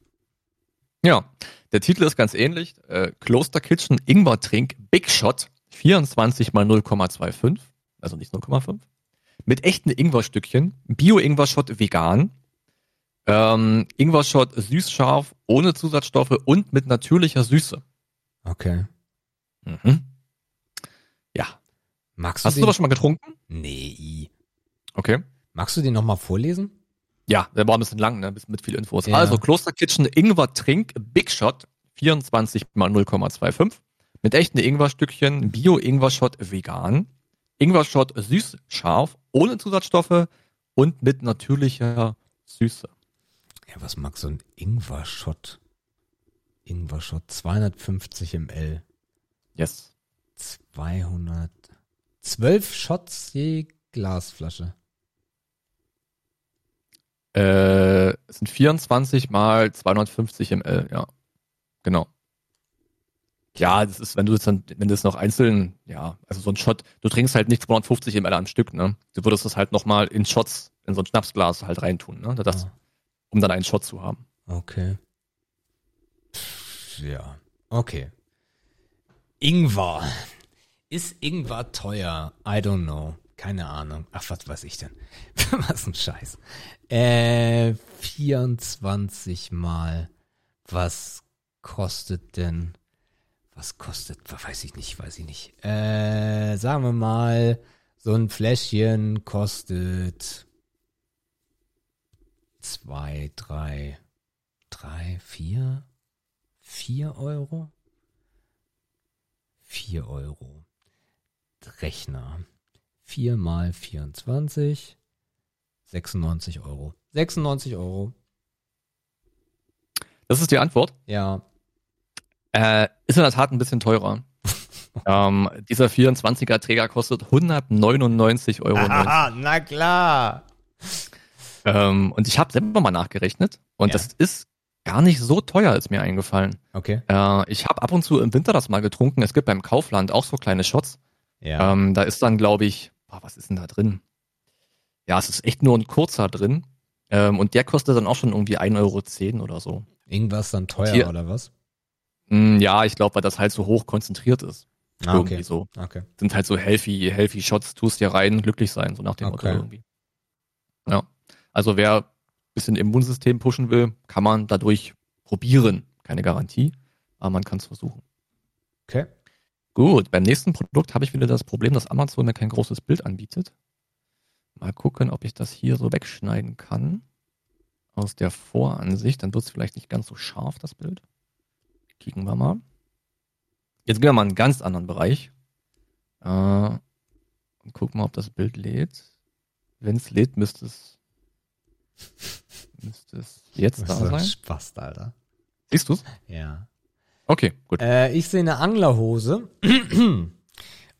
Ja, der Titel ist ganz ähnlich. Äh, Kloster Kitchen Ingwer Trink Big Shot 24 mal 0,25, also nicht 0,5. Mit echten Ingwerstückchen, Bio-Ingwer-Shot vegan, ähm, Ingwer-Shot süß-scharf, ohne Zusatzstoffe und mit natürlicher Süße. Okay. Mhm. Ja. Magst du Hast den? du das schon mal getrunken? Nee. Okay. Magst du den nochmal vorlesen? Ja, der war ein bisschen lang, ne? mit viel Infos. Ja. Also Kloster Kitchen Ingwer Trink Big Shot 24 mal 0,25 mit echten Ingwerstückchen, Bio Ingwer Shot vegan, Ingwer Shot süß scharf, ohne Zusatzstoffe und mit natürlicher Süße. Ja, was mag so ein Ingwer Shot? Ingwer Shot 250 ml. Yes. 200 12 Shots je Glasflasche. Äh, es sind 24 mal 250 ml, ja. Genau. Ja, das ist, wenn du jetzt dann, wenn du es noch einzeln, ja, also so ein Shot, du trinkst halt nicht 250 ml am Stück, ne? Du würdest das halt nochmal in Shots, in so ein Schnapsglas halt reintun, ne? Das, ah. Um dann einen Shot zu haben. Okay. Ja, okay. Ingwer. Ist Ingwer teuer? I don't know. Keine Ahnung. Ach, was weiß ich denn? was ein Scheiß. Äh, 24 mal. Was kostet denn? Was kostet? Weiß ich nicht, weiß ich nicht. Äh, sagen wir mal, so ein Fläschchen kostet zwei, drei, drei, vier, vier Euro? 4 Euro. Rechner. 4 mal 24. 96 Euro. 96 Euro. Das ist die Antwort. Ja. Äh, ist in der Tat ein bisschen teurer. ähm, dieser 24er Träger kostet 199,90 Euro. Ah, na klar. Ähm, und ich habe selber mal nachgerechnet und Ja. das ist gar nicht so teuer, ist mir eingefallen. Okay. Äh, ich habe ab und zu im Winter das mal getrunken. Es gibt beim Kaufland auch so kleine Shots. Ja. Ähm, da ist dann, glaube ich, boah, was ist denn da drin? Ja, es ist echt nur ein kurzer drin. Ähm, und der kostet dann auch schon irgendwie 1,10 Euro oder so. Irgendwas dann teuer hier- oder was? Hm, ja, ich glaube, weil das halt so hoch konzentriert ist. Ah, irgendwie okay. so. Okay. Sind halt so healthy, healthy Shots, tust dir rein, glücklich sein, so nach dem Motto Okay. irgendwie. Ja. Also wer ein bisschen Immunsystem pushen will, kann man dadurch probieren. Keine Garantie, aber man kann es versuchen. Okay. Gut, beim nächsten Produkt habe ich wieder das Problem, dass Amazon mir kein großes Bild anbietet. Mal gucken, ob ich das hier so wegschneiden kann. Aus der Voransicht, dann wird es vielleicht nicht ganz so scharf, das Bild. Kicken wir mal. Jetzt gehen wir mal in einen ganz anderen Bereich. Äh, und gucken mal, ob das Bild lädt. Wenn es lädt, müsste es, müsste es jetzt da sein. Spaß, Alter. Siehst du's? Ja. Okay, gut. Äh, ich sehe eine Anglerhose.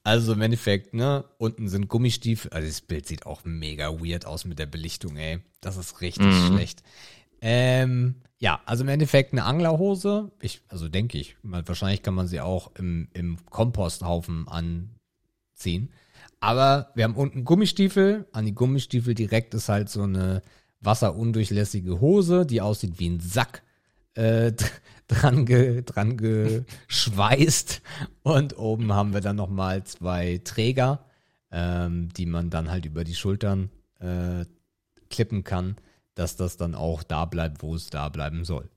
Also im Endeffekt, ne, unten sind Gummistiefel. Also das Bild sieht auch mega weird aus mit der Belichtung, ey. Das ist richtig Mhm. schlecht. Ähm, ja, also im Endeffekt eine Anglerhose. Ich, also denke ich, mal- wahrscheinlich kann man sie auch im, im Komposthaufen anziehen. Aber wir haben unten Gummistiefel. An die Gummistiefel direkt ist halt so eine wasserundurchlässige Hose, die aussieht wie ein Sack äh, dr- dran, ge, dran geschweißt. Und oben haben wir dann nochmal zwei Träger, ähm, die man dann halt über die Schultern äh, klippen kann, dass das dann auch da bleibt, wo es da bleiben soll.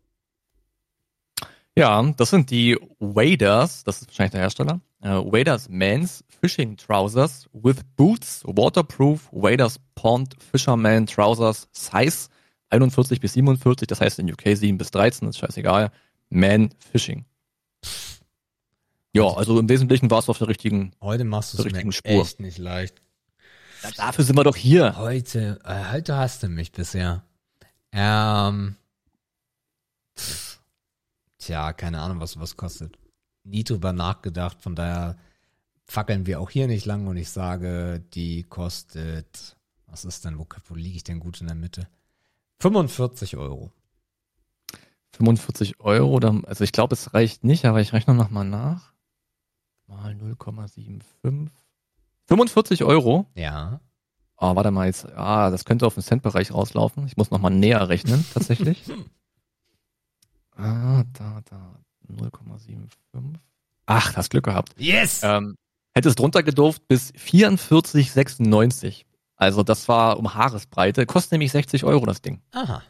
Ja, das sind die Waders, das ist wahrscheinlich der Hersteller. Äh, Waders Men's Fishing Trousers with Boots, Waterproof Waders Pond Fisherman Trousers Size 41 bis 47, das heißt in UK 7 bis 13, ist scheißegal. Man Fishing. Ja, also im Wesentlichen war es auf der richtigen. Heute machst du es mir richtigen Spur. echt nicht leicht. Ja, dafür sind wir doch hier. Heute, äh, heute hast du mich bisher. Ähm, pff, tja, keine Ahnung, was was kostet. Nie drüber nachgedacht, von daher fackeln wir auch hier nicht lang und ich sage, die kostet, was ist denn, wo, wo liege ich denn gut in der Mitte? 45 Euro. 45 Euro, dann, also ich glaube, es reicht nicht, aber ich rechne noch mal nach. Mal 0,75. 45 Euro. Ja. Oh, warte mal jetzt. Ah, das könnte auf den Centbereich rauslaufen. Ich muss noch mal näher rechnen, tatsächlich. ah, da, da. 0,75. Ach, hast Glück gehabt. Yes! Ähm, hätte es drunter gedurft bis 44,96. Also das war um Haaresbreite. Kostet nämlich 60 Euro das Ding. Aha.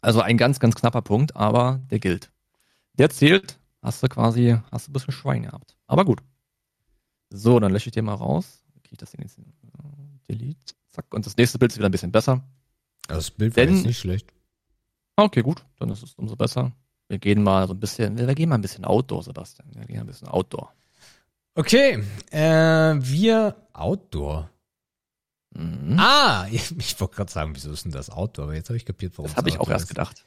Also ein ganz, ganz knapper Punkt, aber der gilt. Der zählt, hast du quasi, hast du ein bisschen Schwein gehabt. Aber gut. So, dann lösche ich den mal raus. Kriege ich das Ding jetzt? Delete. Zack. Und das nächste Bild ist wieder ein bisschen besser. Das Bild war Denn- jetzt nicht schlecht. Okay, gut. Dann ist es umso besser. Wir gehen mal so ein bisschen, wir gehen mal ein bisschen Outdoor, Sebastian. Wir gehen ein bisschen Outdoor. Okay, äh, wir Outdoor. Mhm. Ah, ich wollte gerade sagen, wieso ist denn das Outdoor? Aber jetzt habe ich kapiert, warum das habe ich auch erst gedacht.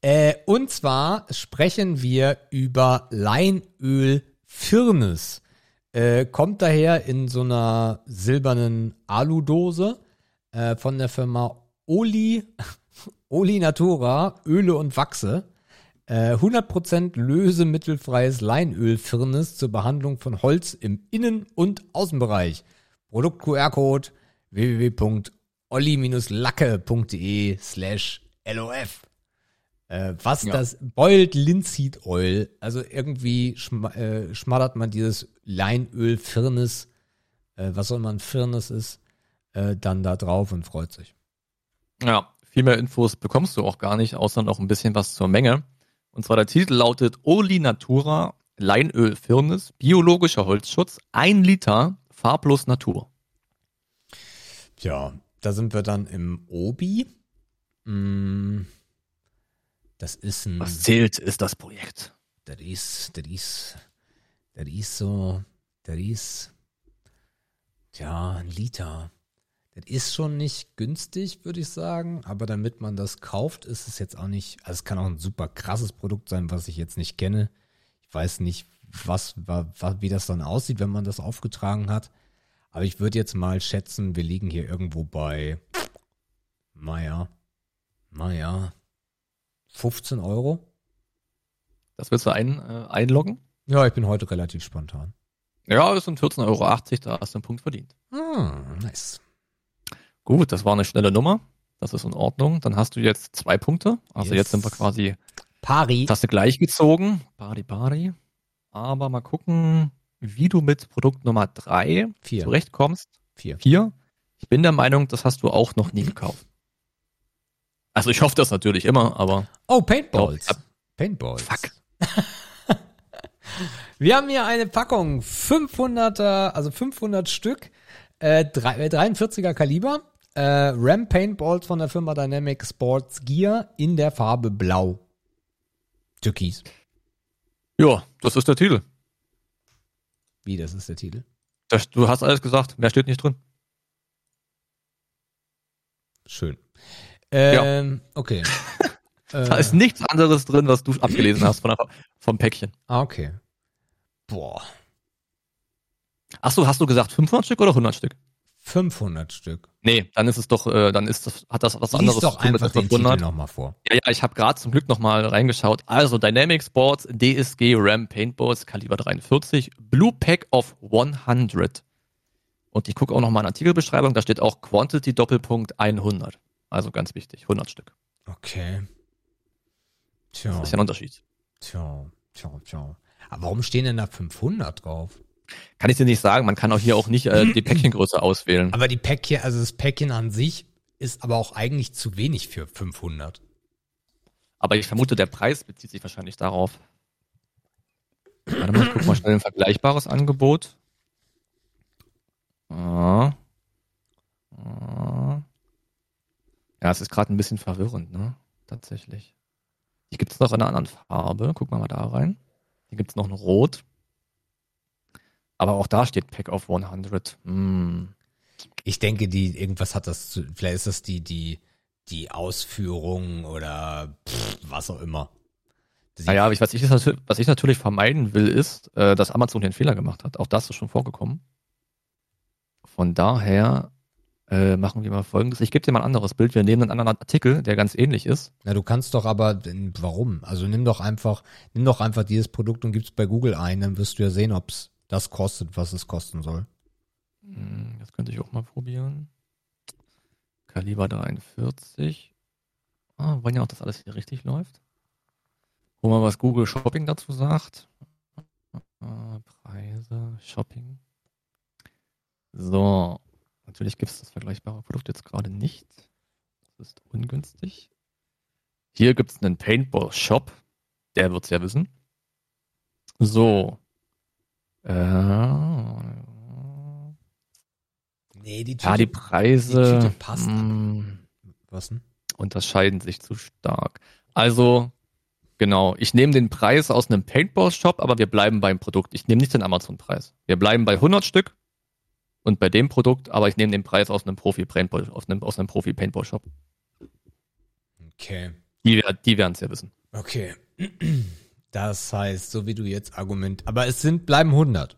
Äh, und zwar sprechen wir über Leinöl Firnis. Äh, kommt daher in so einer silbernen Aludose äh, von der Firma Oli, Oli Natura Öle und Wachse. Äh, 100% lösemittelfreies Leinöl Firnis zur Behandlung von Holz im Innen- und Außenbereich. Produkt QR-Code www.olli-lacke.de slash LOF. Äh, was Ja. das Boiled Linseed Oil, also irgendwie schm äh, schmattert man dieses Leinöl Firnis, äh, was soll man Firnis ist, äh, dann da drauf und freut sich. Ja, viel mehr Infos bekommst du auch gar nicht, außer noch ein bisschen was zur Menge. Und zwar der Titel lautet Oli Natura Leinöl Firnis, biologischer Holzschutz, ein Liter, farblos Natur. Tja, da sind wir dann im Obi. Mm, das ist ein, Was zählt, ist das Projekt. das ist, das ist, Das ist so, das ist, ja, ein Liter. Das ist schon nicht günstig, würde ich sagen, aber damit man das kauft, ist es jetzt auch nicht, also es kann auch ein super krasses Produkt sein, was ich jetzt nicht kenne. Ich weiß nicht, was, wa- wa- wie das dann aussieht, wenn man das aufgetragen hat. Aber ich würde jetzt mal schätzen, wir liegen hier irgendwo bei, naja, naja, 15 Euro. Das willst du ein, äh, einloggen? Ja, ich bin heute relativ spontan. Ja, das sind 14,80 Euro, da hast du einen Punkt verdient. Ah, nice. Gut, das war eine schnelle Nummer. Das ist in Ordnung. Dann hast du jetzt zwei Punkte. Also Yes. jetzt sind wir quasi, Pari. hast du gleich gezogen. Bari, bari. Aber mal gucken, wie du mit Produkt Nummer drei Vier. zurechtkommst. Vier. Vier. Ich bin der Meinung, das hast du auch noch nie gekauft. Also ich hoffe das natürlich immer, aber Oh, Paintballs. Oh, Paintballs. fuck. Wir haben hier eine Packung 500er, also 500 Stück, äh, drei- äh, 43er Kaliber, äh, Ram Paintballs von der Firma Dynamic Sports Gear in der Farbe Blau. Türkis. Ja, das ist der Titel. Wie, das ist der Titel? Das, du hast alles gesagt, mehr steht nicht drin. Schön. Ähm, okay. Da äh, ist nichts anderes drin, was du abgelesen hast von der, vom Päckchen. ah, okay. Boah. Ach so, hast du gesagt 500 Stück oder 100 Stück? 500 Stück. Nee, dann ist es doch, äh, dann ist das, hat das was Lies anderes doch zu tun mit einfach den Titel 500. nochmal vor. Ja, ja, ich habe gerade zum Glück nochmal reingeschaut. Also Dynamic Sports DSG Ram Paintballs Kaliber 43, Blue Pack of 100. Und ich gucke auch nochmal in Artikelbeschreibung, da steht auch Quantity Doppelpunkt 100. Also ganz wichtig, 100 Stück. Okay. Tja. Das ist ja ein Unterschied. Tja, tja, tja. Aber warum stehen denn da 500 drauf? Kann ich dir nicht sagen, man kann auch hier auch nicht äh, die Päckchengröße auswählen. Aber die Päckchen, also das Päckchen an sich ist aber auch eigentlich zu wenig für 500. Aber ich vermute, der Preis bezieht sich wahrscheinlich darauf. Warte mal, ich guck mal schnell ein vergleichbares Angebot. Ah. Ah. Ja, es ist gerade ein bisschen verwirrend, ne? Tatsächlich. Die gibt es noch in einer anderen Farbe. Gucken wir mal da rein. Hier gibt es noch ein Rot. Aber auch da steht Pack of 100. Hm. Ich denke, die irgendwas hat das zu, vielleicht ist das die die die Ausführung oder pff, was auch immer. Sie- Naja, aber ich, was, ich, was ich natürlich vermeiden will, ist, äh, dass Amazon den Fehler gemacht hat. Auch das ist schon vorgekommen. Von daher äh, machen wir mal folgendes. Ich gebe dir mal ein anderes Bild. Wir nehmen einen anderen Artikel, der ganz ähnlich ist. Na, du kannst doch aber, warum? Also nimm doch einfach, nimm doch einfach dieses Produkt und gib's bei Google ein, dann wirst du ja sehen, ob's das kostet, was es kosten soll. Hm, Das könnte ich auch mal probieren. Kaliber 43. Ah, wollen ja auch, dass alles hier richtig läuft. Wir mal, was Google Shopping dazu sagt. Ah, Preise, Shopping. So, natürlich gibt es das vergleichbare Produkt jetzt gerade nicht. Das ist ungünstig. Hier gibt es einen Paintball Shop. Der wird es ja wissen. So. Äh, Nee, die ja, die Preise die Tüte passt mh, was denn? unterscheiden sich zu stark. Also, genau, ich nehme den Preis aus einem Paintball-Shop, aber wir bleiben beim Produkt. Ich nehme nicht den Amazon-Preis. Wir bleiben bei 100 Stück und bei dem Produkt, aber ich nehme den Preis aus einem Profi-Paintball, aus einem, aus einem Profi-Paintball-Shop. Okay. Die, die werden es ja wissen. Okay. Das heißt, so wie du jetzt argument, aber es sind, bleiben 100.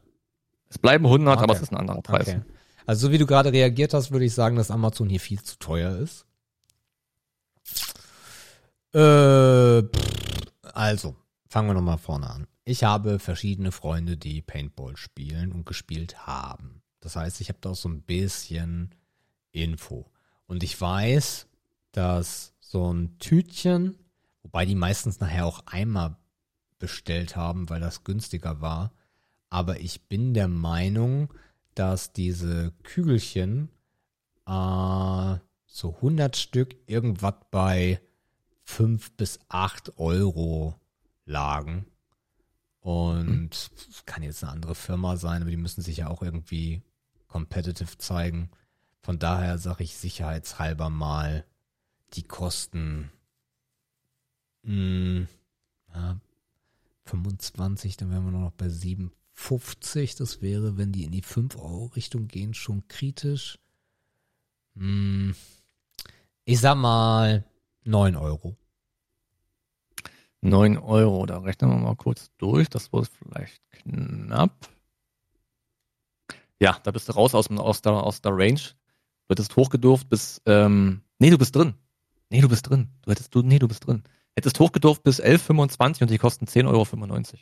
Es bleiben 100, aber Okay. es ist ein anderer Preis. Okay. Also so wie du gerade reagiert hast, würde ich sagen, dass Amazon hier viel zu teuer ist. Äh, also, fangen wir nochmal vorne an. Ich habe verschiedene Freunde, die Paintball spielen und gespielt haben. Das heißt, ich habe da auch so ein bisschen Info. Und ich weiß, dass so ein Tütchen, wobei die meistens nachher auch einmal bestellt haben, weil das günstiger war. Aber ich bin der Meinung, dass diese Kügelchen äh, so 100 Stück irgendwas bei 5 bis 8 Euro lagen. Und es kann jetzt eine andere Firma sein, aber die müssen sich ja auch irgendwie competitive zeigen. Von daher sage ich sicherheitshalber mal, die kosten mh, ja, 25, dann wären wir noch bei 7,50 50, das wäre, wenn die in die 5-Euro-Richtung gehen, schon kritisch. Hm, ich sag mal 9 Euro. 9 Euro, da rechnen wir mal kurz durch. Das wird vielleicht knapp. Ja, da bist du raus aus, aus, der, aus der Range. Du hättest hochgedurft bis, ähm, nee, du bist drin. Nee, du bist drin. Du hättest, du, nee, du bist drin. Hättest hochgedurft bis 11,25 und die kosten 10,95 Euro.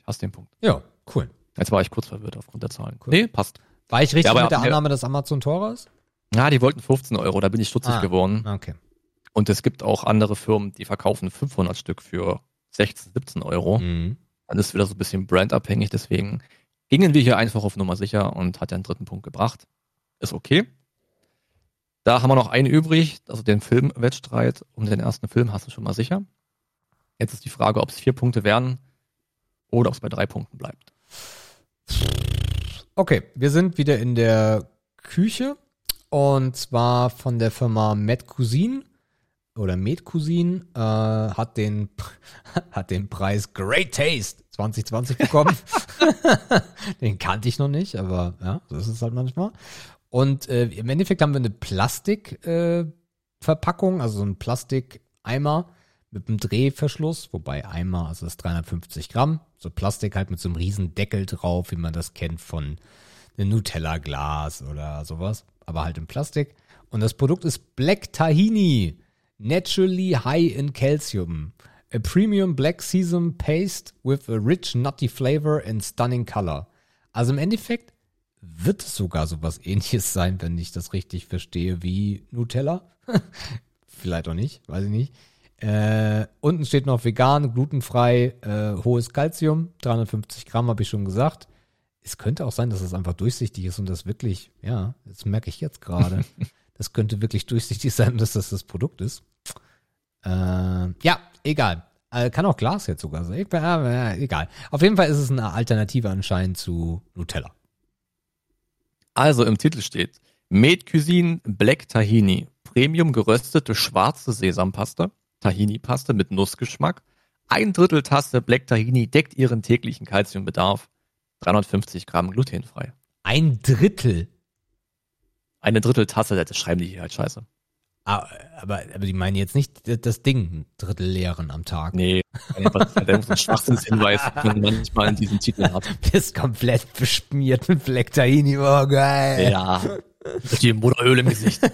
Hast den Punkt. Ja, cool. Jetzt war ich kurz verwirrt aufgrund der Zahlen. Cool. Nee, passt. War ich richtig Ja, mit der. Annahme, dass Amazon teurer ist? Ja, die wollten 15 Euro, da bin ich stutzig Ah. geworden. Okay. Und es gibt auch andere Firmen, die verkaufen 500 Stück für 16, 17 Euro. Mhm. Dann ist wieder so ein bisschen brandabhängig, deswegen gingen wir hier einfach auf Nummer sicher und hat ja einen dritten Punkt gebracht. Ist okay. Da haben wir noch einen übrig, also den Filmwettstreit um den ersten Film hast du schon mal sicher. Jetzt ist die Frage, ob es vier Punkte werden oder ob es bei drei Punkten bleibt. Okay, wir sind wieder in der Küche und zwar von der Firma Met Cuisine oder Met Cuisine äh, hat den hat den Preis Great Taste 2020 bekommen. den kannte ich noch nicht, aber ja, so ist es halt manchmal. Und äh, im Endeffekt haben wir eine Plastikverpackung, äh, also so ein Plastikeimer mit einem Drehverschluss, wobei Eimer, also das ist 350 Gramm, so Plastik halt mit so einem riesen Deckel drauf, wie man das kennt von einem Nutella-Glas oder sowas, aber halt in Plastik. Und das Produkt ist Black Tahini, naturally high in calcium. A premium black sesame paste with a rich nutty flavor and stunning color. Also im Endeffekt wird es sogar sowas ähnliches sein, wenn ich das richtig verstehe, wie Nutella. Vielleicht auch nicht, weiß ich nicht. Äh, unten steht noch vegan, glutenfrei, äh, hohes Kalzium, 350 Gramm habe ich schon gesagt. Es könnte auch sein, dass es einfach durchsichtig ist und das wirklich, ja, das merke ich jetzt gerade. das könnte wirklich durchsichtig sein, dass das das Produkt ist. Äh, ja, egal. Äh, kann auch Glas jetzt sogar sein. Äh, äh, egal. Auf jeden Fall ist es eine Alternative anscheinend zu Nutella. Also im Titel steht Med Cuisine Black Tahini, Premium geröstete schwarze Sesampaste, Tahini-Paste mit Nussgeschmack. Ein Drittel Tasse Black Tahini deckt ihren täglichen Kalziumbedarf. 350 Gramm glutenfrei. Ein Drittel. Eine Drittel Tasse, das schreiben die hier halt scheiße. Ah, aber, aber die meinen jetzt nicht das Ding, ein Drittel leeren am Tag. Nee, einfach so ein Schwachsinnshinweis, den man manchmal in diesem Titel hat. Bist komplett beschmiert mit Black Tahini. Oh, geil. Ja, mit dem Motoröl im Gesicht.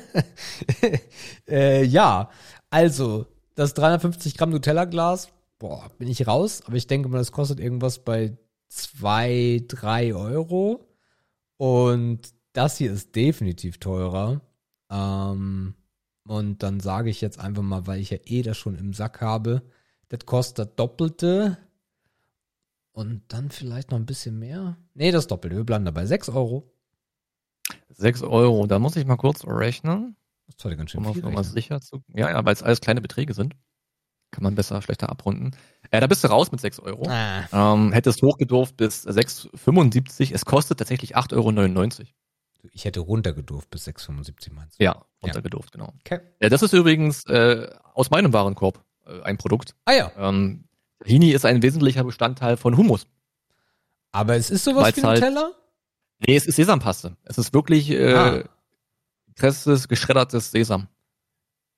Äh, ja, also, das 350 Gramm Nutella-Glas, boah, bin ich raus. Aber ich denke mal, das kostet irgendwas bei zwei, drei Euro. Und das hier ist definitiv teurer. Ähm, und dann sage ich jetzt einfach mal, weil ich ja eh das schon im Sack habe, das kostet das Doppelte. Und dann vielleicht noch ein bisschen mehr. Nee, das Doppelte. Wir bleiben dabei. 6 Euro. 6 Euro, da muss ich mal kurz rechnen, Das ist heute ganz schön um auf viel. Nummer rechnen. sicher zu. Ja, ja, weil es alles kleine Beträge sind. Kann man besser, schlechter abrunden. Äh, da bist du raus mit 6 Euro. Ah, Ähm, hättest hochgedurft bis 6,75. Es kostet tatsächlich 8,99 Euro. ich hätte runtergedurft bis 6,75 meinst du? Ja, runtergedurft, genau. Okay. Ja, das ist übrigens äh, aus meinem Warenkorb äh, ein Produkt. Ah ja, Ähm, Tahini ist ein wesentlicher Bestandteil von Hummus. aber es ist sowas Weil's wie halt- Nutella? Nee, es ist Sesampaste. Es ist wirklich äh, Ah. Gepresstes, geschreddertes Sesam.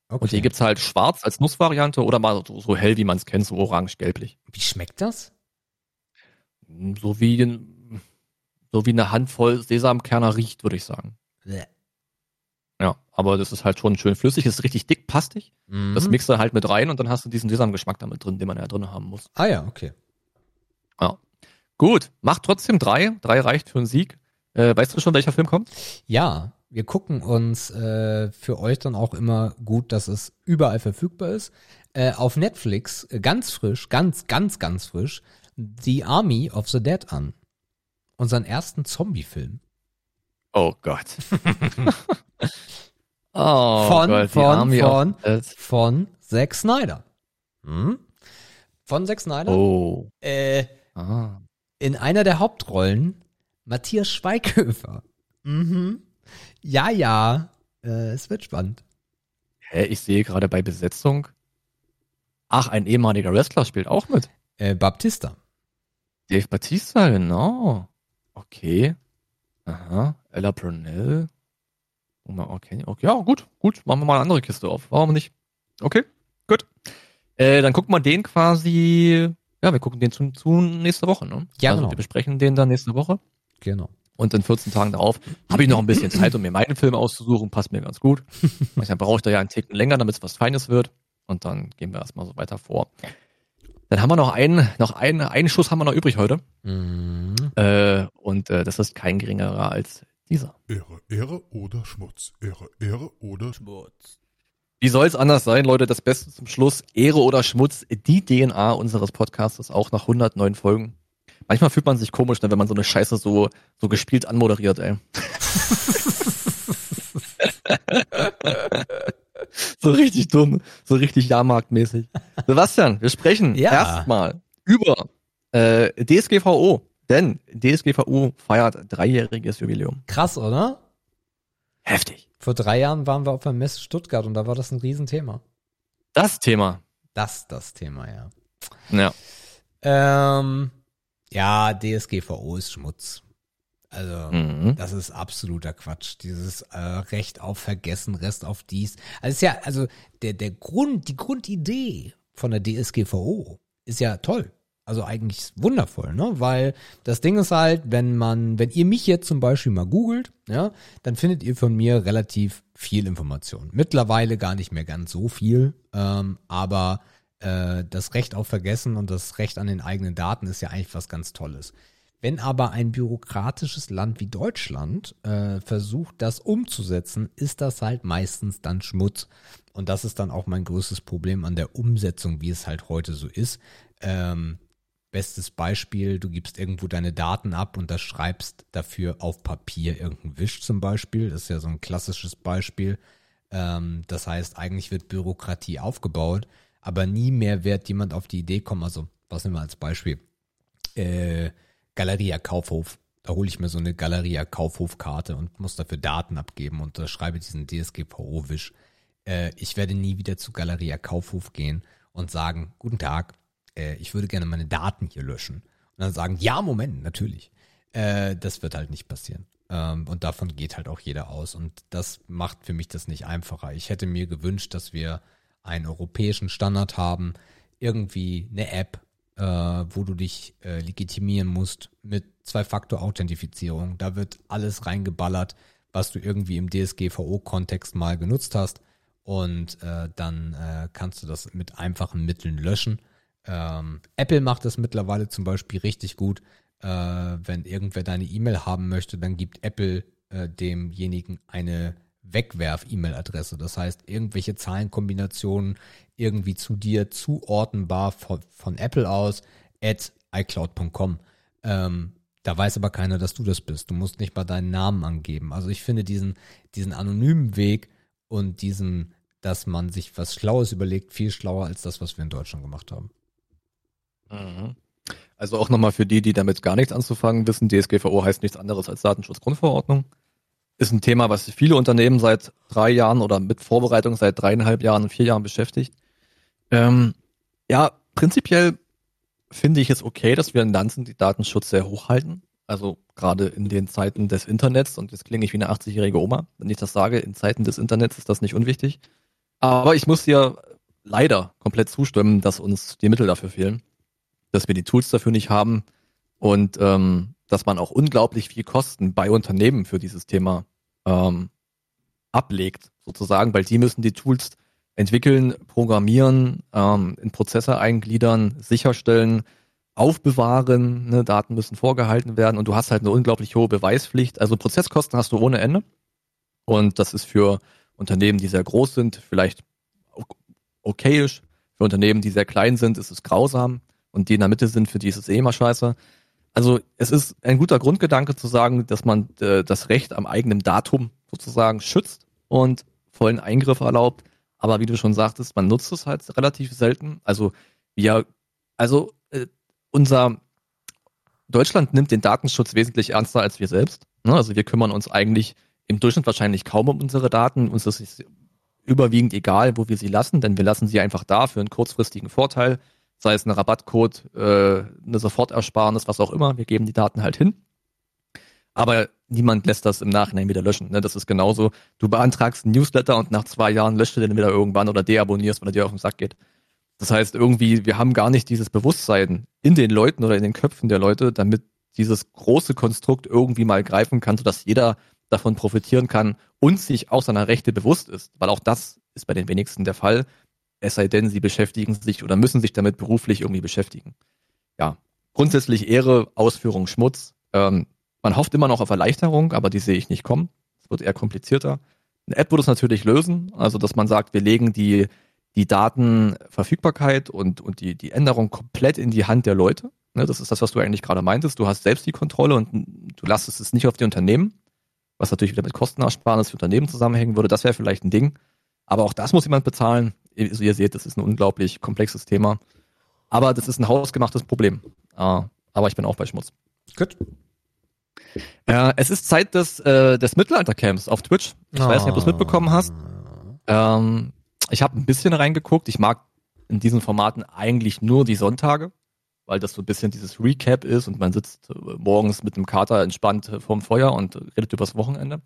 Okay. Und hier gibt's halt schwarz als Nussvariante oder mal so, so hell, wie man es kennt, so orange-gelblich. Wie schmeckt das? So wie, so wie eine Handvoll Sesamkerner riecht, würde ich sagen. Bleh. Ja, aber das ist halt schon schön flüssig, ist richtig dick, pastig. Mhm. Das mixt du halt mit rein und dann hast du diesen Sesamgeschmack damit drin, den man ja drin haben muss. ah ja, okay. Gut, macht trotzdem drei. Drei reicht für einen Sieg. Äh, weißt du schon, welcher Film kommt? Ja, wir gucken uns äh, für euch dann auch immer gut, dass es überall verfügbar ist. Äh, auf Netflix, äh, ganz frisch, ganz, ganz, ganz frisch, The Army of the Dead an. Unseren ersten Zombie-Film. Oh Gott. oh Von- Gott, die von- Army von-. Von Zack Snyder. Hm? Von Zack Snyder. Oh. Äh, Ah. in einer der Hauptrollen Matthias Schweighöfer. Mhm. Ja, ja. Äh, es wird spannend. Hä, ich sehe gerade bei Besetzung. Ach, ein ehemaliger Wrestler spielt auch mit. Äh, Baptista. Dave Batista, genau. Okay. Aha. Ella Brunel. Oh, Okay, okay. Ja, gut, gut. Machen wir mal eine andere Kiste auf. Warum nicht? Okay, gut. Äh, dann gucken wir den quasi. Ja, wir gucken den zu, zu nächste Woche, ne? Ja, also genau. wir besprechen den dann nächste Woche. Genau. Und in 14 Tagen darauf habe ich noch ein bisschen Zeit, um mir meinen Film auszusuchen. Passt mir ganz gut. Dann brauche ich da ja einen Ticken länger, damit es was Feines wird. Und dann gehen wir erstmal so weiter vor. Dann haben wir noch einen, noch einen, einen Schuss haben wir noch übrig heute. Mhm. Äh, und äh, das ist kein geringerer als dieser. Ehre, Ehre oder Schmutz. Ehre, Ehre oder Schmutz. Wie soll es anders sein, Leute? Das Beste zum Schluss. Ehre oder Schmutz, die DNA unseres Podcasts auch nach 109 Folgen. Manchmal fühlt man sich komisch, ne, wenn man so eine Scheiße so, so gespielt anmoderiert, ey. so richtig dumm, so richtig Jahrmarktmäßig. Sebastian, wir sprechen Ja. erstmal über äh, DSGVO, denn DSGVO feiert dreijähriges Jubiläum. Krass, oder? Heftig. Vor drei Jahren waren wir auf der Messe Stuttgart und da war das ein Riesenthema. Das Thema. Das das Thema, ja. Ja. Ähm, ja, DSGVO ist Schmutz. Also, Mhm. das ist absoluter Quatsch. Dieses äh, Recht auf Vergessen, Rest auf dies. Also, ist ja, also der, der Grund, die Grundidee von der DSGVO ist ja toll. Also eigentlich wundervoll, ne? Weil das Ding ist halt, wenn man, wenn ihr mich jetzt zum Beispiel mal googelt, ja, dann findet ihr von mir relativ viel Information. Mittlerweile gar nicht mehr ganz so viel, ähm, aber äh, das Recht auf Vergessen und das Recht an den eigenen Daten ist ja eigentlich was ganz Tolles. Wenn aber ein bürokratisches Land wie Deutschland äh, versucht, das umzusetzen, ist das halt meistens dann Schmutz. Und das ist dann auch mein größtes Problem an der Umsetzung, wie es halt heute so ist. Ähm, bestes Beispiel, du gibst irgendwo deine Daten ab und das schreibst dafür auf Papier irgendein Wisch zum Beispiel. Das ist ja so ein klassisches Beispiel. Ähm, das heißt, eigentlich wird Bürokratie aufgebaut, aber nie mehr wird jemand auf die Idee kommen. Also, was nehmen wir als Beispiel? Äh, Galeria Kaufhof. Da hole ich mir so eine Galeria Kaufhof-Karte und muss dafür Daten abgeben und da schreibe diesen DSGVO-Wisch. Äh, ich werde nie wieder zu Galeria Kaufhof gehen und sagen, guten Tag, äh, ich würde gerne meine Daten hier löschen. Und dann sagen, ja, Moment, natürlich. Äh, das wird halt nicht passieren. Ähm, und davon geht halt auch jeder aus. Und das macht für mich das nicht einfacher. Ich hätte mir gewünscht, dass wir einen europäischen Standard haben, irgendwie eine App, äh, wo du dich äh, legitimieren musst mit Zwei-Faktor-Authentifizierung. Da wird alles reingeballert, was du irgendwie im DSGVO-Kontext mal genutzt hast. Und äh, dann äh, kannst du das mit einfachen Mitteln löschen. Ähm, Apple macht das mittlerweile zum Beispiel richtig gut. Äh, wenn irgendwer deine E-Mail haben möchte, dann gibt Apple äh, demjenigen eine Wegwerf-E-Mail-Adresse. Das heißt, irgendwelche Zahlenkombinationen irgendwie zu dir zuordnenbar von, von Apple aus at iCloud.com. Ähm, da weiß aber keiner, dass du das bist. Du musst nicht mal deinen Namen angeben. Also ich finde diesen, diesen anonymen Weg und diesen, dass man sich was Schlaues überlegt, viel schlauer als das, was wir in Deutschland gemacht haben. Mhm. Also auch nochmal für die, die damit gar nichts anzufangen wissen, DSGVO heißt nichts anderes als Datenschutzgrundverordnung. Ist ein Thema, was viele Unternehmen seit drei Jahren oder mit Vorbereitung seit dreieinhalb Jahren vier Jahren beschäftigt. Ähm, ja, prinzipiell finde ich es okay, dass wir in Lanzen die Datenschutz sehr hoch halten. Also gerade in den Zeiten des Internets, und jetzt klinge ich wie eine 80-jährige Oma, wenn ich das sage, in Zeiten des Internets ist das nicht unwichtig. Aber ich muss dir leider komplett zustimmen, dass uns die Mittel dafür fehlen, dass wir die Tools dafür nicht haben und ähm, dass man auch unglaublich viel Kosten bei Unternehmen für dieses Thema ähm, ablegt, sozusagen, weil die müssen die Tools entwickeln, programmieren, ähm, in Prozesse eingliedern, sicherstellen, aufbewahren, ne, Daten müssen vorgehalten werden und du hast halt eine unglaublich hohe Beweispflicht. Also Prozesskosten hast du ohne Ende. Und das ist für Unternehmen, die sehr groß sind, vielleicht okayisch. Für Unternehmen, die sehr klein sind, ist es grausam. Und die in der Mitte sind, für die ist es eh immer scheiße. Also es ist ein guter Grundgedanke zu sagen, dass man äh, das Recht am eigenen Datum sozusagen schützt und vollen Eingriff erlaubt. Aber wie du schon sagtest, man nutzt es halt relativ selten. Also wir, also äh, unser Deutschland nimmt den Datenschutz wesentlich ernster als wir selbst. Ne? Also wir kümmern uns eigentlich im Durchschnitt wahrscheinlich kaum um unsere Daten. Uns ist es überwiegend egal, wo wir sie lassen, denn wir lassen sie einfach da für einen kurzfristigen Vorteil, sei es ein Rabattcode, äh, eine Sofortersparnis, was auch immer. Wir geben die Daten halt hin. Aber niemand lässt das im Nachhinein wieder löschen. Ne? Das ist genauso. Du beantragst einen Newsletter und nach zwei Jahren löscht du den wieder irgendwann oder deabonnierst, weil er dir auf den Sack geht. Das heißt, irgendwie, wir haben gar nicht dieses Bewusstsein in den Leuten oder in den Köpfen der Leute, damit dieses große Konstrukt irgendwie mal greifen kann, sodass jeder davon profitieren kann und sich auch seiner Rechte bewusst ist. Weil auch das ist bei den wenigsten der Fall. Es sei denn, sie beschäftigen sich oder müssen sich damit beruflich irgendwie beschäftigen. Ja, grundsätzlich Ehre, Ausführung, Schmutz. Ähm, man hofft immer noch auf Erleichterung, aber die sehe ich nicht kommen. Es wird eher komplizierter. Eine App würde es natürlich lösen, also dass man sagt, wir legen die, die Datenverfügbarkeit und, und die, die Änderung komplett in die Hand der Leute. Ne, das ist das, was du eigentlich gerade meintest. Du hast selbst die Kontrolle und du lastest es nicht auf die Unternehmen, was natürlich wieder mit Kostenersparnis für Unternehmen zusammenhängen würde. Das wäre vielleicht ein Ding. Aber auch das muss jemand bezahlen. Also ihr seht, das ist ein unglaublich komplexes Thema. Aber das ist ein hausgemachtes Problem. Uh, aber ich bin auch bei Schmutz. Gut. Äh, es ist Zeit des, äh, des Mittelaltercamps auf Twitch. Ich oh. weiß nicht, ob du es mitbekommen hast. Ähm, ich habe ein bisschen reingeguckt. Ich mag in diesen Formaten eigentlich nur die Sonntage, weil das so ein bisschen dieses Recap ist und man sitzt äh, morgens mit dem Kater entspannt äh, vorm Feuer und redet übers Wochenende.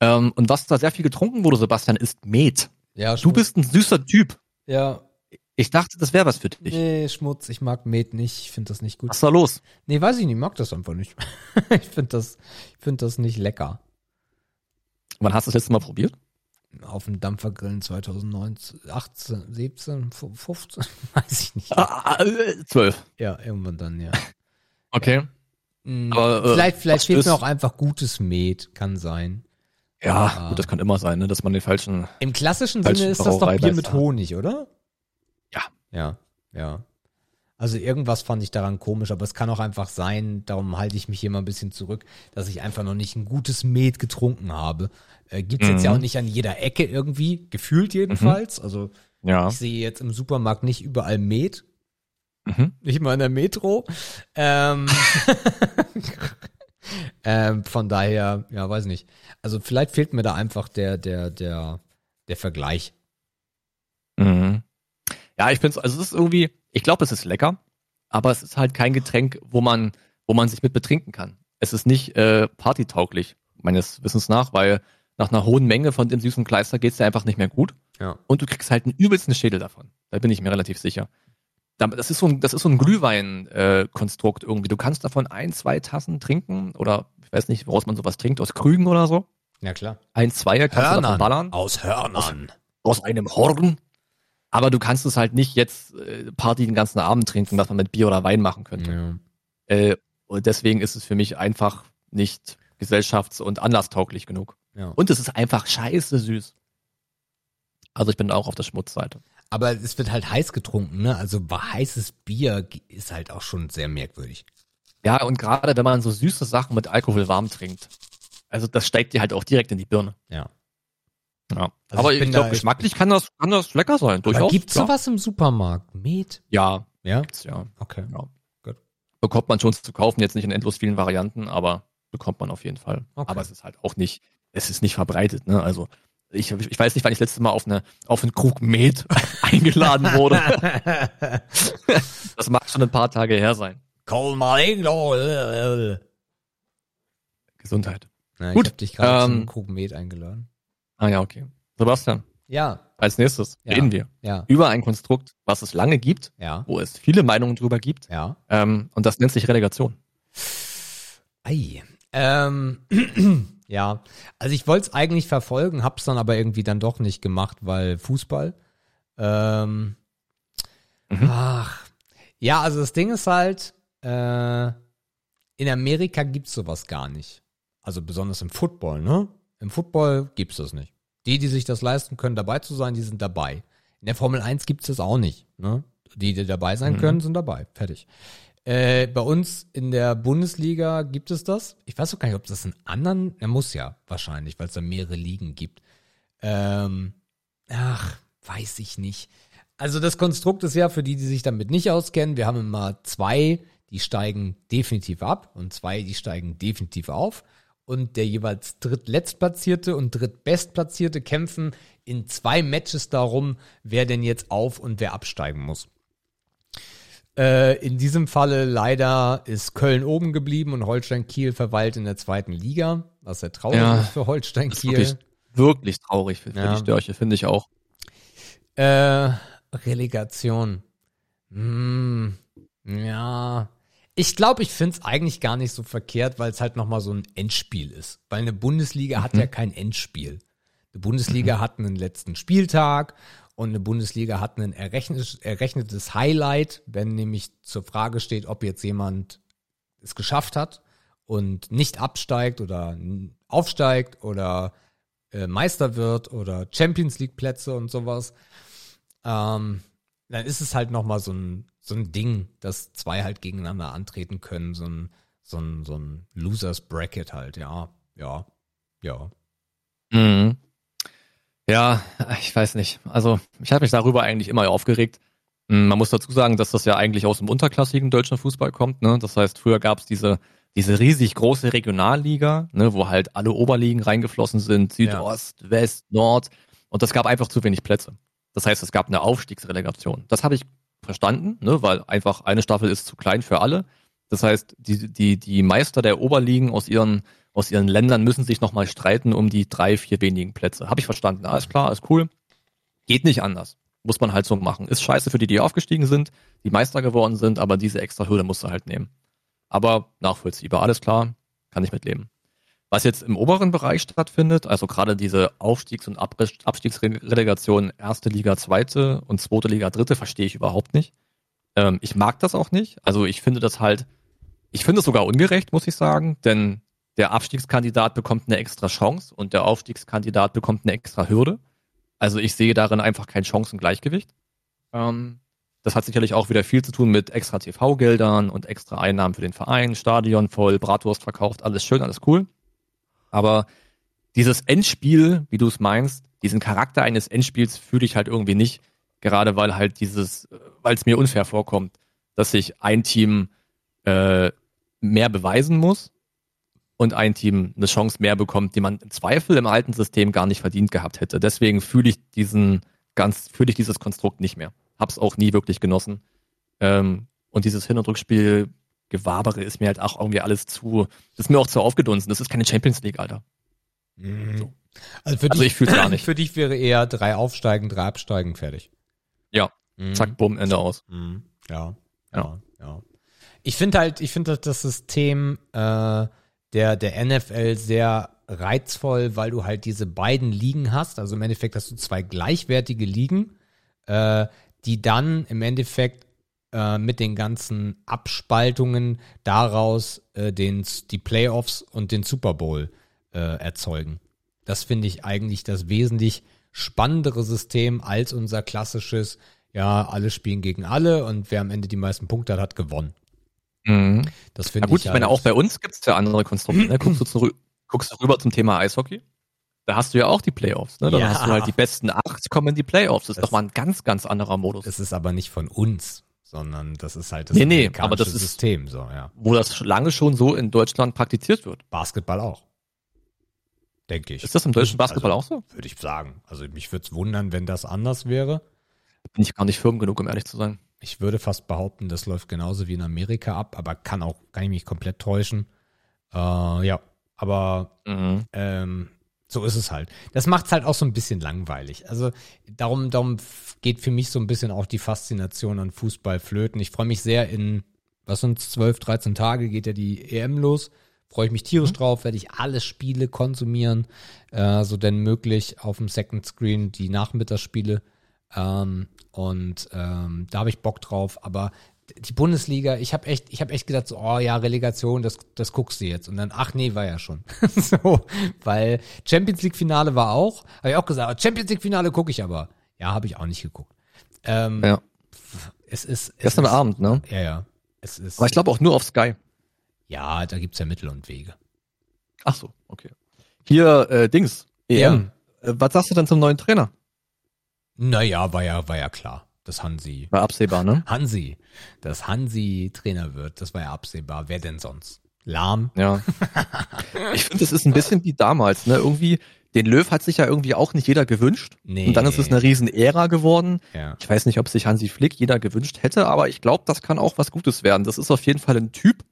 Ähm, und was da sehr viel getrunken wurde, Sebastian, ist Met. Ja, du bist ein süßer Typ. Ja, ich dachte, das wäre was für dich. Nee, Schmutz, ich mag Met nicht, ich finde das nicht gut. Was ist da los? Nee, weiß ich nicht, mag das einfach nicht. ich finde das, ich finde das nicht lecker. Wann hast du das letzte Mal probiert? Auf dem Dampfergrillen 2019, 18, 17, 15, weiß ich nicht. Ah, 12. Ah, äh, ja, irgendwann dann, ja. Okay. Mhm, Aber, äh, vielleicht vielleicht fehlt mir auch einfach gutes Met, kann sein. Ja, ah. gut, das kann immer sein, ne, dass man den falschen. Im klassischen falschen Sinne ist das doch Bier mit Honig, oder? Ja. Ja, ja. Also irgendwas fand ich daran komisch, aber es kann auch einfach sein, darum halte ich mich hier mal ein bisschen zurück, dass ich einfach noch nicht ein gutes Met getrunken habe. Äh, Gibt es mhm. jetzt ja auch nicht an jeder Ecke irgendwie, gefühlt jedenfalls. Mhm. Also ja. ich sehe jetzt im Supermarkt nicht überall Met. Mhm. Nicht mal in der Metro. Ähm, ähm, von daher, ja, weiß nicht. Also vielleicht fehlt mir da einfach der, der, der, der Vergleich. Mhm. Ja, ich finde es, also es ist irgendwie, ich glaube, es ist lecker, aber es ist halt kein Getränk, wo man, wo man sich mit betrinken kann. Es ist nicht äh, partytauglich, meines Wissens nach, weil nach einer hohen Menge von dem süßen Kleister geht's dir einfach nicht mehr gut. Ja. Und du kriegst halt einen übelsten Schädel davon. Da bin ich mir relativ sicher. Das ist so ein, das ist so ein Glühwein-Konstrukt äh, irgendwie. Du kannst davon ein, zwei Tassen trinken oder ich weiß nicht, woraus man sowas trinkt, aus Krügen oder so. Ja, klar. Ein, zwei kannst Hörnern. du davon ballern. Aus Hörnern. Aus, aus einem Horn. Aber du kannst es halt nicht jetzt äh, Party den ganzen Abend trinken, was man mit Bier oder Wein machen könnte. Ja. Äh, und deswegen ist es für mich einfach nicht gesellschafts- und anlasstauglich genug. Ja. Und es ist einfach scheiße süß. Also ich bin auch auf der Schmutzseite. Aber es wird halt heiß getrunken, ne? Also heißes Bier ist halt auch schon sehr merkwürdig. Ja, und gerade wenn man so süße Sachen mit Alkohol warm trinkt. Also das steigt dir halt auch direkt in die Birne. Ja. Ja. Also aber ich, ich glaube, geschmacklich kann das, kann das lecker sein, durchaus. Aber gibt's sowas im Supermarkt? Met? Ja. Ja? Gibt's, ja. Okay. Ja. Gut. Bekommt man schon zu kaufen, jetzt nicht in endlos vielen Varianten, aber bekommt man auf jeden Fall. Okay. Aber es ist halt auch nicht, es ist nicht verbreitet, ne? Also, ich, ich weiß nicht, wann ich das letzte Mal auf eine auf einen Krug Met eingeladen wurde. das mag schon ein paar Tage her sein. Call my Gesundheit. Na, Gut. Ich hab dich gerade ähm, zum Krug Met eingeladen. Ah ja, okay. Sebastian. Ja. Als nächstes ja. reden wir ja. über ein Konstrukt, was es lange gibt, ja. wo es viele Meinungen drüber gibt. Ja. Ähm, und das nennt sich Relegation. Ei. Ähm, ja, also ich wollte es eigentlich verfolgen, hab's dann aber irgendwie dann doch nicht gemacht, weil Fußball. Ähm, mhm. Ach. Ja, also das Ding ist halt, äh, in Amerika gibt's sowas gar nicht. Also besonders im Football, ne? Im Football gibt's das nicht. Die, die sich das leisten können, dabei zu sein, die sind dabei. In der Formel 1 gibt's das auch nicht. Ne? Die, die dabei sein mhm. können, sind dabei. Fertig. Äh, bei uns in der Bundesliga gibt es das. Ich weiß auch gar nicht, ob das in anderen, er muss ja wahrscheinlich, weil es da mehrere Ligen gibt. Ähm, ach, weiß ich nicht. Also das Konstrukt ist ja für die, die sich damit nicht auskennen, wir haben immer zwei, die steigen definitiv ab und zwei, die steigen definitiv auf und der jeweils drittletztplatzierte und drittbestplatzierte kämpfen in zwei Matches darum, wer denn jetzt auf und wer absteigen muss. Äh, in diesem Falle leider ist Köln oben geblieben und Holstein Kiel verweilt in der zweiten Liga, was sehr traurig Ja, ist für Holstein Das ist Kiel. wirklich, wirklich traurig für, für Ja. die Störche, finde ich auch. Äh, Relegation. Hm, ja. Ich glaube, ich finde es eigentlich gar nicht so verkehrt, weil es halt nochmal so ein Endspiel ist. Weil eine Bundesliga hat ja kein Endspiel. Eine Bundesliga hat einen letzten Spieltag und eine Bundesliga hat ein errechnetes, Highlight, wenn nämlich zur Frage steht, ob jetzt jemand es geschafft hat und nicht absteigt oder aufsteigt oder äh, Meister wird oder Champions League Plätze und sowas ähm, dann ist es halt nochmal so ein, so ein Ding, dass zwei halt gegeneinander antreten können, so ein, so ein, so ein Losers Bracket halt, ja, ja, ja. Mhm. Ja, ich weiß nicht. Also ich habe mich darüber eigentlich immer aufgeregt. Mm, Man muss dazu sagen, dass das ja eigentlich aus dem unterklassigen deutschen Fußball kommt. Ne? Das heißt, früher gab es diese, diese riesig große Regionalliga, ne, wo halt alle Oberligen reingeflossen sind, Südost, West, Nord. Und das gab einfach zu wenig Plätze. Das heißt, es gab eine Aufstiegsrelegation. Das habe ich verstanden, ne, weil einfach eine Staffel ist zu klein für alle. Das heißt, die, die, die Meister der Oberligen aus ihren, aus ihren Ländern müssen sich nochmal streiten um die drei, vier wenigen Plätze. Habe ich verstanden. Alles klar, alles cool. Geht nicht anders. Muss man halt so machen. Ist scheiße für die, die aufgestiegen sind, die Meister geworden sind, aber diese extra Hürde musst du halt nehmen. Aber nachvollziehbar, alles klar, kann ich mitleben. Was jetzt im oberen Bereich stattfindet, also gerade diese Aufstiegs- und Abstiegsrelegation erste Liga, zweite und zweite Liga, dritte, verstehe ich überhaupt nicht. Ähm, ich mag das auch nicht. Also ich finde das halt, ich finde es sogar ungerecht, muss ich sagen, denn der Abstiegskandidat bekommt eine extra Chance und der Aufstiegskandidat bekommt eine extra Hürde. Also ich sehe darin einfach kein Chancengleichgewicht. Ähm, das hat sicherlich auch wieder viel zu tun mit extra TV-Geldern und extra Einnahmen für den Verein, Stadion voll, Bratwurst verkauft, alles schön, alles cool. Aber dieses Endspiel, wie du es meinst, diesen Charakter eines Endspiels fühle ich halt irgendwie nicht. Gerade weil halt dieses, weil es mir unfair vorkommt, dass sich ein Team äh, mehr beweisen muss und ein Team eine Chance mehr bekommt, die man im Zweifel im alten System gar nicht verdient gehabt hätte. Deswegen fühle ich diesen ganz, fühle ich dieses Konstrukt nicht mehr. Hab's auch nie wirklich genossen. Ähm, und dieses Hin- und Rückspiel Gewabere ist mir halt auch irgendwie alles zu, das ist mir auch zu aufgedunsen. Das ist keine Champions League, Alter. Mhm. Also, für Also dich, ich fühl's gar nicht. Für dich wäre eher drei aufsteigen, drei absteigen, fertig. Ja. Mhm. Zack, bumm, Ende aus. Mhm. Ja, Ja. ja, ja. Ich finde halt, ich finde halt das System äh, der, der NFL sehr reizvoll, weil du halt diese beiden Ligen hast. Also im Endeffekt hast du zwei gleichwertige Ligen, äh, die dann im Endeffekt äh, mit den ganzen Abspaltungen daraus äh, den, die Playoffs und den Super Bowl äh, erzeugen. Das finde ich eigentlich das wesentlich spannendere System als unser klassisches, ja, alle spielen gegen alle und wer am Ende die meisten Punkte hat, hat gewonnen. Mhm. Das Na finde gut, ich ich meine, halt- auch bei uns gibt's ja andere Konstrukte. Ne? Guckst, du zurück, guckst du rüber zum Thema Eishockey? Da hast du ja auch die Playoffs. Ne? Dann Ja. hast du halt die besten acht kommen in die Playoffs. Das ist Das- doch mal ein ganz, ganz anderer Modus. Das ist aber nicht von uns, sondern das ist halt das Nee, nee, aber das ist- System, so, ja. wo das lange schon so in Deutschland praktiziert wird. Basketball auch. Denke ich. Ist das im deutschen Basketball also, auch so? Würde ich sagen. Also mich würde es wundern, wenn das anders wäre. Bin ich gar nicht firm genug, um ehrlich zu sein. Ich würde fast behaupten, das läuft genauso wie in Amerika ab, aber kann auch, kann ich mich komplett täuschen. Äh, ja, aber Mhm. ähm, so ist es halt. Das macht es halt auch so ein bisschen langweilig. Also darum, darum geht für mich so ein bisschen auch die Faszination an Fußball flöten. Ich freue mich sehr in, was sind 12, 13 Tage geht ja die EM los. Freue ich mich tierisch drauf, werde ich alle Spiele konsumieren, äh, so denn möglich auf dem Second Screen die Nachmittagsspiele. Ähm, und ähm, da habe ich Bock drauf. Aber die Bundesliga, ich habe echt, ich habe echt gedacht, so, oh ja, Relegation, das, das guckst du jetzt. Und dann, ach nee, war ja schon. so, weil Champions League Finale war auch, habe ich auch gesagt, Champions League Finale gucke ich aber. Ja, habe ich auch nicht geguckt. Ähm, Ja. Es ist, es Gestern ist, Abend, ne? Ja, ja. Es ist, Aber ich glaube auch nur auf Sky. ja, da gibt's ja Mittel und Wege. Ach so, okay. Hier, äh, Dings, EM. Äh, was sagst du denn zum neuen Trainer? Naja, war ja, war ja klar, dass Hansi, War absehbar, ne? Hansi, dass Hansi Trainer wird, das war ja absehbar. Wer denn sonst? Lahm? Ja. Ich finde, es ist ein bisschen wie damals, ne? Irgendwie den Löw hat sich ja irgendwie auch nicht jeder gewünscht. Nee. Und dann ist es eine riesen Ära geworden. Ja. Ich weiß nicht, ob sich Hansi Flick jeder gewünscht hätte, aber ich glaube, das kann auch was Gutes werden. Das ist auf jeden Fall ein Typ,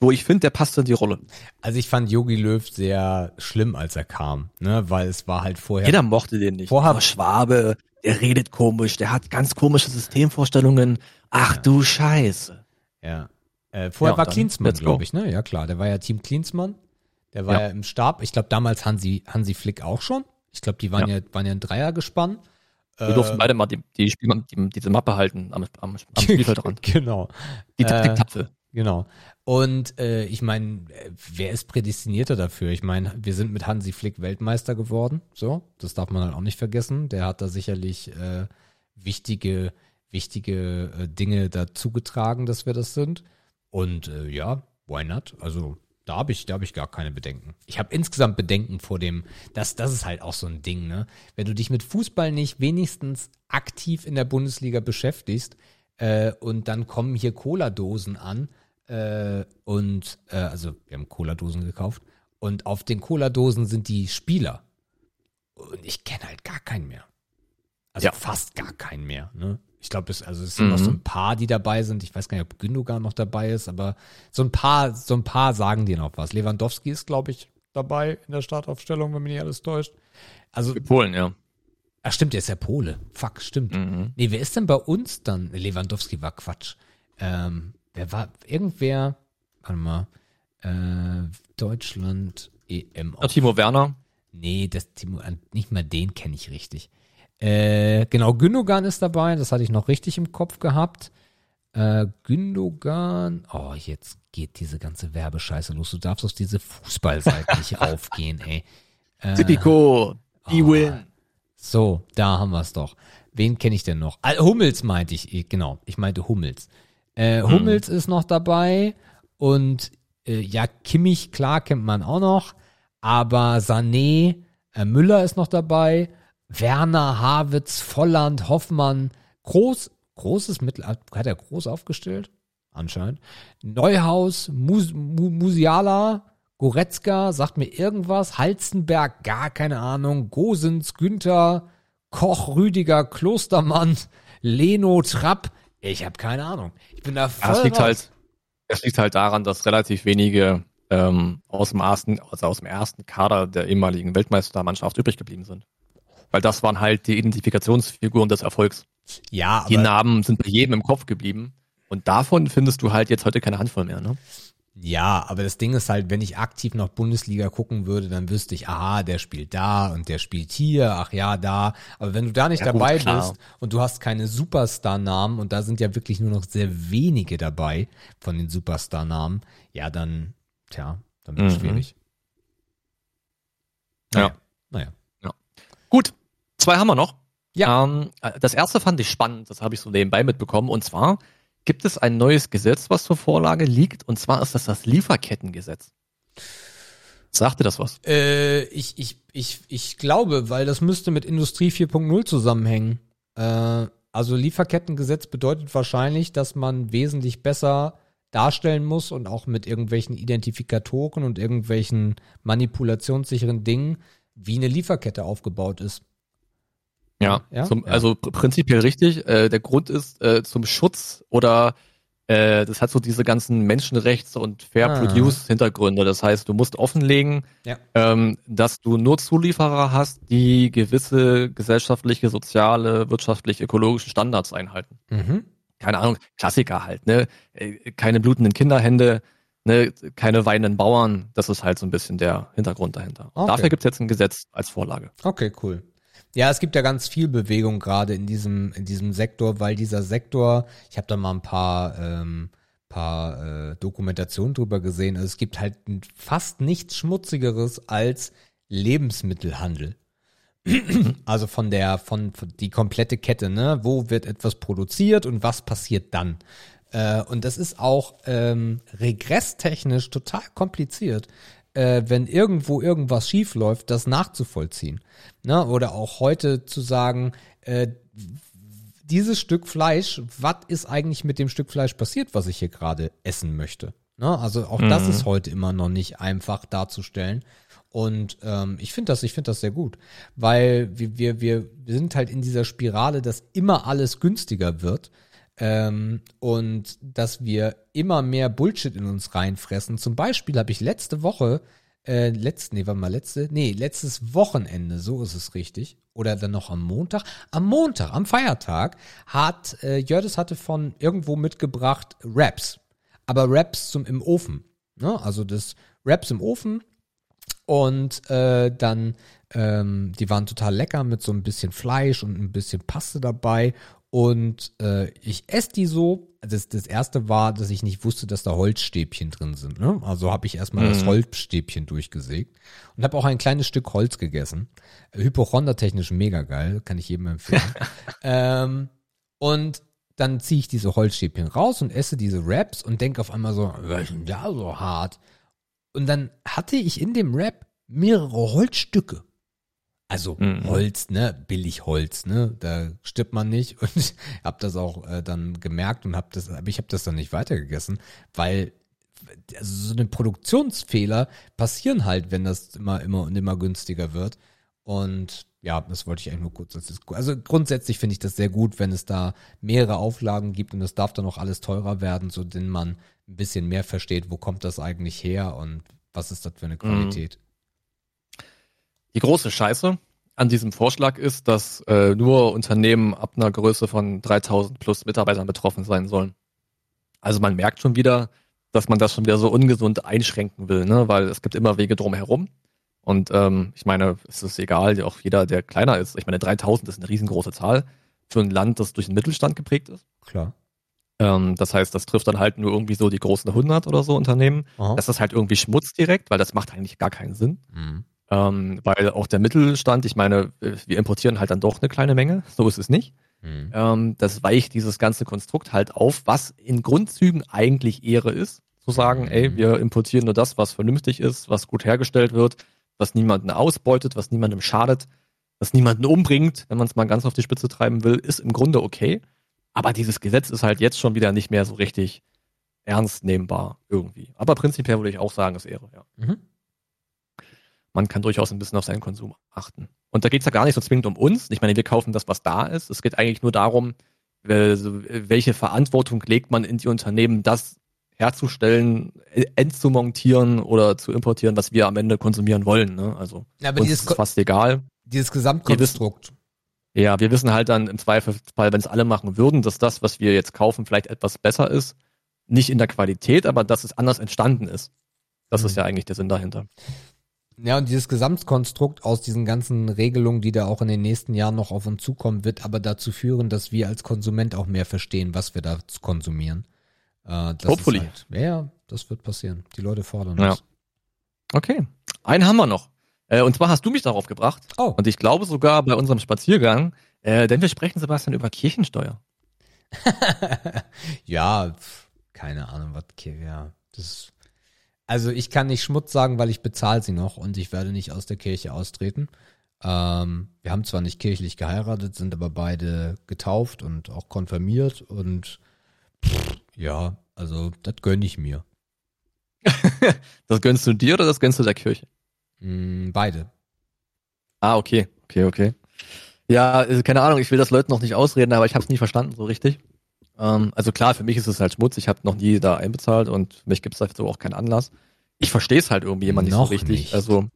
wo ich finde, der passt in die Rolle. Also ich fand Yogi Löw sehr schlimm, als er kam, ne, weil es war halt vorher. Jeder mochte den nicht. Vorher- Schwabe, der redet komisch, der hat ganz komische Systemvorstellungen. Ach du Scheiße. Ja. Äh, vorher Ja, war Klinsmann, glaube ich, ne? Ja klar, der war ja Team Klinsmann. Der war ja, Ja. im Stab. Ich glaube damals Hansi, Hansi Flick auch schon. Ich glaube, die waren ja. waren ja ein Dreiergespann. Wir Äh, durften beide mal die, die, Spiel, die, diese Mappe halten am, am, am Spielfeldrand. genau. Die Äh, Taktiktafel. Genau. Und äh, ich meine, äh, wer ist prädestinierter dafür? Ich meine, wir sind mit Hansi Flick Weltmeister geworden. So, das darf man halt auch nicht vergessen. Der hat da sicherlich äh, wichtige, wichtige äh, Dinge dazu getragen, dass wir das sind. Und äh, ja, why not? Also da habe ich, da ich gar keine Bedenken. Ich habe insgesamt Bedenken vor dem, das, das ist halt auch so ein Ding, ne? Wenn du dich mit Fußball nicht wenigstens aktiv in der Bundesliga beschäftigst äh, und dann kommen hier Cola-Dosen an äh, und äh, also wir haben Cola-Dosen gekauft und auf den Cola-Dosen sind die Spieler und ich kenne halt gar keinen mehr. Also Ja. fast gar keinen mehr. Ne? Ich glaube, es, also es sind noch Mhm. so ein paar, die dabei sind. Ich weiß gar nicht, ob Gündogan noch dabei ist, aber so ein paar, so ein paar sagen dir noch was. Lewandowski ist, glaube ich, dabei in der Startaufstellung, wenn mich nicht alles täuscht. Also, Polen, ja. ach stimmt, der ist ja Pole. Fuck, stimmt. Mhm. Nee, wer ist denn bei uns dann? Lewandowski war Quatsch. Ähm, wer war, irgendwer, warte mal, äh, Deutschland EM. ja. Timo Werner. Nee, das Timo, nicht mal den kenne ich richtig. Äh, genau, Gündogan ist dabei, das hatte ich noch richtig im Kopf gehabt. Äh, Gündogan, oh, jetzt geht diese ganze Werbescheiße los. Du darfst auf diese Fußballseite nicht raufgehen, ey. Äh, Tipico. Die oh. win. So, da haben wir es doch. Wen kenne ich denn noch? Hummels meinte ich, genau. Ich meinte Hummels. Äh, Hummels ist noch dabei und äh, ja, Kimmich, klar, kennt man auch noch. Aber Sané, äh, Müller ist noch dabei. Werner, Havitz, Volland, Hoffmann, Groß, großes Mittel, hat er groß aufgestellt? Anscheinend. Neuhaus, Mus, Mu, Musiala, Goretzka, sagt mir irgendwas. Halzenberg, gar keine Ahnung. Gosens, Günther, Koch, Rüdiger, Klostermann, Leno, Trapp. Ich habe keine Ahnung. Bin da voll Ja, es liegt raus. halt, es liegt halt daran, dass relativ wenige ähm, aus dem ersten, also aus dem ersten Kader der ehemaligen Weltmeistermannschaft übrig geblieben sind. Weil das waren halt die Identifikationsfiguren des Erfolgs. Ja, Die aber, Namen sind bei jedem im Kopf geblieben. Und davon findest du halt jetzt heute keine Handvoll mehr, ne? Ja, aber das Ding ist halt, wenn ich aktiv noch Bundesliga gucken würde, dann wüsste ich, aha, der spielt da und der spielt hier, ach ja, da. Aber wenn du da nicht Ja, gut, dabei klar. bist und du hast keine Superstar-Namen und da sind ja wirklich nur noch sehr wenige dabei von den Superstar-Namen, ja, dann, tja, dann wird es Mhm. schwierig. Ja. Naja. Gut, zwei haben wir noch. Ja. Ähm, das erste fand ich spannend, das habe ich so nebenbei mitbekommen. Und zwar gibt es ein neues Gesetz, was zur Vorlage liegt. Und zwar ist das das Lieferkettengesetz. Sagte das was? Äh, ich, ich, ich, ich glaube, weil das müsste mit Industrie 4.0 zusammenhängen. Äh, also Lieferkettengesetz bedeutet wahrscheinlich, dass man wesentlich besser darstellen muss und auch mit irgendwelchen Identifikatoren und irgendwelchen manipulationssicheren Dingen, wie eine Lieferkette aufgebaut ist. Ja, Ja? Zum, Ja. also pr- prinzipiell richtig. Äh, der Grund ist äh, zum Schutz oder äh, das hat so diese ganzen Menschenrechts- und Fair Ah. Produce-Hintergründe. Das heißt, du musst offenlegen, Ja. ähm, dass du nur Zulieferer hast, die gewisse gesellschaftliche, soziale, wirtschaftlich, ökologische Standards einhalten. Mhm. Keine Ahnung, Klassiker halt, ne? Äh, Keine blutenden Kinderhände, ne? keine weinenden Bauern. Das ist halt so ein bisschen der Hintergrund dahinter. Okay. Dafür gibt's jetzt ein Gesetz als Vorlage. Okay, cool. Ja, es gibt ja ganz viel Bewegung gerade in diesem in diesem Sektor, weil dieser Sektor, ich habe da mal ein paar ähm, paar äh, Dokumentationen drüber gesehen. Also es gibt halt fast nichts Schmutzigeres als Lebensmittelhandel. Also von der von, von die komplette Kette, ne? Wo wird etwas produziert und was passiert dann? Äh, und das ist auch ähm, regresstechnisch total kompliziert, äh, wenn irgendwo irgendwas schief läuft, das nachzuvollziehen. Ne? Oder auch heute zu sagen, äh, dieses Stück Fleisch, was ist eigentlich mit dem Stück Fleisch passiert, was ich hier gerade essen möchte? Ne? Also auch das ist heute immer noch nicht einfach darzustellen. Und ähm, ich finde das, ich finde das sehr gut, weil wir, wir, wir sind halt in dieser Spirale, dass immer alles günstiger wird ähm, und dass wir immer mehr Bullshit in uns reinfressen. Zum Beispiel habe ich letzte Woche, äh, letzte, nee, warte mal, letzte, nee, letztes Wochenende, so ist es richtig, oder dann noch am Montag, am Montag, am Feiertag, hat äh, Jördes hatte von irgendwo mitgebracht Raps, aber Raps zum im Ofen, ne? Also das Raps im Ofen und äh, dann, ähm, die waren total lecker mit so ein bisschen Fleisch und ein bisschen Paste dabei. Und äh, ich esse die so. Das, das erste war, dass ich nicht wusste, dass da Holzstäbchen drin sind. Ne? Also habe ich erstmal das Holzstäbchen durchgesägt und habe auch ein kleines Stück Holz gegessen. Hypochondertechnisch mega geil, kann ich jedem empfehlen. ähm, und dann ziehe ich diese Holzstäbchen raus und esse diese Wraps und denke auf einmal so, was ist denn da so hart? Und dann hatte ich in dem Rap mehrere Holzstücke. Also Mhm. Holz, ne, billig Holz, ne, da stirbt man nicht und ich habe das auch äh, dann gemerkt und habe das, aber ich habe das dann nicht weitergegessen, weil also so eine Produktionsfehler passieren halt, wenn das immer immer und immer günstiger wird und ja, das wollte ich eigentlich nur kurz. als Also grundsätzlich finde ich das sehr gut, wenn es da mehrere Auflagen gibt und es darf dann auch alles teurer werden, so denn man ein bisschen mehr versteht, wo kommt das eigentlich her und was ist das für eine Qualität. Die große Scheiße an diesem Vorschlag ist, dass äh, nur Unternehmen ab einer Größe von 3000 plus Mitarbeitern betroffen sein sollen. Also man merkt schon wieder, dass man das schon wieder so ungesund einschränken will, ne? weil es gibt immer Wege drumherum. Und ähm, ich meine, es ist egal, auch jeder, der kleiner ist. Ich meine, 3000 ist eine riesengroße Zahl für ein Land, das durch den Mittelstand geprägt ist. Klar. Ähm, das heißt, das trifft dann halt nur irgendwie so die großen 100 oder so Unternehmen. Aha. Das ist halt irgendwie Schmutz direkt, weil das macht eigentlich gar keinen Sinn. Mhm. Ähm, weil auch der Mittelstand, ich meine, äh, wir importieren halt dann doch eine kleine Menge, so ist es nicht. Mhm. Ähm, das weicht dieses ganze Konstrukt halt auf, was in Grundzügen eigentlich Ehre ist. Zu sagen, Mhm. ey, wir importieren nur das, was vernünftig ist, was gut hergestellt wird, was niemanden ausbeutet, was niemandem schadet, was niemanden umbringt, wenn man es mal ganz auf die Spitze treiben will, ist im Grunde okay. Aber dieses Gesetz ist halt jetzt schon wieder nicht mehr so richtig ernst nehmbar irgendwie. Aber prinzipiell würde ich auch sagen, ist Ehre, ja Mhm. Man kann durchaus ein bisschen auf seinen Konsum achten. Und da geht's ja gar nicht so zwingend um uns. Ich meine, wir kaufen das, was da ist. Es geht eigentlich nur darum, welche Verantwortung legt man in die Unternehmen, das herzustellen, entzumontieren oder zu importieren, was wir am Ende konsumieren wollen. Ne? Also Ja, aber uns dieses, ist fast egal. dieses Gesamtkonstrukt. Ja, wir wissen halt dann im Zweifelsfall, wenn es alle machen würden, dass das, was wir jetzt kaufen, vielleicht etwas besser ist. Nicht in der Qualität, aber dass es anders entstanden ist. Das Mhm. ist ja eigentlich der Sinn dahinter. Ja, und dieses Gesamtkonstrukt aus diesen ganzen Regelungen, die da auch in den nächsten Jahren noch auf uns zukommen, wird aber dazu führen, dass wir als Konsument auch mehr verstehen, was wir da konsumieren. Äh, das Hopefully. Ist halt, ja, das wird passieren. Die Leute fordern Ja. das. Okay. Einen haben wir noch. Äh, und zwar hast du mich darauf gebracht. Oh, Und ich glaube sogar bei unserem Spaziergang, äh, denn wir sprechen, Sebastian, über Kirchensteuer. ja, keine Ahnung, was, okay, ja, das also ich kann nicht Schmutz sagen, weil ich bezahle sie noch und ich werde nicht aus der Kirche austreten. Ähm, wir haben zwar nicht kirchlich geheiratet, sind aber beide getauft und auch konfirmiert und pff, ja, also das gönne ich mir. Das gönnst du dir oder das gönnst du der Kirche? Mm, beide. Ah, okay. Okay, okay. Ja, äh, keine Ahnung, ich will das Leuten noch nicht ausreden, aber ich habe es nie verstanden so richtig. Ähm, also klar, für mich ist es halt Schmutz. Ich habe noch nie da einbezahlt und für mich gibt es dazu auch keinen Anlass. Ich verstehe es halt irgendwie immer nicht so richtig. nicht. Also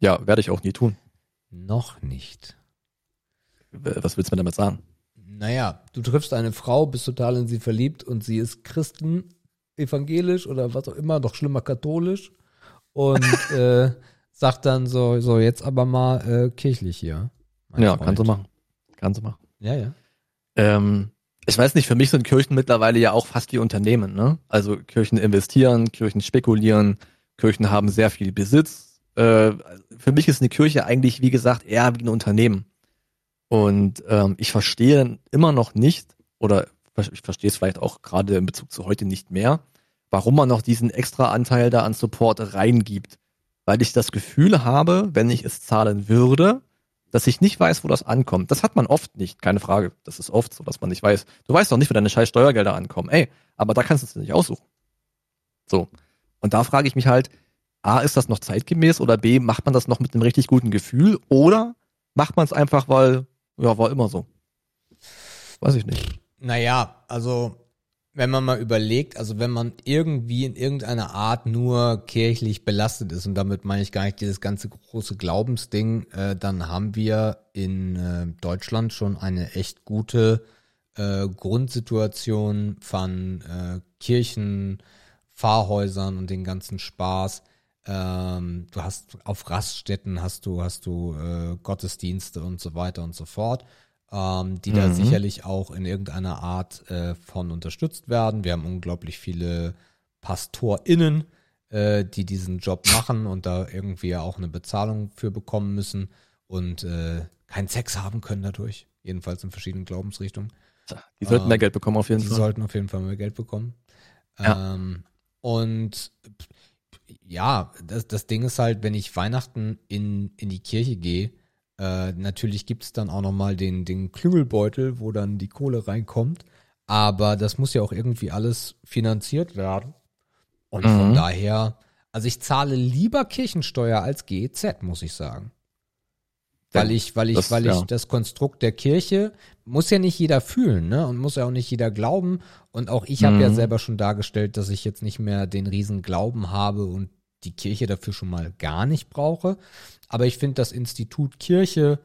ja, werde ich auch nie tun. Noch nicht. Was willst du mir damit sagen? Naja, du triffst eine Frau, bist total in sie verliebt und sie ist Christen, evangelisch oder was auch immer, noch schlimmer katholisch und äh, sagt dann so, so jetzt aber mal äh, kirchlich hier. ja, Freund. kannst du machen. Kannst du machen. Ja, ja. Ähm, ich weiß nicht, für mich sind Kirchen mittlerweile ja auch fast wie Unternehmen. Ne? Also Kirchen investieren, Kirchen spekulieren, Kirchen haben sehr viel Besitz. Äh, für mich ist eine Kirche eigentlich, wie gesagt, eher wie ein Unternehmen. Und ähm, ich verstehe immer noch nicht, oder ich verstehe es vielleicht auch gerade in Bezug zu heute nicht mehr, warum man noch diesen extra Anteil da an Support reingibt. Weil ich das Gefühl habe, wenn ich es zahlen würde, dass ich nicht weiß, wo das ankommt. Das hat man oft nicht, keine Frage. Das ist oft so, dass man nicht weiß. Du weißt doch nicht, wo deine scheiß Steuergelder ankommen. Ey, aber da kannst du es nicht aussuchen. So. Und da frage ich mich halt, A, ist das noch zeitgemäß oder B, macht man das noch mit einem richtig guten Gefühl oder macht man es einfach, weil, ja, war immer so. Weiß ich nicht. Naja, also wenn man mal überlegt, also wenn man irgendwie in irgendeiner Art nur kirchlich belastet ist, und damit meine ich gar nicht dieses ganze große Glaubensding, äh, dann haben wir in äh, Deutschland schon eine echt gute äh, Grundsituation von äh, Kirchen, Pfarrhäusern und den ganzen Spaß. Ähm, du hast auf Raststätten hast du hast du äh, Gottesdienste und so weiter und so fort, ähm, die da Mhm. sicherlich auch in irgendeiner Art äh, von unterstützt werden. Wir haben unglaublich viele PastorInnen, äh, die diesen Job machen und da irgendwie auch eine Bezahlung für bekommen müssen und äh, keinen Sex haben können dadurch. Jedenfalls in verschiedenen Glaubensrichtungen. Die sollten Ähm, mehr Geld bekommen auf jeden Die Fall. sollten auf jeden Fall mehr Geld bekommen. Ja. Ähm, und ja, das, das Ding ist halt, wenn ich Weihnachten in, in die Kirche gehe, äh, natürlich gibt es dann auch nochmal den, den Klüngelbeutel, wo dann die Kohle reinkommt. Aber das muss ja auch irgendwie alles finanziert werden. Und von Mhm. daher, also ich zahle lieber Kirchensteuer als GEZ, muss ich sagen. Weil ich, weil ich, das- weil ich ja. das Konstrukt der Kirche muss ja nicht jeder fühlen, ne? Und muss ja auch nicht jeder glauben. Und auch ich habe ja Mhm. selber schon dargestellt, dass ich jetzt nicht mehr den riesen Glauben habe und die Kirche dafür schon mal gar nicht brauche. Aber ich finde das Institut Kirche,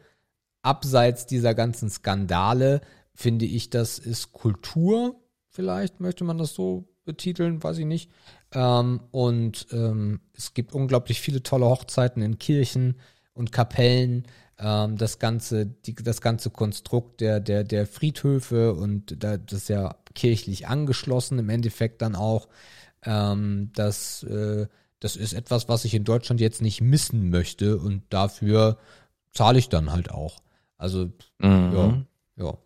abseits dieser ganzen Skandale, finde ich, das ist Kultur. Vielleicht möchte man das so betiteln, weiß ich nicht. Ähm, und ähm, es gibt unglaublich viele tolle Hochzeiten in Kirchen und Kapellen. Ähm, das ganze, die, das ganze Konstrukt der, der, der Friedhöfe und da, das ist ja kirchlich angeschlossen im Endeffekt dann auch. Ähm, das, äh, das ist etwas, was ich in Deutschland jetzt nicht missen möchte und dafür zahle ich dann halt auch. Also, Mhm. ja, ja.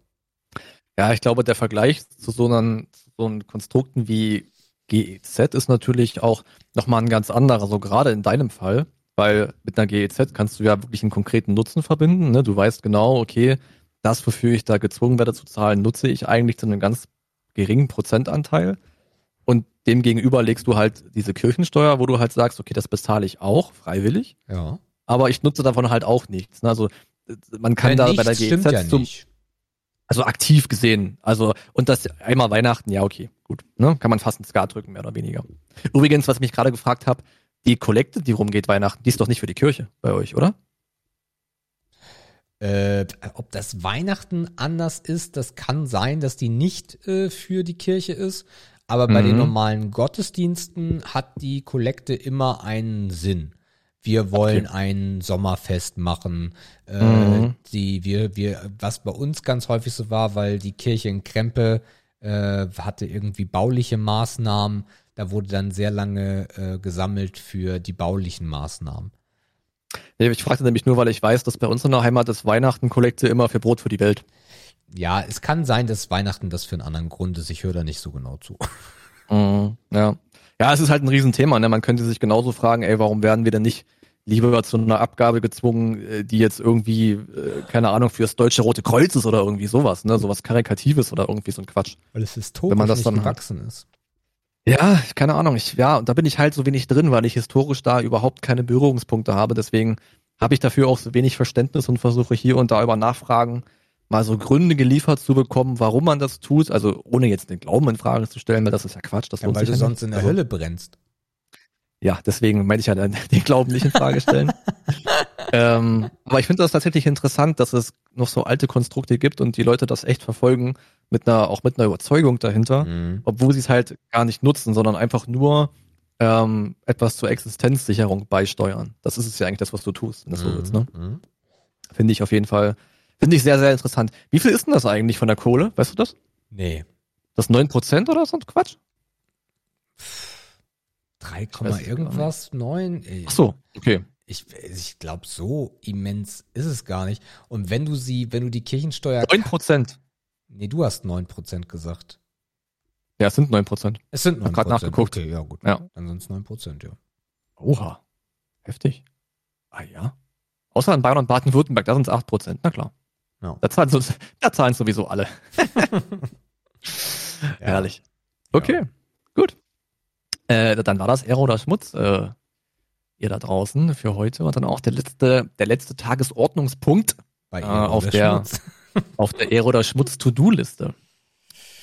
Ja, ich glaube, der Vergleich zu so einem, so einem Konstrukten wie GEZ ist natürlich auch nochmal ein ganz anderer, so gerade in deinem Fall, weil mit einer GEZ kannst du ja wirklich einen konkreten Nutzen verbinden. Ne? Du weißt genau, okay, das, wofür ich da gezwungen werde zu zahlen, nutze ich eigentlich zu einem ganz geringen Prozentanteil. Und dem gegenüber legst du halt diese Kirchensteuer, wo du halt sagst, okay, das bezahle ich auch freiwillig, Ja. aber ich nutze davon halt auch nichts. Ne? Also man kann Ja, da bei der GEZ ja zum, also aktiv gesehen. Also, und das einmal Weihnachten, ja, okay, gut. Ne? Kann man fast ein Skat drücken, mehr oder weniger. Übrigens, was ich mich gerade gefragt habe, die Kollekte, die rumgeht Weihnachten, die ist doch nicht für die Kirche bei euch, oder? Äh, ob das Weihnachten anders ist, das kann sein, dass die nicht äh, für die Kirche ist. Aber bei Mhm. den normalen Gottesdiensten hat die Kollekte immer einen Sinn. Wir wollen ein Sommerfest machen. Äh, Mhm. die, wir, wir, was bei uns ganz häufig so war, weil die Kirche in Krempe äh, hatte irgendwie bauliche Maßnahmen. Da wurde dann sehr lange äh, gesammelt für die baulichen Maßnahmen. Nee, Ich fragte nämlich nur, weil ich weiß, dass bei uns in der Heimat das Weihnachten-Kollekte immer für Brot für die Welt. Ja, es kann sein, dass Weihnachten das für einen anderen Grund ist. Ich höre da nicht so genau zu. Mhm, ja. Ja, es ist halt ein Riesenthema. Ne? Man könnte sich genauso fragen, ey, warum werden wir denn nicht lieber zu einer Abgabe gezwungen, äh, die jetzt irgendwie, äh, keine Ahnung, für das Deutsche Rote Kreuz ist oder irgendwie sowas, ne? Sowas Karikatives oder irgendwie so ein Quatsch. Weil es historisch Wenn man das nicht dann hat. gewachsen ist. Ja, keine Ahnung. Ich, ja, und da bin ich halt so wenig drin, weil ich historisch da überhaupt keine Berührungspunkte habe. Deswegen habe ich dafür auch so wenig Verständnis und versuche hier und da über Nachfragen mal so Gründe geliefert zu bekommen, warum man das tut. Also ohne jetzt den Glauben in Frage zu stellen, weil das ist ja Quatsch. Das Ja, weil du sonst nicht. in der Also, Hölle brennst. Ja, deswegen meinte ich ja den Glauben nicht in Frage stellen. ähm, aber ich finde das tatsächlich interessant, dass es noch so alte Konstrukte gibt und die Leute das echt verfolgen mit einer, auch mit einer Überzeugung dahinter Mhm. obwohl sie es halt gar nicht nutzen, sondern einfach nur ähm, etwas zur Existenzsicherung beisteuern. Das ist es ja eigentlich das, was du tust, wenn das so willst. Ne? Mhm. Finde ich auf jeden Fall, finde ich sehr, sehr interessant. Wie viel ist denn das eigentlich von der Kohle? Weißt du das? Nee. Das 9% oder so ein Quatsch? 3, Ich weiß es irgendwas, 9. Ey, Ach so, okay. Ich, ich glaube, so immens ist es gar nicht. Und wenn du sie, wenn du die Kirchensteuer. 9%. Nee, du hast 9% gesagt. Ja, es sind 9%. Es sind 9%. Hab grad nachgeguckt. Okay, ja, gut. Ja. Dann sind es 9%, ja. Oha. Heftig. Ah ja. Außer in Bayern und Baden-Württemberg, da sind es 8%. Na klar. Ja. Da, zahlen, da zahlen sowieso alle. Herrlich. Okay, gut. Äh, dann war das Ehre oder Schmutz, äh, ihr da draußen für heute und dann auch der letzte, der letzte Tagesordnungspunkt Bei äh, auf der auf der Ehre oder Schmutz To-Do-Liste.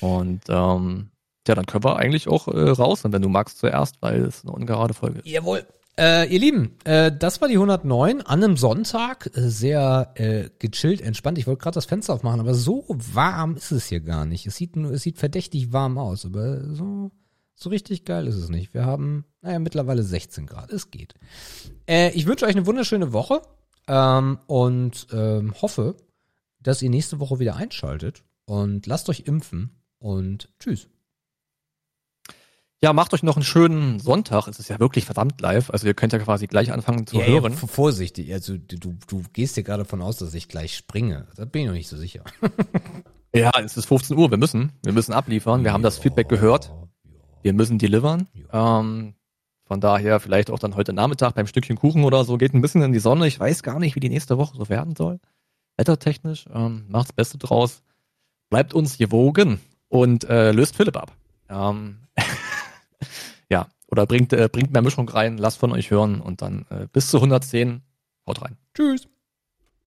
Und ähm, ja, dann können wir eigentlich auch äh, raus, und wenn du magst zuerst, weil es eine ungerade Folge ist. Jawohl. Äh, ihr Lieben, äh, das war die 109 an einem Sonntag. Äh, sehr äh, gechillt, entspannt. Ich wollte gerade das Fenster aufmachen, aber so warm ist es hier gar nicht. Es sieht nur, es sieht verdächtig warm aus, aber so, so richtig geil ist es nicht. Wir haben, naja, mittlerweile 16 Grad. Es geht. Äh, ich wünsche euch eine wunderschöne Woche ähm, und ähm, hoffe, dass ihr nächste Woche wieder einschaltet und lasst euch impfen und tschüss. Ja, macht euch noch einen schönen Sonntag. Es ist ja wirklich verdammt live. Also ihr könnt ja quasi gleich anfangen zu Ja, hören. Ja, vorsichtig, also du, du, gehst dir gerade davon aus, dass ich gleich springe. Da bin ich noch nicht so sicher. Ja, es ist 15 Uhr. Wir müssen. Wir müssen abliefern. Wir haben das Feedback gehört. Wir müssen delivern. Ähm, von daher vielleicht auch dann heute Nachmittag beim Stückchen Kuchen oder so. Geht ein bisschen in die Sonne. Ich weiß gar nicht, wie die nächste Woche so werden soll. Wettertechnisch. Ähm, macht's Beste draus. Bleibt uns gewogen und äh, löst Philipp ab. Ähm, ja, oder bringt, äh, bringt mehr Mischung rein. Lasst von euch hören und dann äh, bis zu 110. Haut rein. Tschüss.